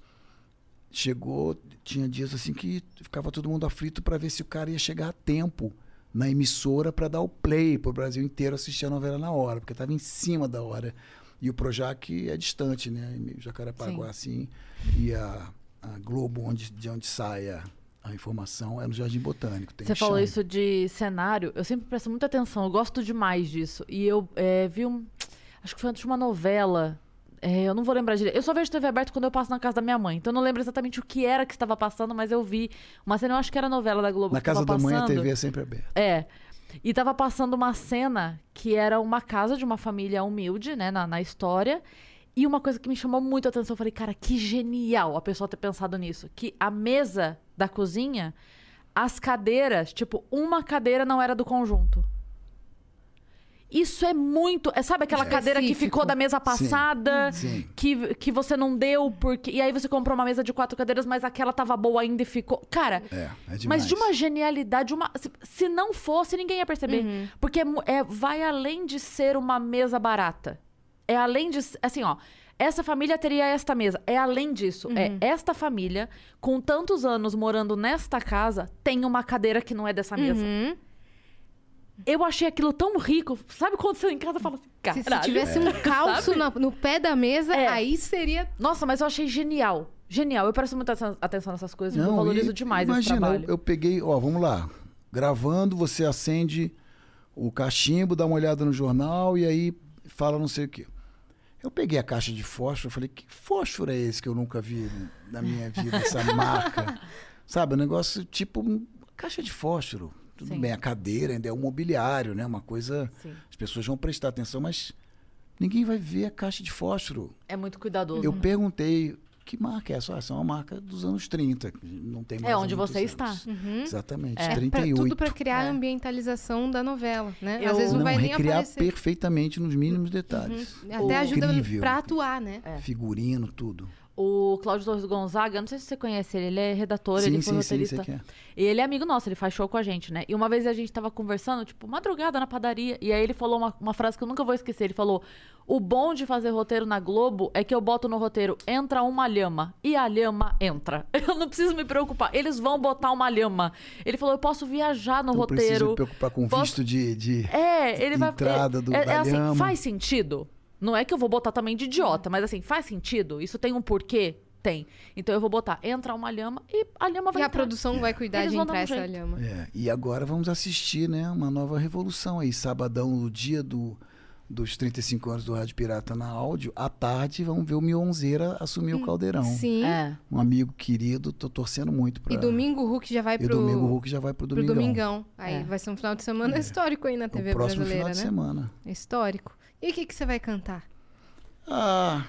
chegou, tinha dias assim que ficava todo mundo aflito para ver se o cara ia chegar a tempo na emissora para dar o play para o Brasil inteiro assistir a novela na hora, porque estava em cima da hora. E o Projac é distante, né? Jacarepaguá, assim. E a, a Globo, onde, de onde sai a, a informação, é no Jardim Botânico. Você falou isso de cenário, eu sempre presto muita atenção, eu gosto demais disso. E eu é, vi um. Acho que foi antes de uma novela. É, eu não vou lembrar direito. Eu só vejo TV aberta quando eu passo na casa da minha mãe. Então eu não lembro exatamente o que era que estava passando, mas eu vi uma cena, eu acho que era novela da Globo. Na casa da mãe a. TV é sempre aberta. É. E tava passando uma cena que era uma casa de uma família humilde, né, na, na história. E uma coisa que me chamou muito a atenção, eu falei, cara, que genial a pessoa ter pensado nisso. Que a mesa da cozinha, as cadeiras, tipo, uma cadeira não era do conjunto. Isso é muito. É, sabe aquela cadeira que Específico. ficou da mesa passada? Sim. Que, que você não deu, porque. E aí você comprou uma mesa de quatro cadeiras, mas aquela tava boa ainda e ficou. Cara, É, é demais. mas de uma genialidade, uma, se, se não fosse, ninguém ia perceber. Uhum. Porque é, é- vai além de ser uma mesa barata. É além de. Assim, ó. Essa família teria esta mesa. É além disso. Uhum. É esta família, com tantos anos morando nesta casa, tem uma cadeira que não é dessa mesa. Uhum. Eu achei aquilo tão rico. Sabe quando você em casa fala assim, Se, caralho. se tivesse um calço Sabe? na- no pé da mesa, É. aí seria. Nossa, mas eu achei genial. Genial. Eu presto muita atenção- nessas coisas. eu Não, valorizo e demais imagina, esse trabalho. Eu, eu peguei, ó, vamos lá. Gravando, você acende o cachimbo, dá uma olhada no jornal e aí fala não sei o quê. Eu peguei a caixa de fósforo e falei, que fósforo é esse que eu nunca vi na minha vida, essa marca? Sabe, um negócio tipo caixa de fósforo. Tudo Sim. bem, a cadeira ainda é um mobiliário, né? Uma coisa. Sim. As pessoas vão prestar atenção, mas ninguém vai ver a caixa de fósforo. É muito cuidadoso. Eu perguntei que marca é essa? Ah, essa é uma marca dos anos 30. Não tem mais É onde você anos. está. Exatamente, É. É pra- 38. tudo pra criar É. a ambientalização da novela, né? Eu- Às vezes não, Não, vai nem recriar aparecer. perfeitamente nos mínimos detalhes. Até ajuda Incrível. pra atuar, né? É. Figurino, tudo. O Cláudio Torres Gonzaga, não sei se você conhece ele, ele é redator, sim, ele foi sim, sim, roteirista. que é. E ele é amigo nosso, ele faz show com a gente, né? E uma vez a gente tava conversando, tipo, madrugada na padaria, e aí ele falou uma, uma frase que eu nunca vou esquecer. Ele falou: O bom de fazer roteiro na Globo é que eu boto no roteiro, entra uma lhama, e a lhama entra. Eu não preciso me preocupar, eles vão botar uma lhama. Ele falou: Eu posso viajar no Não precisa roteiro. me preocupar com Posso- visto de, de É, ele vai. entrada é, do, é, é assim, lhama. faz sentido? Não é que eu vou botar também de idiota, mas assim, faz sentido? Isso tem um porquê? Tem. Então eu vou botar, entra uma lhama e a lhama vai E a entrar. produção vai cuidar Eles de entrar um essa jeito. lhama. É, e agora vamos assistir, né, uma nova revolução aí. Sabadão, no dia do, dos 35 anos do Rádio Pirata na áudio, à tarde vamos ver o Mionzeira assumir o caldeirão. Sim. É. Um amigo querido, tô torcendo muito pra... E domingo o Hulk já vai E pro, domingo o Hulk já vai pro pro domingão. domingão. Aí É. vai ser um final de semana histórico aí na O TV próximo brasileira, final de né? semana. Histórico. E o que, que você vai cantar? Ah,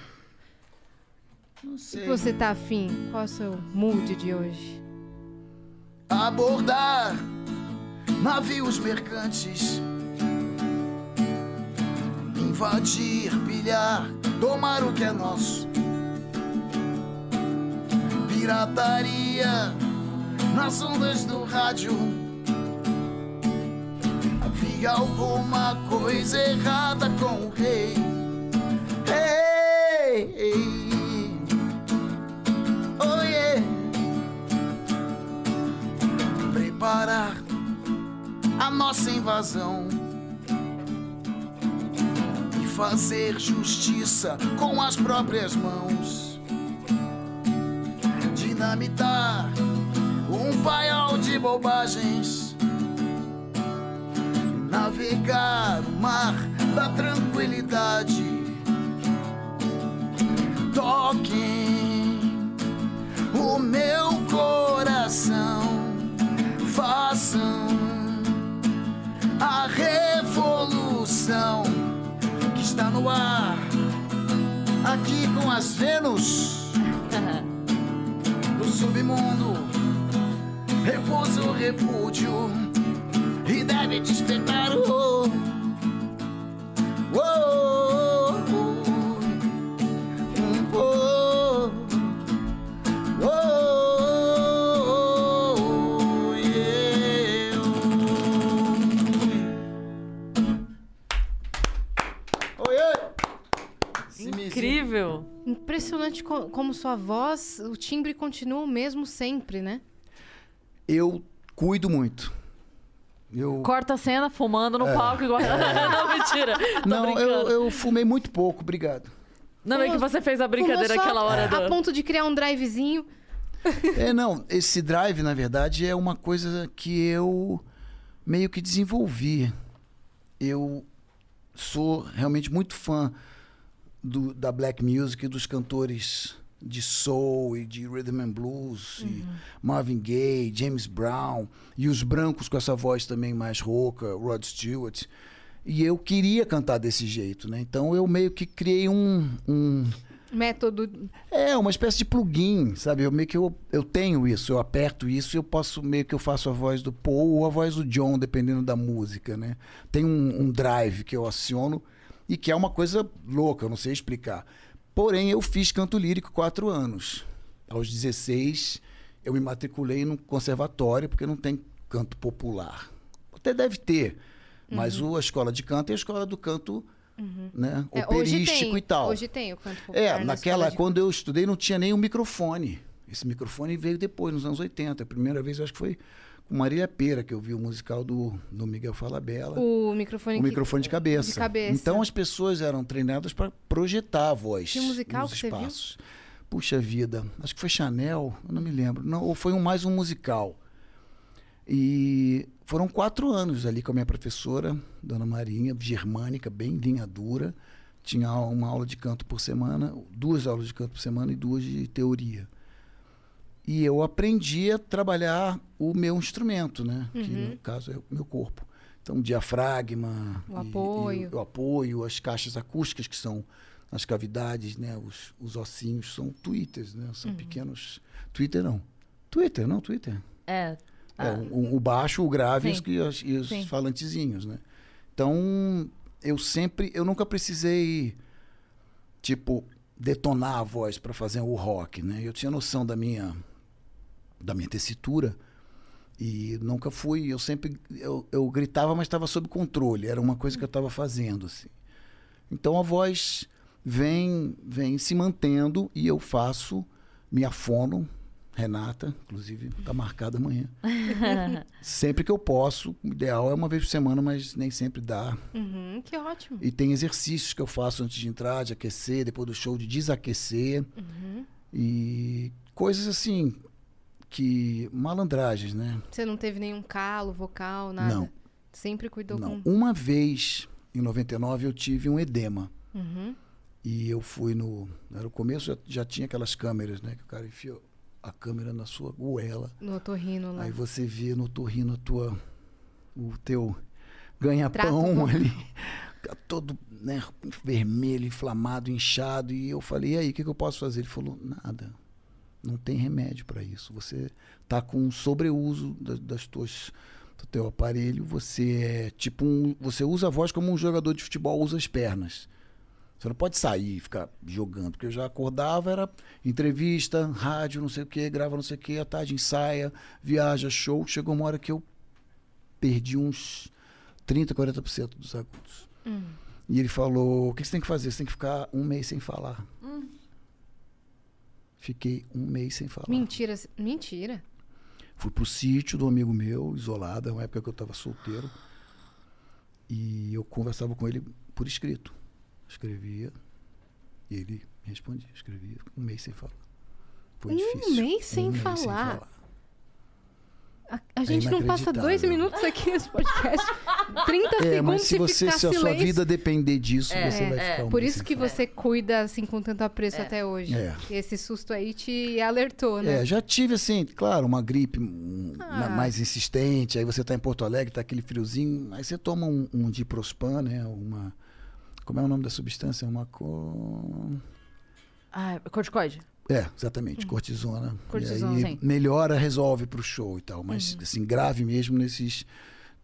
Não O sei. que você tá afim? Qual é o seu mood de hoje? abordar navios mercantes, invadir, pilhar, tomar o que é nosso. Pirataria nas ondas do rádio. Havia alguma coisa errada com o rei. Ei, ei. Oh yeah preparar a nossa invasão e fazer justiça com as próprias mãos. Dinamitar um paiol de bobagens, navegar o mar da tranquilidade. Toquem o meu coração façam a revolução que está no ar aqui com as Vênus do submundo repousa o repúdio e deve despertar o oh, oh, oh, oh, oh, yeah. Incrível. Impressionante co- como sua voz, o timbre continua o mesmo sempre, né? Eu cuido muito. Eu, Corta a cena fumando no palco igual. não, mentira. Tô É. não, eu, eu fumei muito pouco, obrigado. Não, é que você fez a brincadeira aquela hora A do. ponto de criar um drivezinho. É, não, esse drive, na verdade, é uma coisa que eu meio que desenvolvi. Eu sou realmente muito fã do- da black music e dos cantores de soul e de rhythm and blues, e Marvin Gaye, James Brown, e os brancos com essa voz também mais rouca, Rod Stewart. E eu queria cantar desse jeito, né? Então eu meio que criei um- um Método. é, uma espécie de plugin, sabe? Eu meio que eu, eu tenho isso, eu aperto isso e eu posso meio que eu faço a voz do Paul ou a voz do John, dependendo da música, né? Tem um, um drive que eu aciono e que é uma coisa louca, eu não sei explicar. Porém, eu fiz canto lírico quatro anos. Aos 16, eu me matriculei num conservatório, porque não tem canto popular. Até deve ter, mas o, a escola de canto é a escola do canto né, É, operístico tem, e tal. Hoje tem o canto popular. É, na naquela, de- quando eu estudei, não tinha nem um microfone. Esse microfone veio depois, nos anos 80. A primeira vez, eu acho que foi com Marília Pera, que eu vi o musical do, do Miguel Falabella. O microfone. O que- microfone de cabeça. de cabeça. Então as pessoas eram treinadas para projetar a voz. Que musical nos espaços. Puxa vida, acho que foi Chanel, eu não me lembro. Não, ou foi um, mais um musical. E foram quatro anos ali com a minha professora, Dona Marinha, germânica, bem linha dura. Tinha uma aula de canto por semana, duas aulas de canto por semana e duas de teoria. E eu aprendi a trabalhar o meu instrumento, né? Que no caso é o meu corpo. Então, diafragma, O e- e apoio. o apoio, as caixas acústicas que são as cavidades, né? Os, os ossinhos são twitters, né? São pequenos. Twitter não. Twitter, não, Twitter. É. É, Ah, o, o baixo, o grave e Sim. os, e os- e os Sim. falantezinhos, né? Então, eu sempre, eu nunca precisei, tipo, detonar a voz para fazer o rock, né? Eu tinha noção da minha, da minha tessitura e nunca fui, eu sempre, eu, eu gritava, mas estava sob controle, era uma coisa que eu estava fazendo, assim. Então, a voz vem, vem se mantendo e eu faço, me afono, Renata, inclusive, está marcada amanhã. sempre que eu posso, o ideal é uma vez por semana, mas nem sempre dá. Uhum, que ótimo. E tem exercícios que eu faço antes de entrar, de aquecer, depois do show, de desaquecer. Uhum. E coisas assim, que. malandragens, né? Você não teve nenhum calo vocal, nada? Não. Sempre cuidou Não. com. Uma vez, em 99, eu tive um edema. Uhum. E eu fui no. Era o começo, já, já tinha aquelas câmeras, né? Que o cara enfia a câmera na sua goela. No otorrino lá. Aí você vê no torrino a tua, o teu ganha-pão ali todo né, vermelho, inflamado, inchado. E eu falei, e aí, o que, que eu posso fazer? Ele falou, nada. Não tem remédio para isso. Você tá com um sobreuso das, das tuas do teu aparelho, você é tipo um, você usa a voz como um jogador de futebol usa as pernas. Você não pode sair e ficar jogando, porque eu já acordava, era entrevista, rádio, não sei o que, grava não sei o que, à tarde ensaia, viaja, show. Chegou uma hora que eu perdi uns 30, 40% dos agudos. E ele falou: o que você tem que fazer? Você tem que ficar um mês sem falar. Fiquei um mês sem falar. Mentira. Mentira. Fui pro sítio do amigo meu, isolado, é uma época que eu estava solteiro. E eu conversava com ele por escrito. Escrevia e ele me respondia. Escrevia um mês sem falar. Foi Um difícil. mês sem mês falar? A, a gente não passa dois minutos aqui nesse podcast. 30 É, segundos mas se você, ficar se a sua silêncio. vida depender disso, É, você vai é. ficar um Por isso que você cuida assim com tanto apreço até hoje. É. Esse susto aí te alertou, né? É, já tive assim, claro, uma gripe um, Ah. ma- mais insistente, aí você tá em Porto Alegre, tá aquele friozinho, aí você toma um, um diprospan, né, uma... Como é o nome da substância? Uma... Co... Ah, corticoide. É, exatamente, cortisona. Cortisona, e aí sim. melhora, resolve pro show e tal. Mas, assim, grave mesmo nesses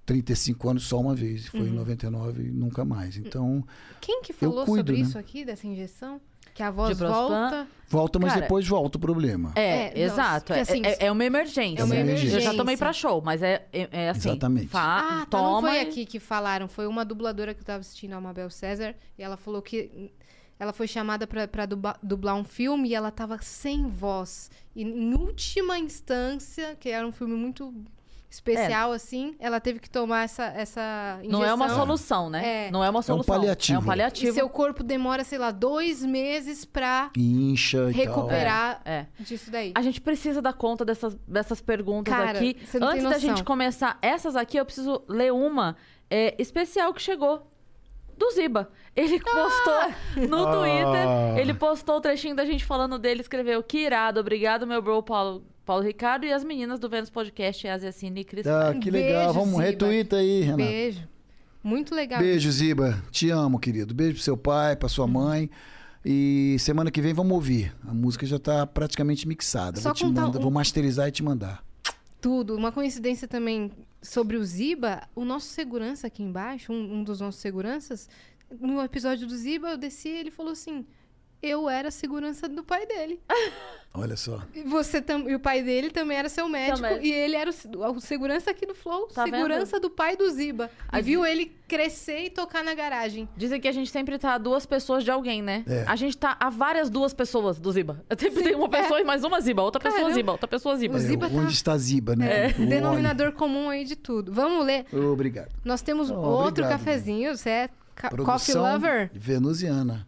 35 anos só uma vez. Foi em 99 e nunca mais. Então, Quem que falou cuido, sobre né? isso aqui, dessa injeção? Que a voz volta. volta, mas Cara, depois volta o problema. É, É, exato. É, assim, é- é uma emergência. é uma Eu já emergência. tomei pra show, mas é, é, é assim. Exatamente. Fa Ah, tá, não toma. foi aqui que falaram. Foi uma dubladora que eu tava assistindo, a Mabel César. E ela falou que ela foi chamada duba- dublar um filme e ela tava sem voz. E em última instância, que era um filme muito especial, assim, ela teve que tomar essa, essa injeção. Não é uma solução, né? É. Não é uma solução. paliativo. É um E paliativo. seu corpo demora, sei lá, dois meses pra Incha e recuperar É. disso daí. A gente precisa dar conta dessas, dessas perguntas Cara, aqui. você não tem Antes da gente começar essas aqui, eu preciso ler uma é, especial que chegou. Do Ziba. Ele postou no Ah. Twitter. Ele postou o trechinho da gente falando dele. Escreveu: Que irado, obrigado, meu bro Paulo, Paulo Ricardo e as meninas do Vênus Podcast, a Ziacine e Cris. tal. Ah, que legal. Beijo, Vamos, Ziba. retuita aí, Renato. Beijo. Muito legal. Beijo, Ziba. Te amo, querido. Beijo pro seu pai, pra sua mãe. E semana que vem vamos ouvir. A música já tá praticamente mixada. Só vou te um- vou masterizar e te mandar. Tudo. Uma coincidência também sobre o Ziba, o nosso segurança aqui embaixo, um, um dos nossos seguranças, no episódio do Ziba, eu desci ele falou assim: Eu era a segurança do pai dele. Olha só. E, você tam, e o pai dele também era seu médico. médico. E ele era o, o segurança aqui do Flow, Tá segurança do pai do Ziba. E A viu ele crescer e tocar na garagem. Dizem que a gente sempre tá a duas pessoas de alguém, né? É. A gente tá a várias duas pessoas do Ziba. Eu sempre tenho uma pessoa e mais uma Ziba, outra pessoa Caramba. Ziba, outra pessoa Ziba. O Ziba É, tá- Onde está Ziba, né? O Denominador comum aí de tudo. Vamos ler. Obrigado. Nós temos Oh, outro obrigado, cafezinho. Você é ca- coffee Produção lover? venusiana.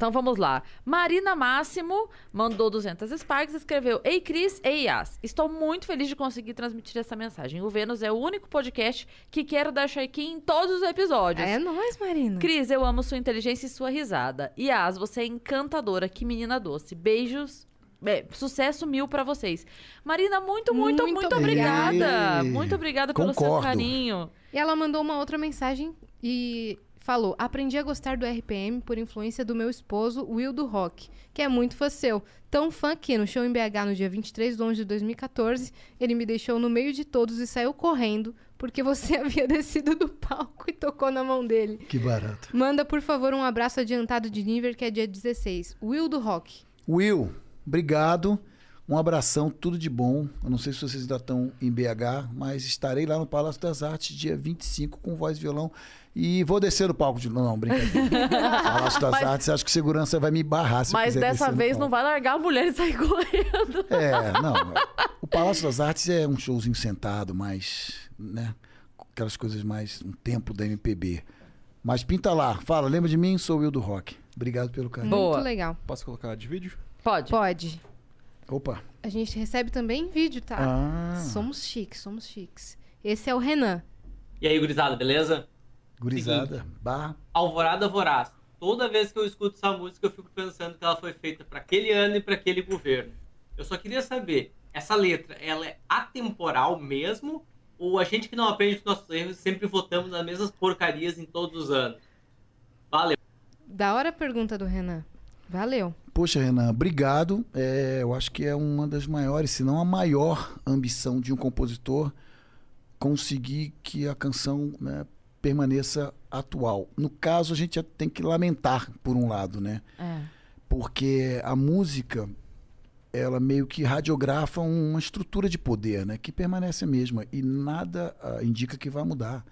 Então vamos lá. Marina Máximo mandou 200 Sparks e escreveu: Ei Cris, ei Yas. Estou muito feliz de conseguir transmitir essa mensagem. O Vênus é o único podcast que quero dar shake em todos os episódios. É nóis, Marina. Cris, eu amo sua inteligência e sua risada. Yas, você é encantadora, que menina doce. Beijos. é, sucesso mil pra vocês. Marina, muito, muito, muito, Muito obrigada. Ei, Muito obrigada pelo seu concordo. carinho. E ela mandou uma outra mensagem e falou: Aprendi a gostar do RPM por influência do meu esposo, Will do Rock, que é muito fã seu. Tão fã que no show em BH no dia 23 de 11 de 2014, ele me deixou no meio de todos e saiu correndo porque você havia descido do palco e tocou na mão dele. Que barato. Manda, por favor, um abraço adiantado de Niver, que é dia 16. Will do Rock. Will, obrigado. Um abração, tudo de bom. Eu não sei se vocês ainda estão em BH, mas estarei lá no Palácio das Artes dia 25 com voz e violão. E vou descer no palco de. Não, não brincadeira. Palácio das Mas- Artes, acho que segurança vai me barrar se eu Mas dessa vez não vai largar a mulher e sair correndo. É, não. O Palácio das Artes é um showzinho sentado, mais, né? Aquelas coisas mais, um tempo da MPB. Mas pinta lá, fala, lembra de mim? Sou o Will do Rock. Obrigado pelo carinho. Boa. Muito legal. Posso colocar de vídeo? Pode. Pode. Opa. A gente recebe também vídeo, tá? Ah, Somos chiques, somos chiques. Esse é o Renan. E aí, gurizada, beleza? Gurizada. Barra. Alvorada Voraz. Toda vez que eu escuto essa música, eu fico pensando que ela foi feita para aquele ano e para aquele governo. Eu só queria saber, essa letra, ela é atemporal mesmo? Ou a gente que não aprende com nossos erros sempre votamos nas mesmas porcarias em todos os anos? Da hora a pergunta do Renan. Valeu. Poxa, Renan, obrigado. É, eu acho que é uma das maiores, se não a maior ambição de um compositor conseguir que a canção né, permaneça atual. No caso, a gente já tem que lamentar, por um lado, né? É. Porque a música, ela meio que radiografa uma estrutura de poder, né? Que permanece a mesma e nada ah, indica que vai mudar.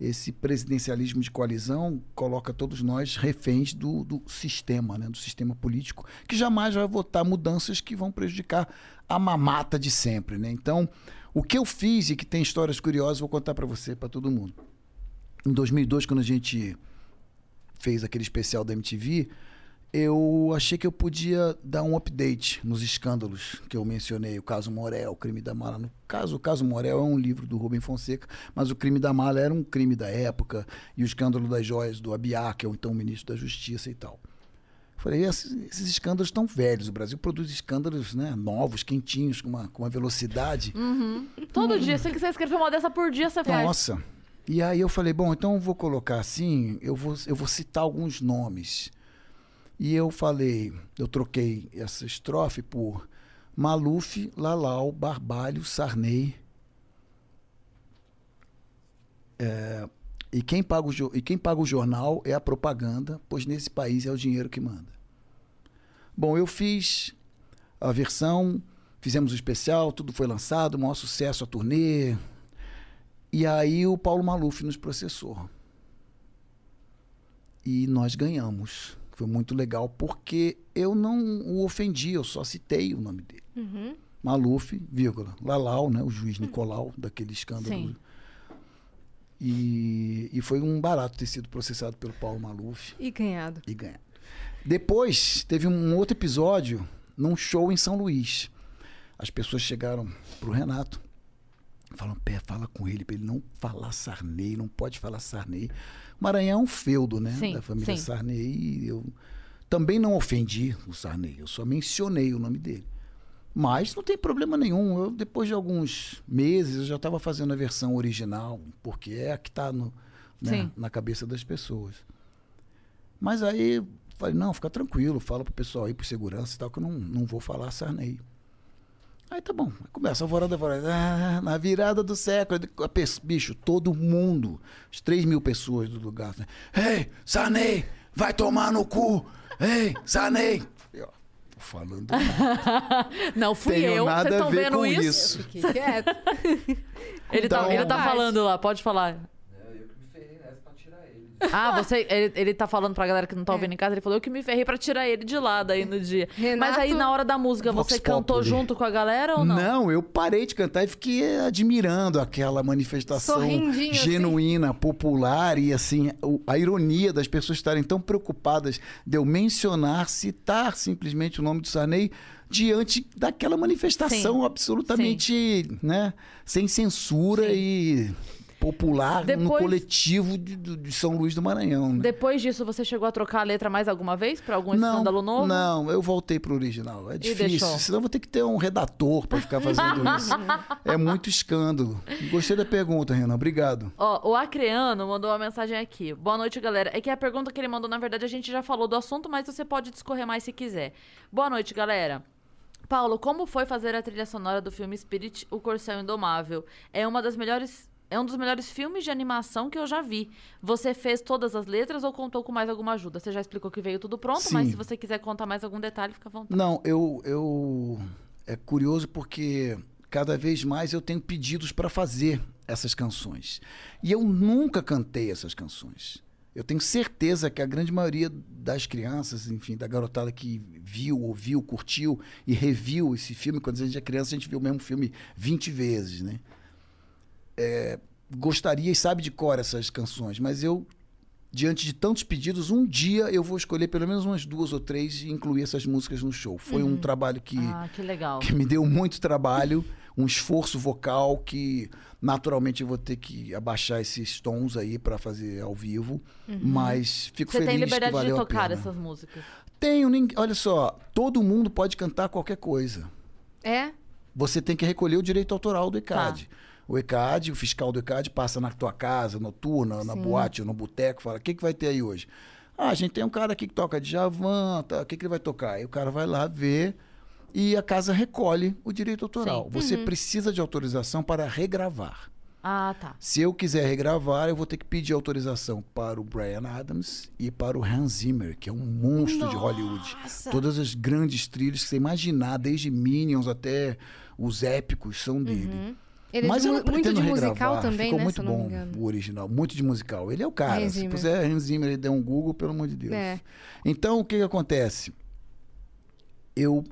Esse presidencialismo de coalizão coloca todos nós reféns do, do sistema, né? do sistema político, que jamais vai votar mudanças que vão prejudicar a mamata de sempre. Né? Então, o que eu fiz e que tem histórias curiosas, vou contar para você, para todo mundo. Em 2002, quando a gente fez aquele especial da MTV, eu achei que eu podia dar um update nos escândalos que eu mencionei, o caso Morel, o crime da mala. No caso, o caso Morel é um livro do Rubem Fonseca, mas o crime da mala era um crime da época, e o escândalo das joias do Abiá, que é o então ministro da Justiça e tal. Falei, esses, escândalos estão velhos. O Brasil produz escândalos né, novos, quentinhos, com uma, com uma velocidade. Todo dia, se você quiser escrever uma dessa por dia, você faz. Nossa. E aí eu falei, bom, então eu vou colocar assim, eu vou, eu vou citar alguns nomes. E eu falei, eu troquei essa estrofe por Maluf, Lalau, Barbalho, Sarney. É, e, quem paga o, e quem paga o jornal é a propaganda, pois nesse país é o dinheiro que manda. Bom, eu fiz a versão, fizemos o especial, tudo foi lançado, maior sucesso a turnê, e aí o Paulo Maluf nos processou. E nós ganhamos. Foi muito legal porque eu não o ofendi, eu só citei o nome dele. Uhum. Maluf, vírgula, Lalau, né, o juiz Nicolau daquele escândalo. Sim. E, e foi um barato ter sido processado pelo Paulo Maluf E ganhado. e ganhar. Depois teve um outro episódio num show em São Luís. As pessoas chegaram pro Renato, falam, pé, fala com ele para ele não falar Sarney, não pode falar Sarney. Maranhão é um feudo, né, Sim, da família sim. Sarney. E eu também não ofendi o Sarney, eu só mencionei o nome dele. Mas não tem problema nenhum. Eu, depois de alguns meses, eu já estava fazendo a versão original, porque é a que está Sim. na cabeça das pessoas. Mas aí falei, não, fica tranquilo, fala pro pessoal aí, por segurança e tal, que eu não, não vou falar Sarney. Aí tá bom, aí começa a vorada, a vorada. Ah, na virada do século, bicho, todo mundo, as 3 mil pessoas do lugar. Né? Ei, Sarney, vai tomar no cu! Ei, Sarney! Eu, tô falando nada. Não fui Tenho eu, nada vocês estão vendo com isso? isso. Fiquei quieto. Ele, tá, Então- ele tá Vontade. falando lá, pode falar. eu que me ferrei nessa pra tirar ele. Ah, você, ele, ele tá falando pra galera que não tá ouvindo em casa, ele falou, eu que me ferrei pra tirar ele de lado aí no dia. Renato- Mas aí na hora da música, Vox você cantou Populi. junto com a galera ou não? eu parei de cantar e fiquei admirando aquela manifestação Sorrindinho, assim. genuína, popular e assim, o- a ironia das pessoas estarem tão preocupadas de eu mencionar, citar simplesmente o nome do Sarney diante daquela manifestação Sim. absolutamente, né, sem censura Sim. e popular no Depois- coletivo de, de São Luís do Maranhão. Né? Depois disso, você chegou a trocar a letra mais alguma vez pra algum escândalo novo? Não, eu voltei pro original. É difícil. deixou? Senão vou ter que ter um redator para ficar fazendo isso. é muito escândalo. Gostei da pergunta, Renan. Obrigado. Ó, o Acreano mandou uma mensagem aqui. Boa noite, galera. É que a pergunta que ele mandou, na verdade, a gente já falou do assunto, mas você pode discorrer mais se quiser. Boa noite, galera. Paulo, como foi fazer a trilha sonora do filme Spirit, O Corcel Indomável? É uma das melhores. É um dos melhores filmes de animação que eu já vi. Você fez todas as letras ou contou com mais alguma ajuda? Você já explicou que veio tudo pronto, Sim. mas se você quiser contar mais algum detalhe, fica à vontade. Não, eu, eu. É curioso porque cada vez mais eu tenho pedidos para fazer essas canções. E eu nunca cantei essas canções. Eu tenho certeza que a grande maioria das crianças, enfim, da garotada que viu, ouviu, curtiu e reviu esse filme, quando a gente é criança, a gente viu o mesmo filme 20 vezes, né? É, gostaria e sabe de cor essas canções, mas eu, diante de tantos pedidos, um dia eu vou escolher pelo menos umas duas ou três e incluir essas músicas no show. Foi um trabalho que Ah, que legal. que me deu muito trabalho, um esforço vocal que naturalmente eu vou ter que abaixar esses tons aí para fazer ao vivo, mas fico Você feliz tem que liberdade de valeu a tocar essas músicas. Tenho, olha só, todo mundo pode cantar qualquer coisa. É? Você tem que recolher o direito autoral do Tá. O ECAD, o fiscal do ECAD passa na tua casa, noturna, na Sim. boate no boteco, fala: o que, que vai ter aí hoje? Ah, a gente tem um cara aqui que toca de Javan, tá, o que, que ele vai tocar? Aí o cara vai lá ver e a casa recolhe o direito autoral. Sim. Você precisa de autorização para regravar. Ah, tá. Se eu quiser regravar, eu vou ter que pedir autorização para o Brian Adams e para o Hans Zimmer, que é um monstro de Hollywood. Nossa! Todas as grandes trilhas que você imaginar, desde Minions até os épicos, são dele. Uhum. Ele é Mas de eu não muito de musical regravar. também, Ficou né? muito bom o original, muito de musical. Ele é o cara. Hans Se Zimmer. puser Hans Zimmer, ele der um Google, pelo amor de Deus. É. Então, o que, que acontece? Eu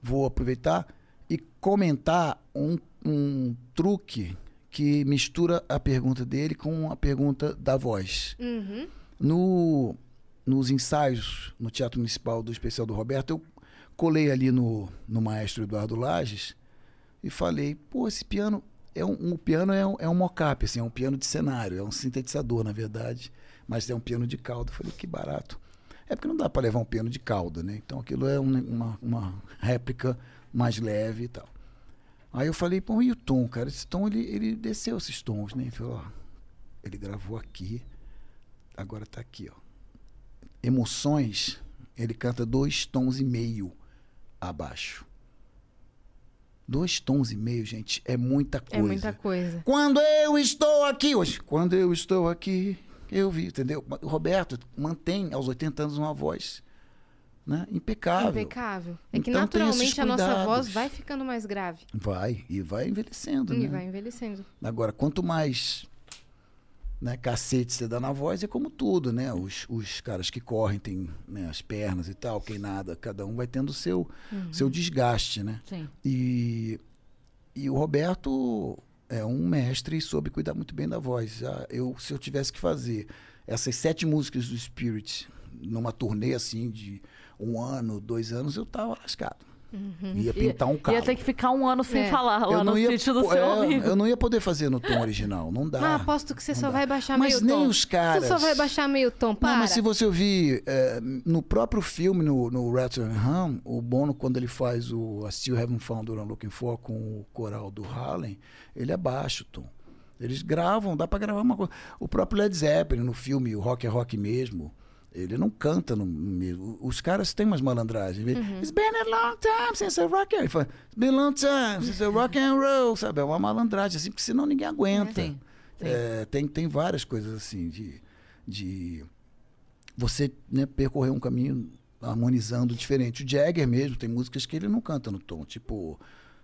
vou aproveitar e comentar um, um truque que mistura a pergunta dele com a pergunta da voz. Uhum. No, nos ensaios no Teatro Municipal do Especial do Roberto, eu colei ali no, no maestro Eduardo Lages e falei, pô, esse piano é um, um piano é um, é um mock-up, assim, é um piano de cenário, é um sintetizador, na verdade, mas é um piano de cauda. Eu falei, que barato. É porque não dá para levar um piano de cauda, né? Então aquilo é um- uma, uma réplica mais leve e tal. Aí eu falei, pô, e o tom, cara? Esse tom, ele, ele desceu esses tons, né? Ele falou, ó, ele gravou aqui, agora tá aqui, ó. Emoções, ele canta dois tons e meio abaixo. Dois tons e meio, gente, é muita coisa. É muita coisa. Quando eu estou aqui hoje, quando eu estou aqui, eu vi, entendeu? O Roberto mantém aos 80 anos uma voz né? impecável. Impecável. É que Então, naturalmente a nossa voz vai ficando mais grave. Vai, e vai envelhecendo, E né? vai envelhecendo. Agora, quanto mais né, cacete você dá na voz, é como tudo, né? Os, os caras que correm têm né, as pernas e tal, quem nada, cada um vai tendo o seu, Uhum. seu desgaste, né? Sim. E, e o Roberto é um mestre e soube cuidar muito bem da voz. Já eu, se eu tivesse que fazer essas sete músicas do Spirit numa turnê assim de um ano, dois anos, eu tava lascado. Ia pintar um carro. Ia ter que ficar um ano sem É. falar lá no sítio do seu é, amigo. Eu não ia poder fazer no tom original, não dá. Ah, aposto que você só dá. vai baixar Mas meio nem tom. os caras. Você só vai baixar meio tom, para. Não, mas se você ouvir é, no próprio filme, no, no Rotherham, o Bono, quando ele faz o I Still Haven't Found What I'm Looking For com o coral do Harlem, ele abaixa o tom. Eles gravam, dá pra gravar uma coisa. O próprio Led Zeppelin, no filme O Rock é Rock mesmo, ele não canta no mesmo. Os caras têm umas malandragens. Uhum. It's been a long time since I rock. Ele fala, It's been a long time since I rock and roll, sabe? É uma malandragem, assim, porque senão ninguém aguenta. É, tem, tem várias coisas assim de, de você né, percorrer um caminho harmonizando diferente. O Jagger mesmo tem músicas que ele não canta no tom, tipo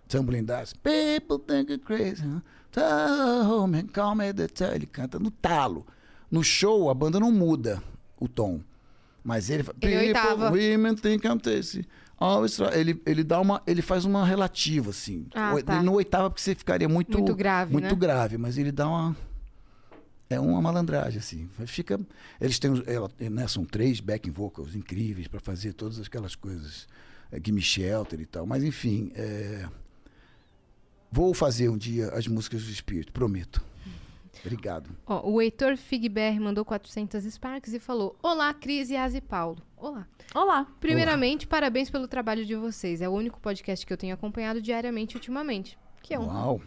Tumbling Dust. People think I'm crazy. Huh? Tell me, call me the tell. Ele canta no talo. No show, a banda não muda o tom. Mas ele fala, Ele é oitava. women think I'm tasty. Always try." Ele, ele dá uma. Ele faz uma relativa, assim. Ah, tá. Ele não oitava porque você ficaria muito. Muito grave, Muito né? grave, mas ele dá uma. É uma malandragem, assim. Fica. Eles têm. Ela, né, são três backing vocals incríveis para fazer todas aquelas coisas. É, Gimme Shelter e tal. Mas, enfim. é, Vou fazer um dia as músicas do Espírito, prometo. Obrigado. Ó, o Heitor Figber mandou 400 Sparks e falou: Olá, Cris, Yas e Paulo. Olá. Olá. Primeiramente, parabéns pelo trabalho de vocês. É o único podcast que eu tenho acompanhado diariamente ultimamente. Que é um. Uau.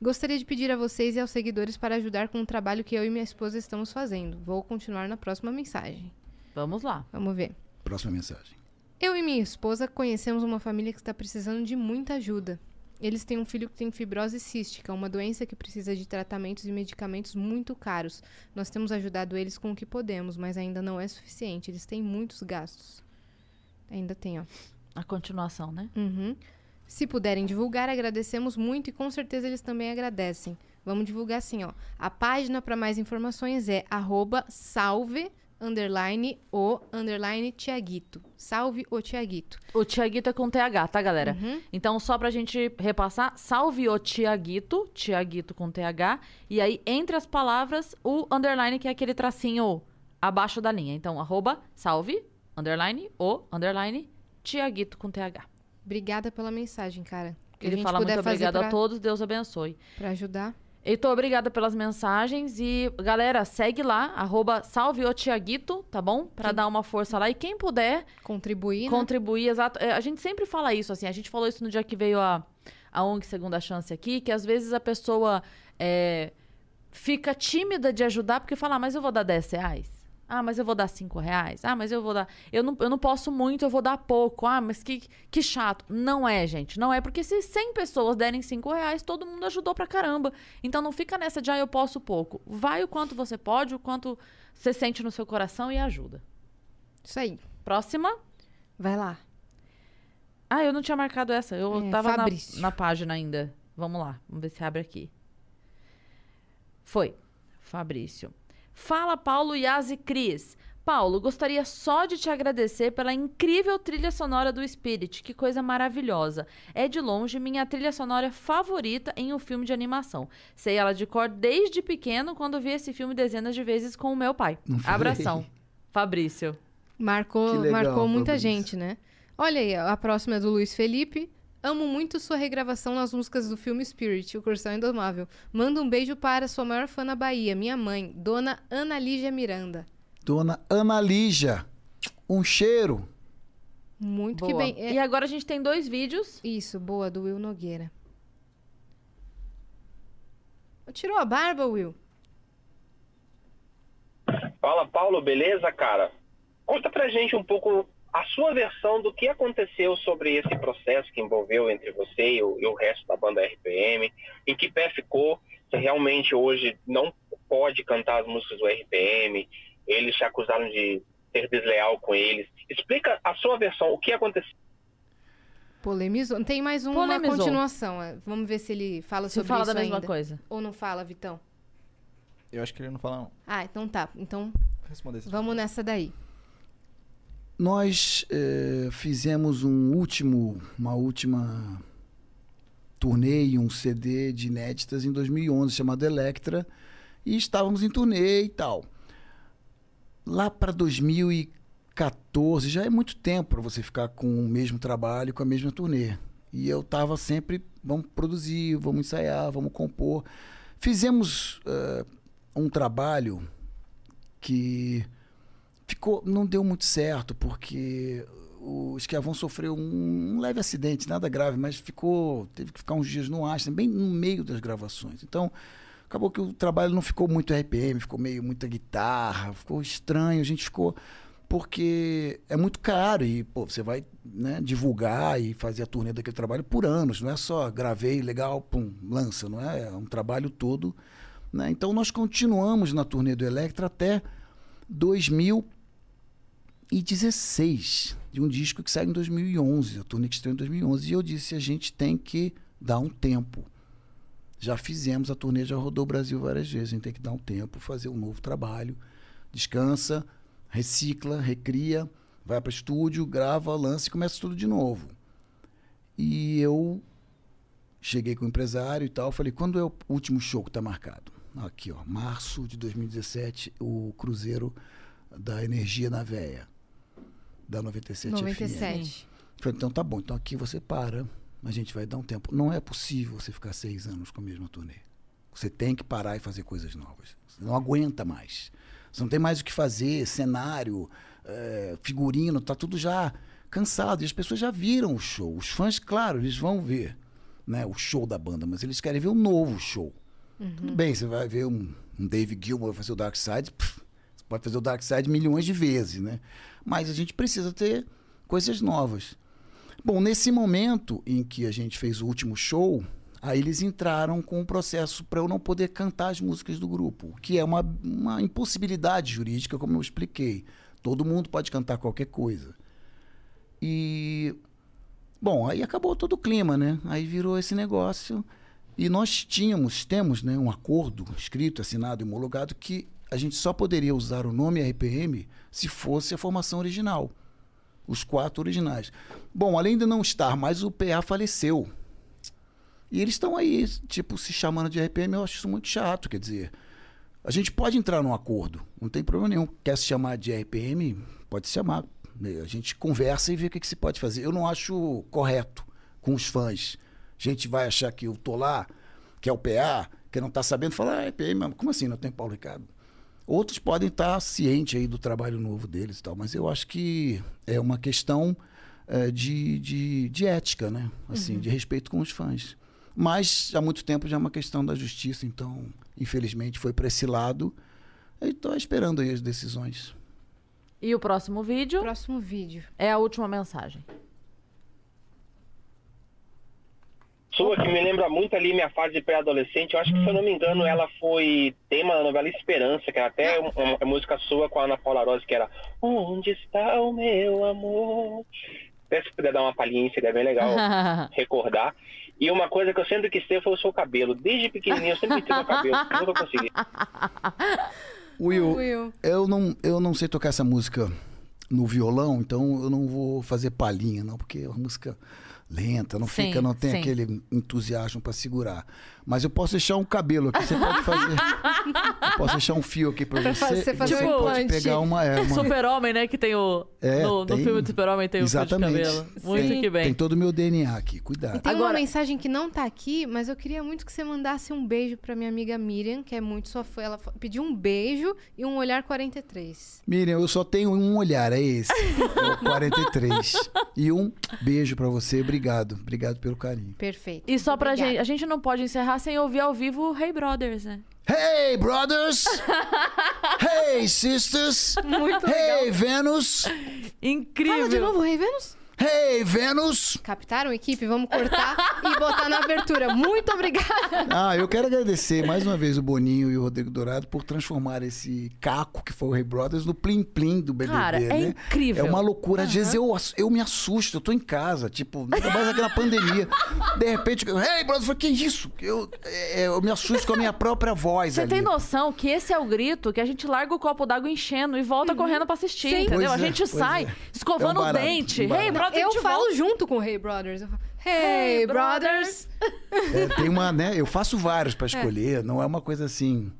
Gostaria de pedir a vocês e aos seguidores para ajudar com o trabalho que eu e minha esposa estamos fazendo. Vou continuar na próxima mensagem. Vamos lá. Vamos ver. Próxima mensagem. Eu e minha esposa conhecemos uma família que está precisando de muita ajuda. Eles têm um filho que tem fibrose cística, uma doença que precisa de tratamentos e medicamentos muito caros. Nós temos ajudado eles com o que podemos, mas ainda não é suficiente. Eles têm muitos gastos. Ainda tem, ó. A continuação, né? Uhum. Se puderem divulgar, agradecemos muito e com certeza eles também agradecem. Vamos divulgar assim, ó. A página para mais informações é arroba salve underline o underline Tiaguito. Salve o Tiaguito. O Tiaguito é com TH, tá, galera? Uhum. Então, só pra gente repassar, salve o Tiaguito, Tiaguito com TH, e aí, entre as palavras, o underline, que é aquele tracinho abaixo da linha. Então, arroba, salve, underline, o, underline, Tiaguito com TH. Obrigada pela mensagem, cara. Que Ele fala muito obrigado pra, a todos, Deus abençoe. pra ajudar. Heitor, obrigada pelas mensagens. E, galera, segue lá, arroba salve o Tiaguito, tá bom? Pra dar uma força lá. E quem puder Contribuir, né? contribuir, exato. É, a gente sempre fala isso, assim. A gente falou isso no dia que veio a, a ONG Segunda Chance aqui, que às vezes a pessoa é, fica tímida de ajudar porque fala, "Ah, mas eu vou dar 10 reais. Ah, mas eu vou dar cinco reais. Ah, mas eu vou dar. Eu não, eu não posso muito, eu vou dar pouco. Ah, mas que, que chato. Não é, gente. Não é. Porque se 100 pessoas derem cinco reais, todo mundo ajudou pra caramba. Então não fica nessa de, ah, eu posso pouco. Vai o quanto você pode, o quanto você sente no seu coração e ajuda. Isso aí. Próxima. Vai lá. Ah, eu não tinha marcado essa. Eu É, tava na, na página ainda. Vamos lá. Vamos ver se abre aqui. Foi. Fabrício. Fala, Paulo, Yas e Cris. Paulo, gostaria só de te agradecer pela incrível trilha sonora do Spirit. Que coisa maravilhosa. É de longe minha trilha sonora favorita em um filme de animação. Sei ela de cor desde pequeno quando vi esse filme dezenas de vezes com o meu pai. Abração. Fabrício. Marcou, legal, marcou muita Fabrício. gente, né? Olha aí, a próxima é do Luiz Felipe. Amo muito sua regravação nas músicas do filme Spirit, O Cursão Indomável. Manda um beijo para sua maior fã na Bahia, minha mãe, Dona Ana Lígia Miranda. Dona Ana Lígia. Um cheiro. Muito que Boa. bem. É- E agora a gente tem dois vídeos. Isso, boa, do Will Nogueira. Tirou a barba, Will? Fala, Paulo, beleza, cara? Conta pra gente um pouco a sua versão do que aconteceu sobre esse processo que envolveu entre você e o, e o resto da banda RPM, em que pé ficou, se realmente hoje não pode cantar as músicas do RPM, eles te acusaram de ser desleal com eles. Explica a sua versão, o que aconteceu. Polemizou. Tem mais uma Polemizou. continuação. é. Vamos ver se ele fala Se sobre fala isso da mesma ainda. coisa. Ou não fala, Vitão? Eu acho que ele não fala, não. Ah, então tá. Então vamos nessa daí. Nós eh, fizemos um último, uma última turnê e um CD de inéditas em 2011 chamado Electra e estávamos em turnê e tal. Lá para 2014 já é muito tempo para você ficar com o mesmo trabalho, com a mesma turnê. E eu estava sempre, vamos produzir, vamos ensaiar, vamos compor. Fizemos eh, um trabalho que ficou não deu muito certo porque o Esquiavão sofreu um, um leve acidente, nada grave, mas ficou teve que ficar uns dias no Einstein, bem no meio das gravações. Então acabou que o trabalho não ficou muito RPM, ficou meio muita guitarra, ficou estranho. A gente ficou porque é muito caro e pô, você vai né, divulgar e fazer a turnê daquele trabalho por anos, não é só gravei legal, pum, lança, não é? É um trabalho todo. Né? Então nós continuamos na turnê do Electra até 2016, de um disco que saiu em 2011, a turnê que estreou em 2011. E eu disse: a gente tem que dar um tempo. Já fizemos a turnê, já rodou o Brasil várias vezes. A gente tem que dar um tempo, fazer um novo trabalho. Descansa, recicla, recria, vai para estúdio, grava, lança e começa tudo de novo. E eu cheguei com o empresário e tal, falei, quando é o último show que está marcado? Aqui, ó, março de 2017, o Cruzeiro da Energia na Veia, da 97, FM. 97. Falei, então tá bom, então aqui você para, a gente vai dar um tempo. Não é possível você ficar seis anos com a mesma turnê. Você tem que parar e fazer coisas novas. Você não aguenta mais. Você não tem mais o que fazer, cenário, eh, figurino, tá tudo já cansado. E as pessoas já viram o show. Os fãs, claro, eles vão ver né, o show da banda, mas eles querem ver um novo show. Tudo bem, você vai ver um, um Dave Gilmour fazer o Dark Side, pff, você pode fazer o Dark Side milhões de vezes, né? Mas a gente precisa ter coisas novas. Bom, nesse momento em que a gente fez o último show, aí eles entraram com um processo para eu não poder cantar as músicas do grupo, que é uma, uma impossibilidade jurídica, como eu expliquei. Todo mundo pode cantar qualquer coisa. E Bom, aí acabou todo o clima, né? Aí virou esse negócio. E nós tínhamos, temos, né, um acordo escrito, assinado e homologado que a gente só poderia usar o nome RPM se fosse a formação original. Os quatro originais. Bom, além de não estar mais, o PA faleceu. E eles estão aí, tipo, se chamando de RPM, eu acho isso muito chato. Quer dizer, a gente pode entrar num acordo, não tem problema nenhum. Quer se chamar de RPM? Pode se chamar. A gente conversa e vê o que, que se pode fazer. Eu não acho correto com os fãs. A gente vai achar que eu tô lá, que é o PA, que não tá sabendo falar, ah, RPM, como assim não tem Paulo Ricardo? Outros podem estar cientes aí do trabalho novo deles e tal, mas eu acho que é uma questão eh, de, de, de ética, né? Assim, de respeito com os fãs. Mas há muito tempo já é uma questão da justiça, então, infelizmente, foi para esse lado. Tô esperando aí as decisões. E o próximo vídeo Próximo vídeo. é a última mensagem. Sua, que me lembra muito ali minha fase de pré-adolescente. Eu acho que, se eu não me engano, ela foi tema da novela Esperança, que era até uma, uma música sua com a Ana Paula Rosa, que era Onde está o meu amor? Até se puder dar uma palhinha, seria bem legal recordar. E uma coisa que eu sempre quis ter foi o seu cabelo. Desde pequenininho eu sempre quis ter meu cabelo, nunca consegui. Will, Will. eu não, eu não sei tocar essa música no violão, então eu não vou fazer palhinha, não, porque é uma música lenta, não Sim, fica, não tem sim. aquele entusiasmo pra segurar. Mas eu posso deixar um cabelo aqui, você pode fazer. eu posso deixar um fio aqui pra Pra você. você e fazer você um pode pegar uma, é, uma Super-Homem, né? Que tem o. É, no, no tem- filme do Super-Homem tem o fio de Exatamente. cabelo. Muito tem, que bem. Tem todo o meu DNA aqui, E cuidado. tem uma Agora- mensagem que não tá aqui, mas eu queria muito que você mandasse um beijo pra minha amiga Miriam, que é muito sua fã. Ela pediu um beijo e um olhar 43. Miriam, eu só tenho um olhar, é esse. É o 43. E um beijo pra você, obrigado. Obrigado pelo carinho. Perfeito. E só pra Obrigada. gente. A gente não pode encerrar sem ouvir ao vivo o Hey Brothers, né? Hey, brothers! hey, sisters! Muito Hey, Venus! Incrível. Fala de novo, Rei Vênus. Hey, Venus! Captaram, equipe? Vamos cortar e botar na abertura. Muito obrigada. Ah, eu quero agradecer mais uma vez o Boninho e o Rodrigo Dourado por transformar esse caco que foi o Hey Brothers no plim plim do BBB, Cara, é né? incrível. É uma loucura. Às vezes eu, eu me assusto, eu tô em casa, tipo, ainda mais aqui na pandemia. De repente, eu, hey, brother, eu falei, que isso? Eu, é, eu me assusto com a minha própria voz Você ali. tem noção que esse é o grito que a gente larga o copo d'água enchendo e volta correndo pra assistir, Sim. entendeu? Pois a é, gente pois sai é. escovando É um o barato, dente. um. Hey, brother, eu falo volta. junto com o Hey Brothers. Eu falo, Hey, Hey, Brothers. É, tem uma, né? Eu faço vários pra escolher, não é uma coisa assim,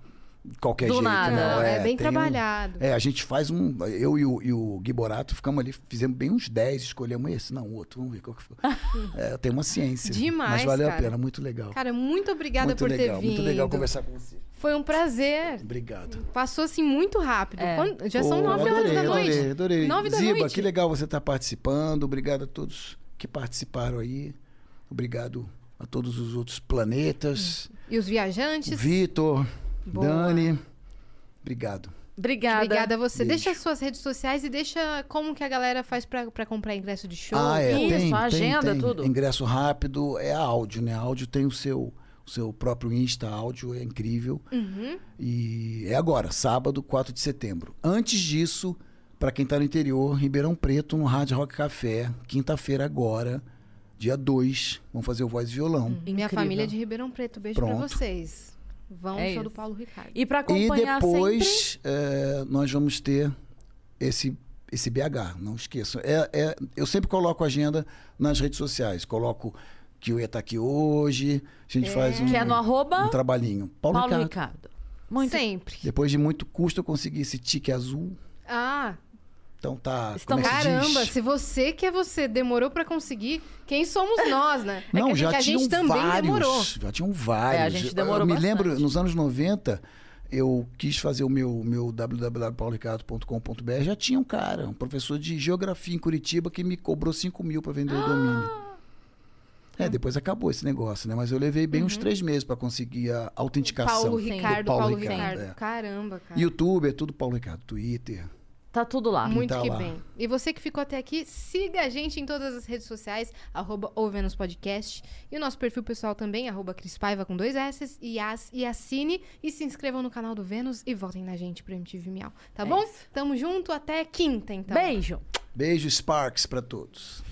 qualquer Do jeito. nada. Não, Não, é, bem tem um- trabalhado. É, a gente faz um. Eu e o, e o Gui Borato ficamos ali, fizemos bem uns 10, escolhemos esse, não, o outro, vamos ver qual que foi. É, tem uma ciência. Demais, Mas valeu cara. a pena, muito legal. Cara, muito obrigada muito por legal, ter vindo. muito legal conversar com você. Foi um prazer. Obrigado. Passou assim muito rápido. É. Quando- Já são Pô, nove horas adorei, da noite. Adorei, adorei. Nove da Ziba, noite. que legal você estar participando. Obrigado a todos que participaram aí. Obrigado a todos os outros planetas. E os viajantes. Vitor. Dani. Obrigado. Obrigada. Obrigada a você. Beijo. Deixa as suas redes sociais e deixa como que a galera faz pra, pra comprar ingresso de show. Ah, é, Isso, tem, a tem, agenda, tem. tudo. Ingresso rápido é áudio, né? Áudio tem o seu, o seu próprio Insta, áudio é incrível. Uhum. E é agora, sábado, 4 de setembro. Antes disso, para quem tá no interior, Ribeirão Preto, no Rádio Rock Café, quinta-feira agora, dia 2, vamos fazer o voz e violão. E minha Incrível. família é de Ribeirão Preto. Beijo pra Pronto. vocês. Vão É show do Paulo Ricardo. E pra E acompanhar sempre... depois é, nós vamos ter esse, esse BH, não esqueçam. É, é- eu sempre coloco a agenda nas redes sociais. Coloco que eu ia estar aqui hoje. A gente faz um, Que é no arroba um trabalhinho. Paulo, Paulo Ricardo. Ricardo. Muito Sempre. Depois de muito custo, eu consegui esse tique azul. Ah, Então tá. Como é que se caramba. diz? Se você que é você demorou pra conseguir, quem somos nós, né? É Não, que, a já gente- que a tinham gente também vários. demorou. Já tinham vários. É, a gente demorou eu me lembro, nos anos 90, eu quis fazer o meu, meu www.paulricardo.com.br. Já tinha um cara, um professor de geografia em Curitiba, que me cobrou 5 mil para vender o domínio. É, depois acabou esse negócio, né? Mas eu levei bem uns três meses para conseguir a autenticação. Paulo do Ricardo, Paulo Paulo, Ricardo, Ricardo. é. Caramba, cara. YouTube é tudo Paulo Ricardo. Twitter. Tá tudo lá. Muito tá que lá. bem. E você que ficou até aqui, siga a gente em todas as redes sociais, arroba Podcast. E o nosso perfil pessoal também, arroba Cris Paiva com dois S e, as, e assine. E se inscrevam no canal do Vênus e votem na gente pro MTV Miau. Tá É bom? isso. Tamo junto até quinta, então. Beijo. Beijo, Sparks para todos.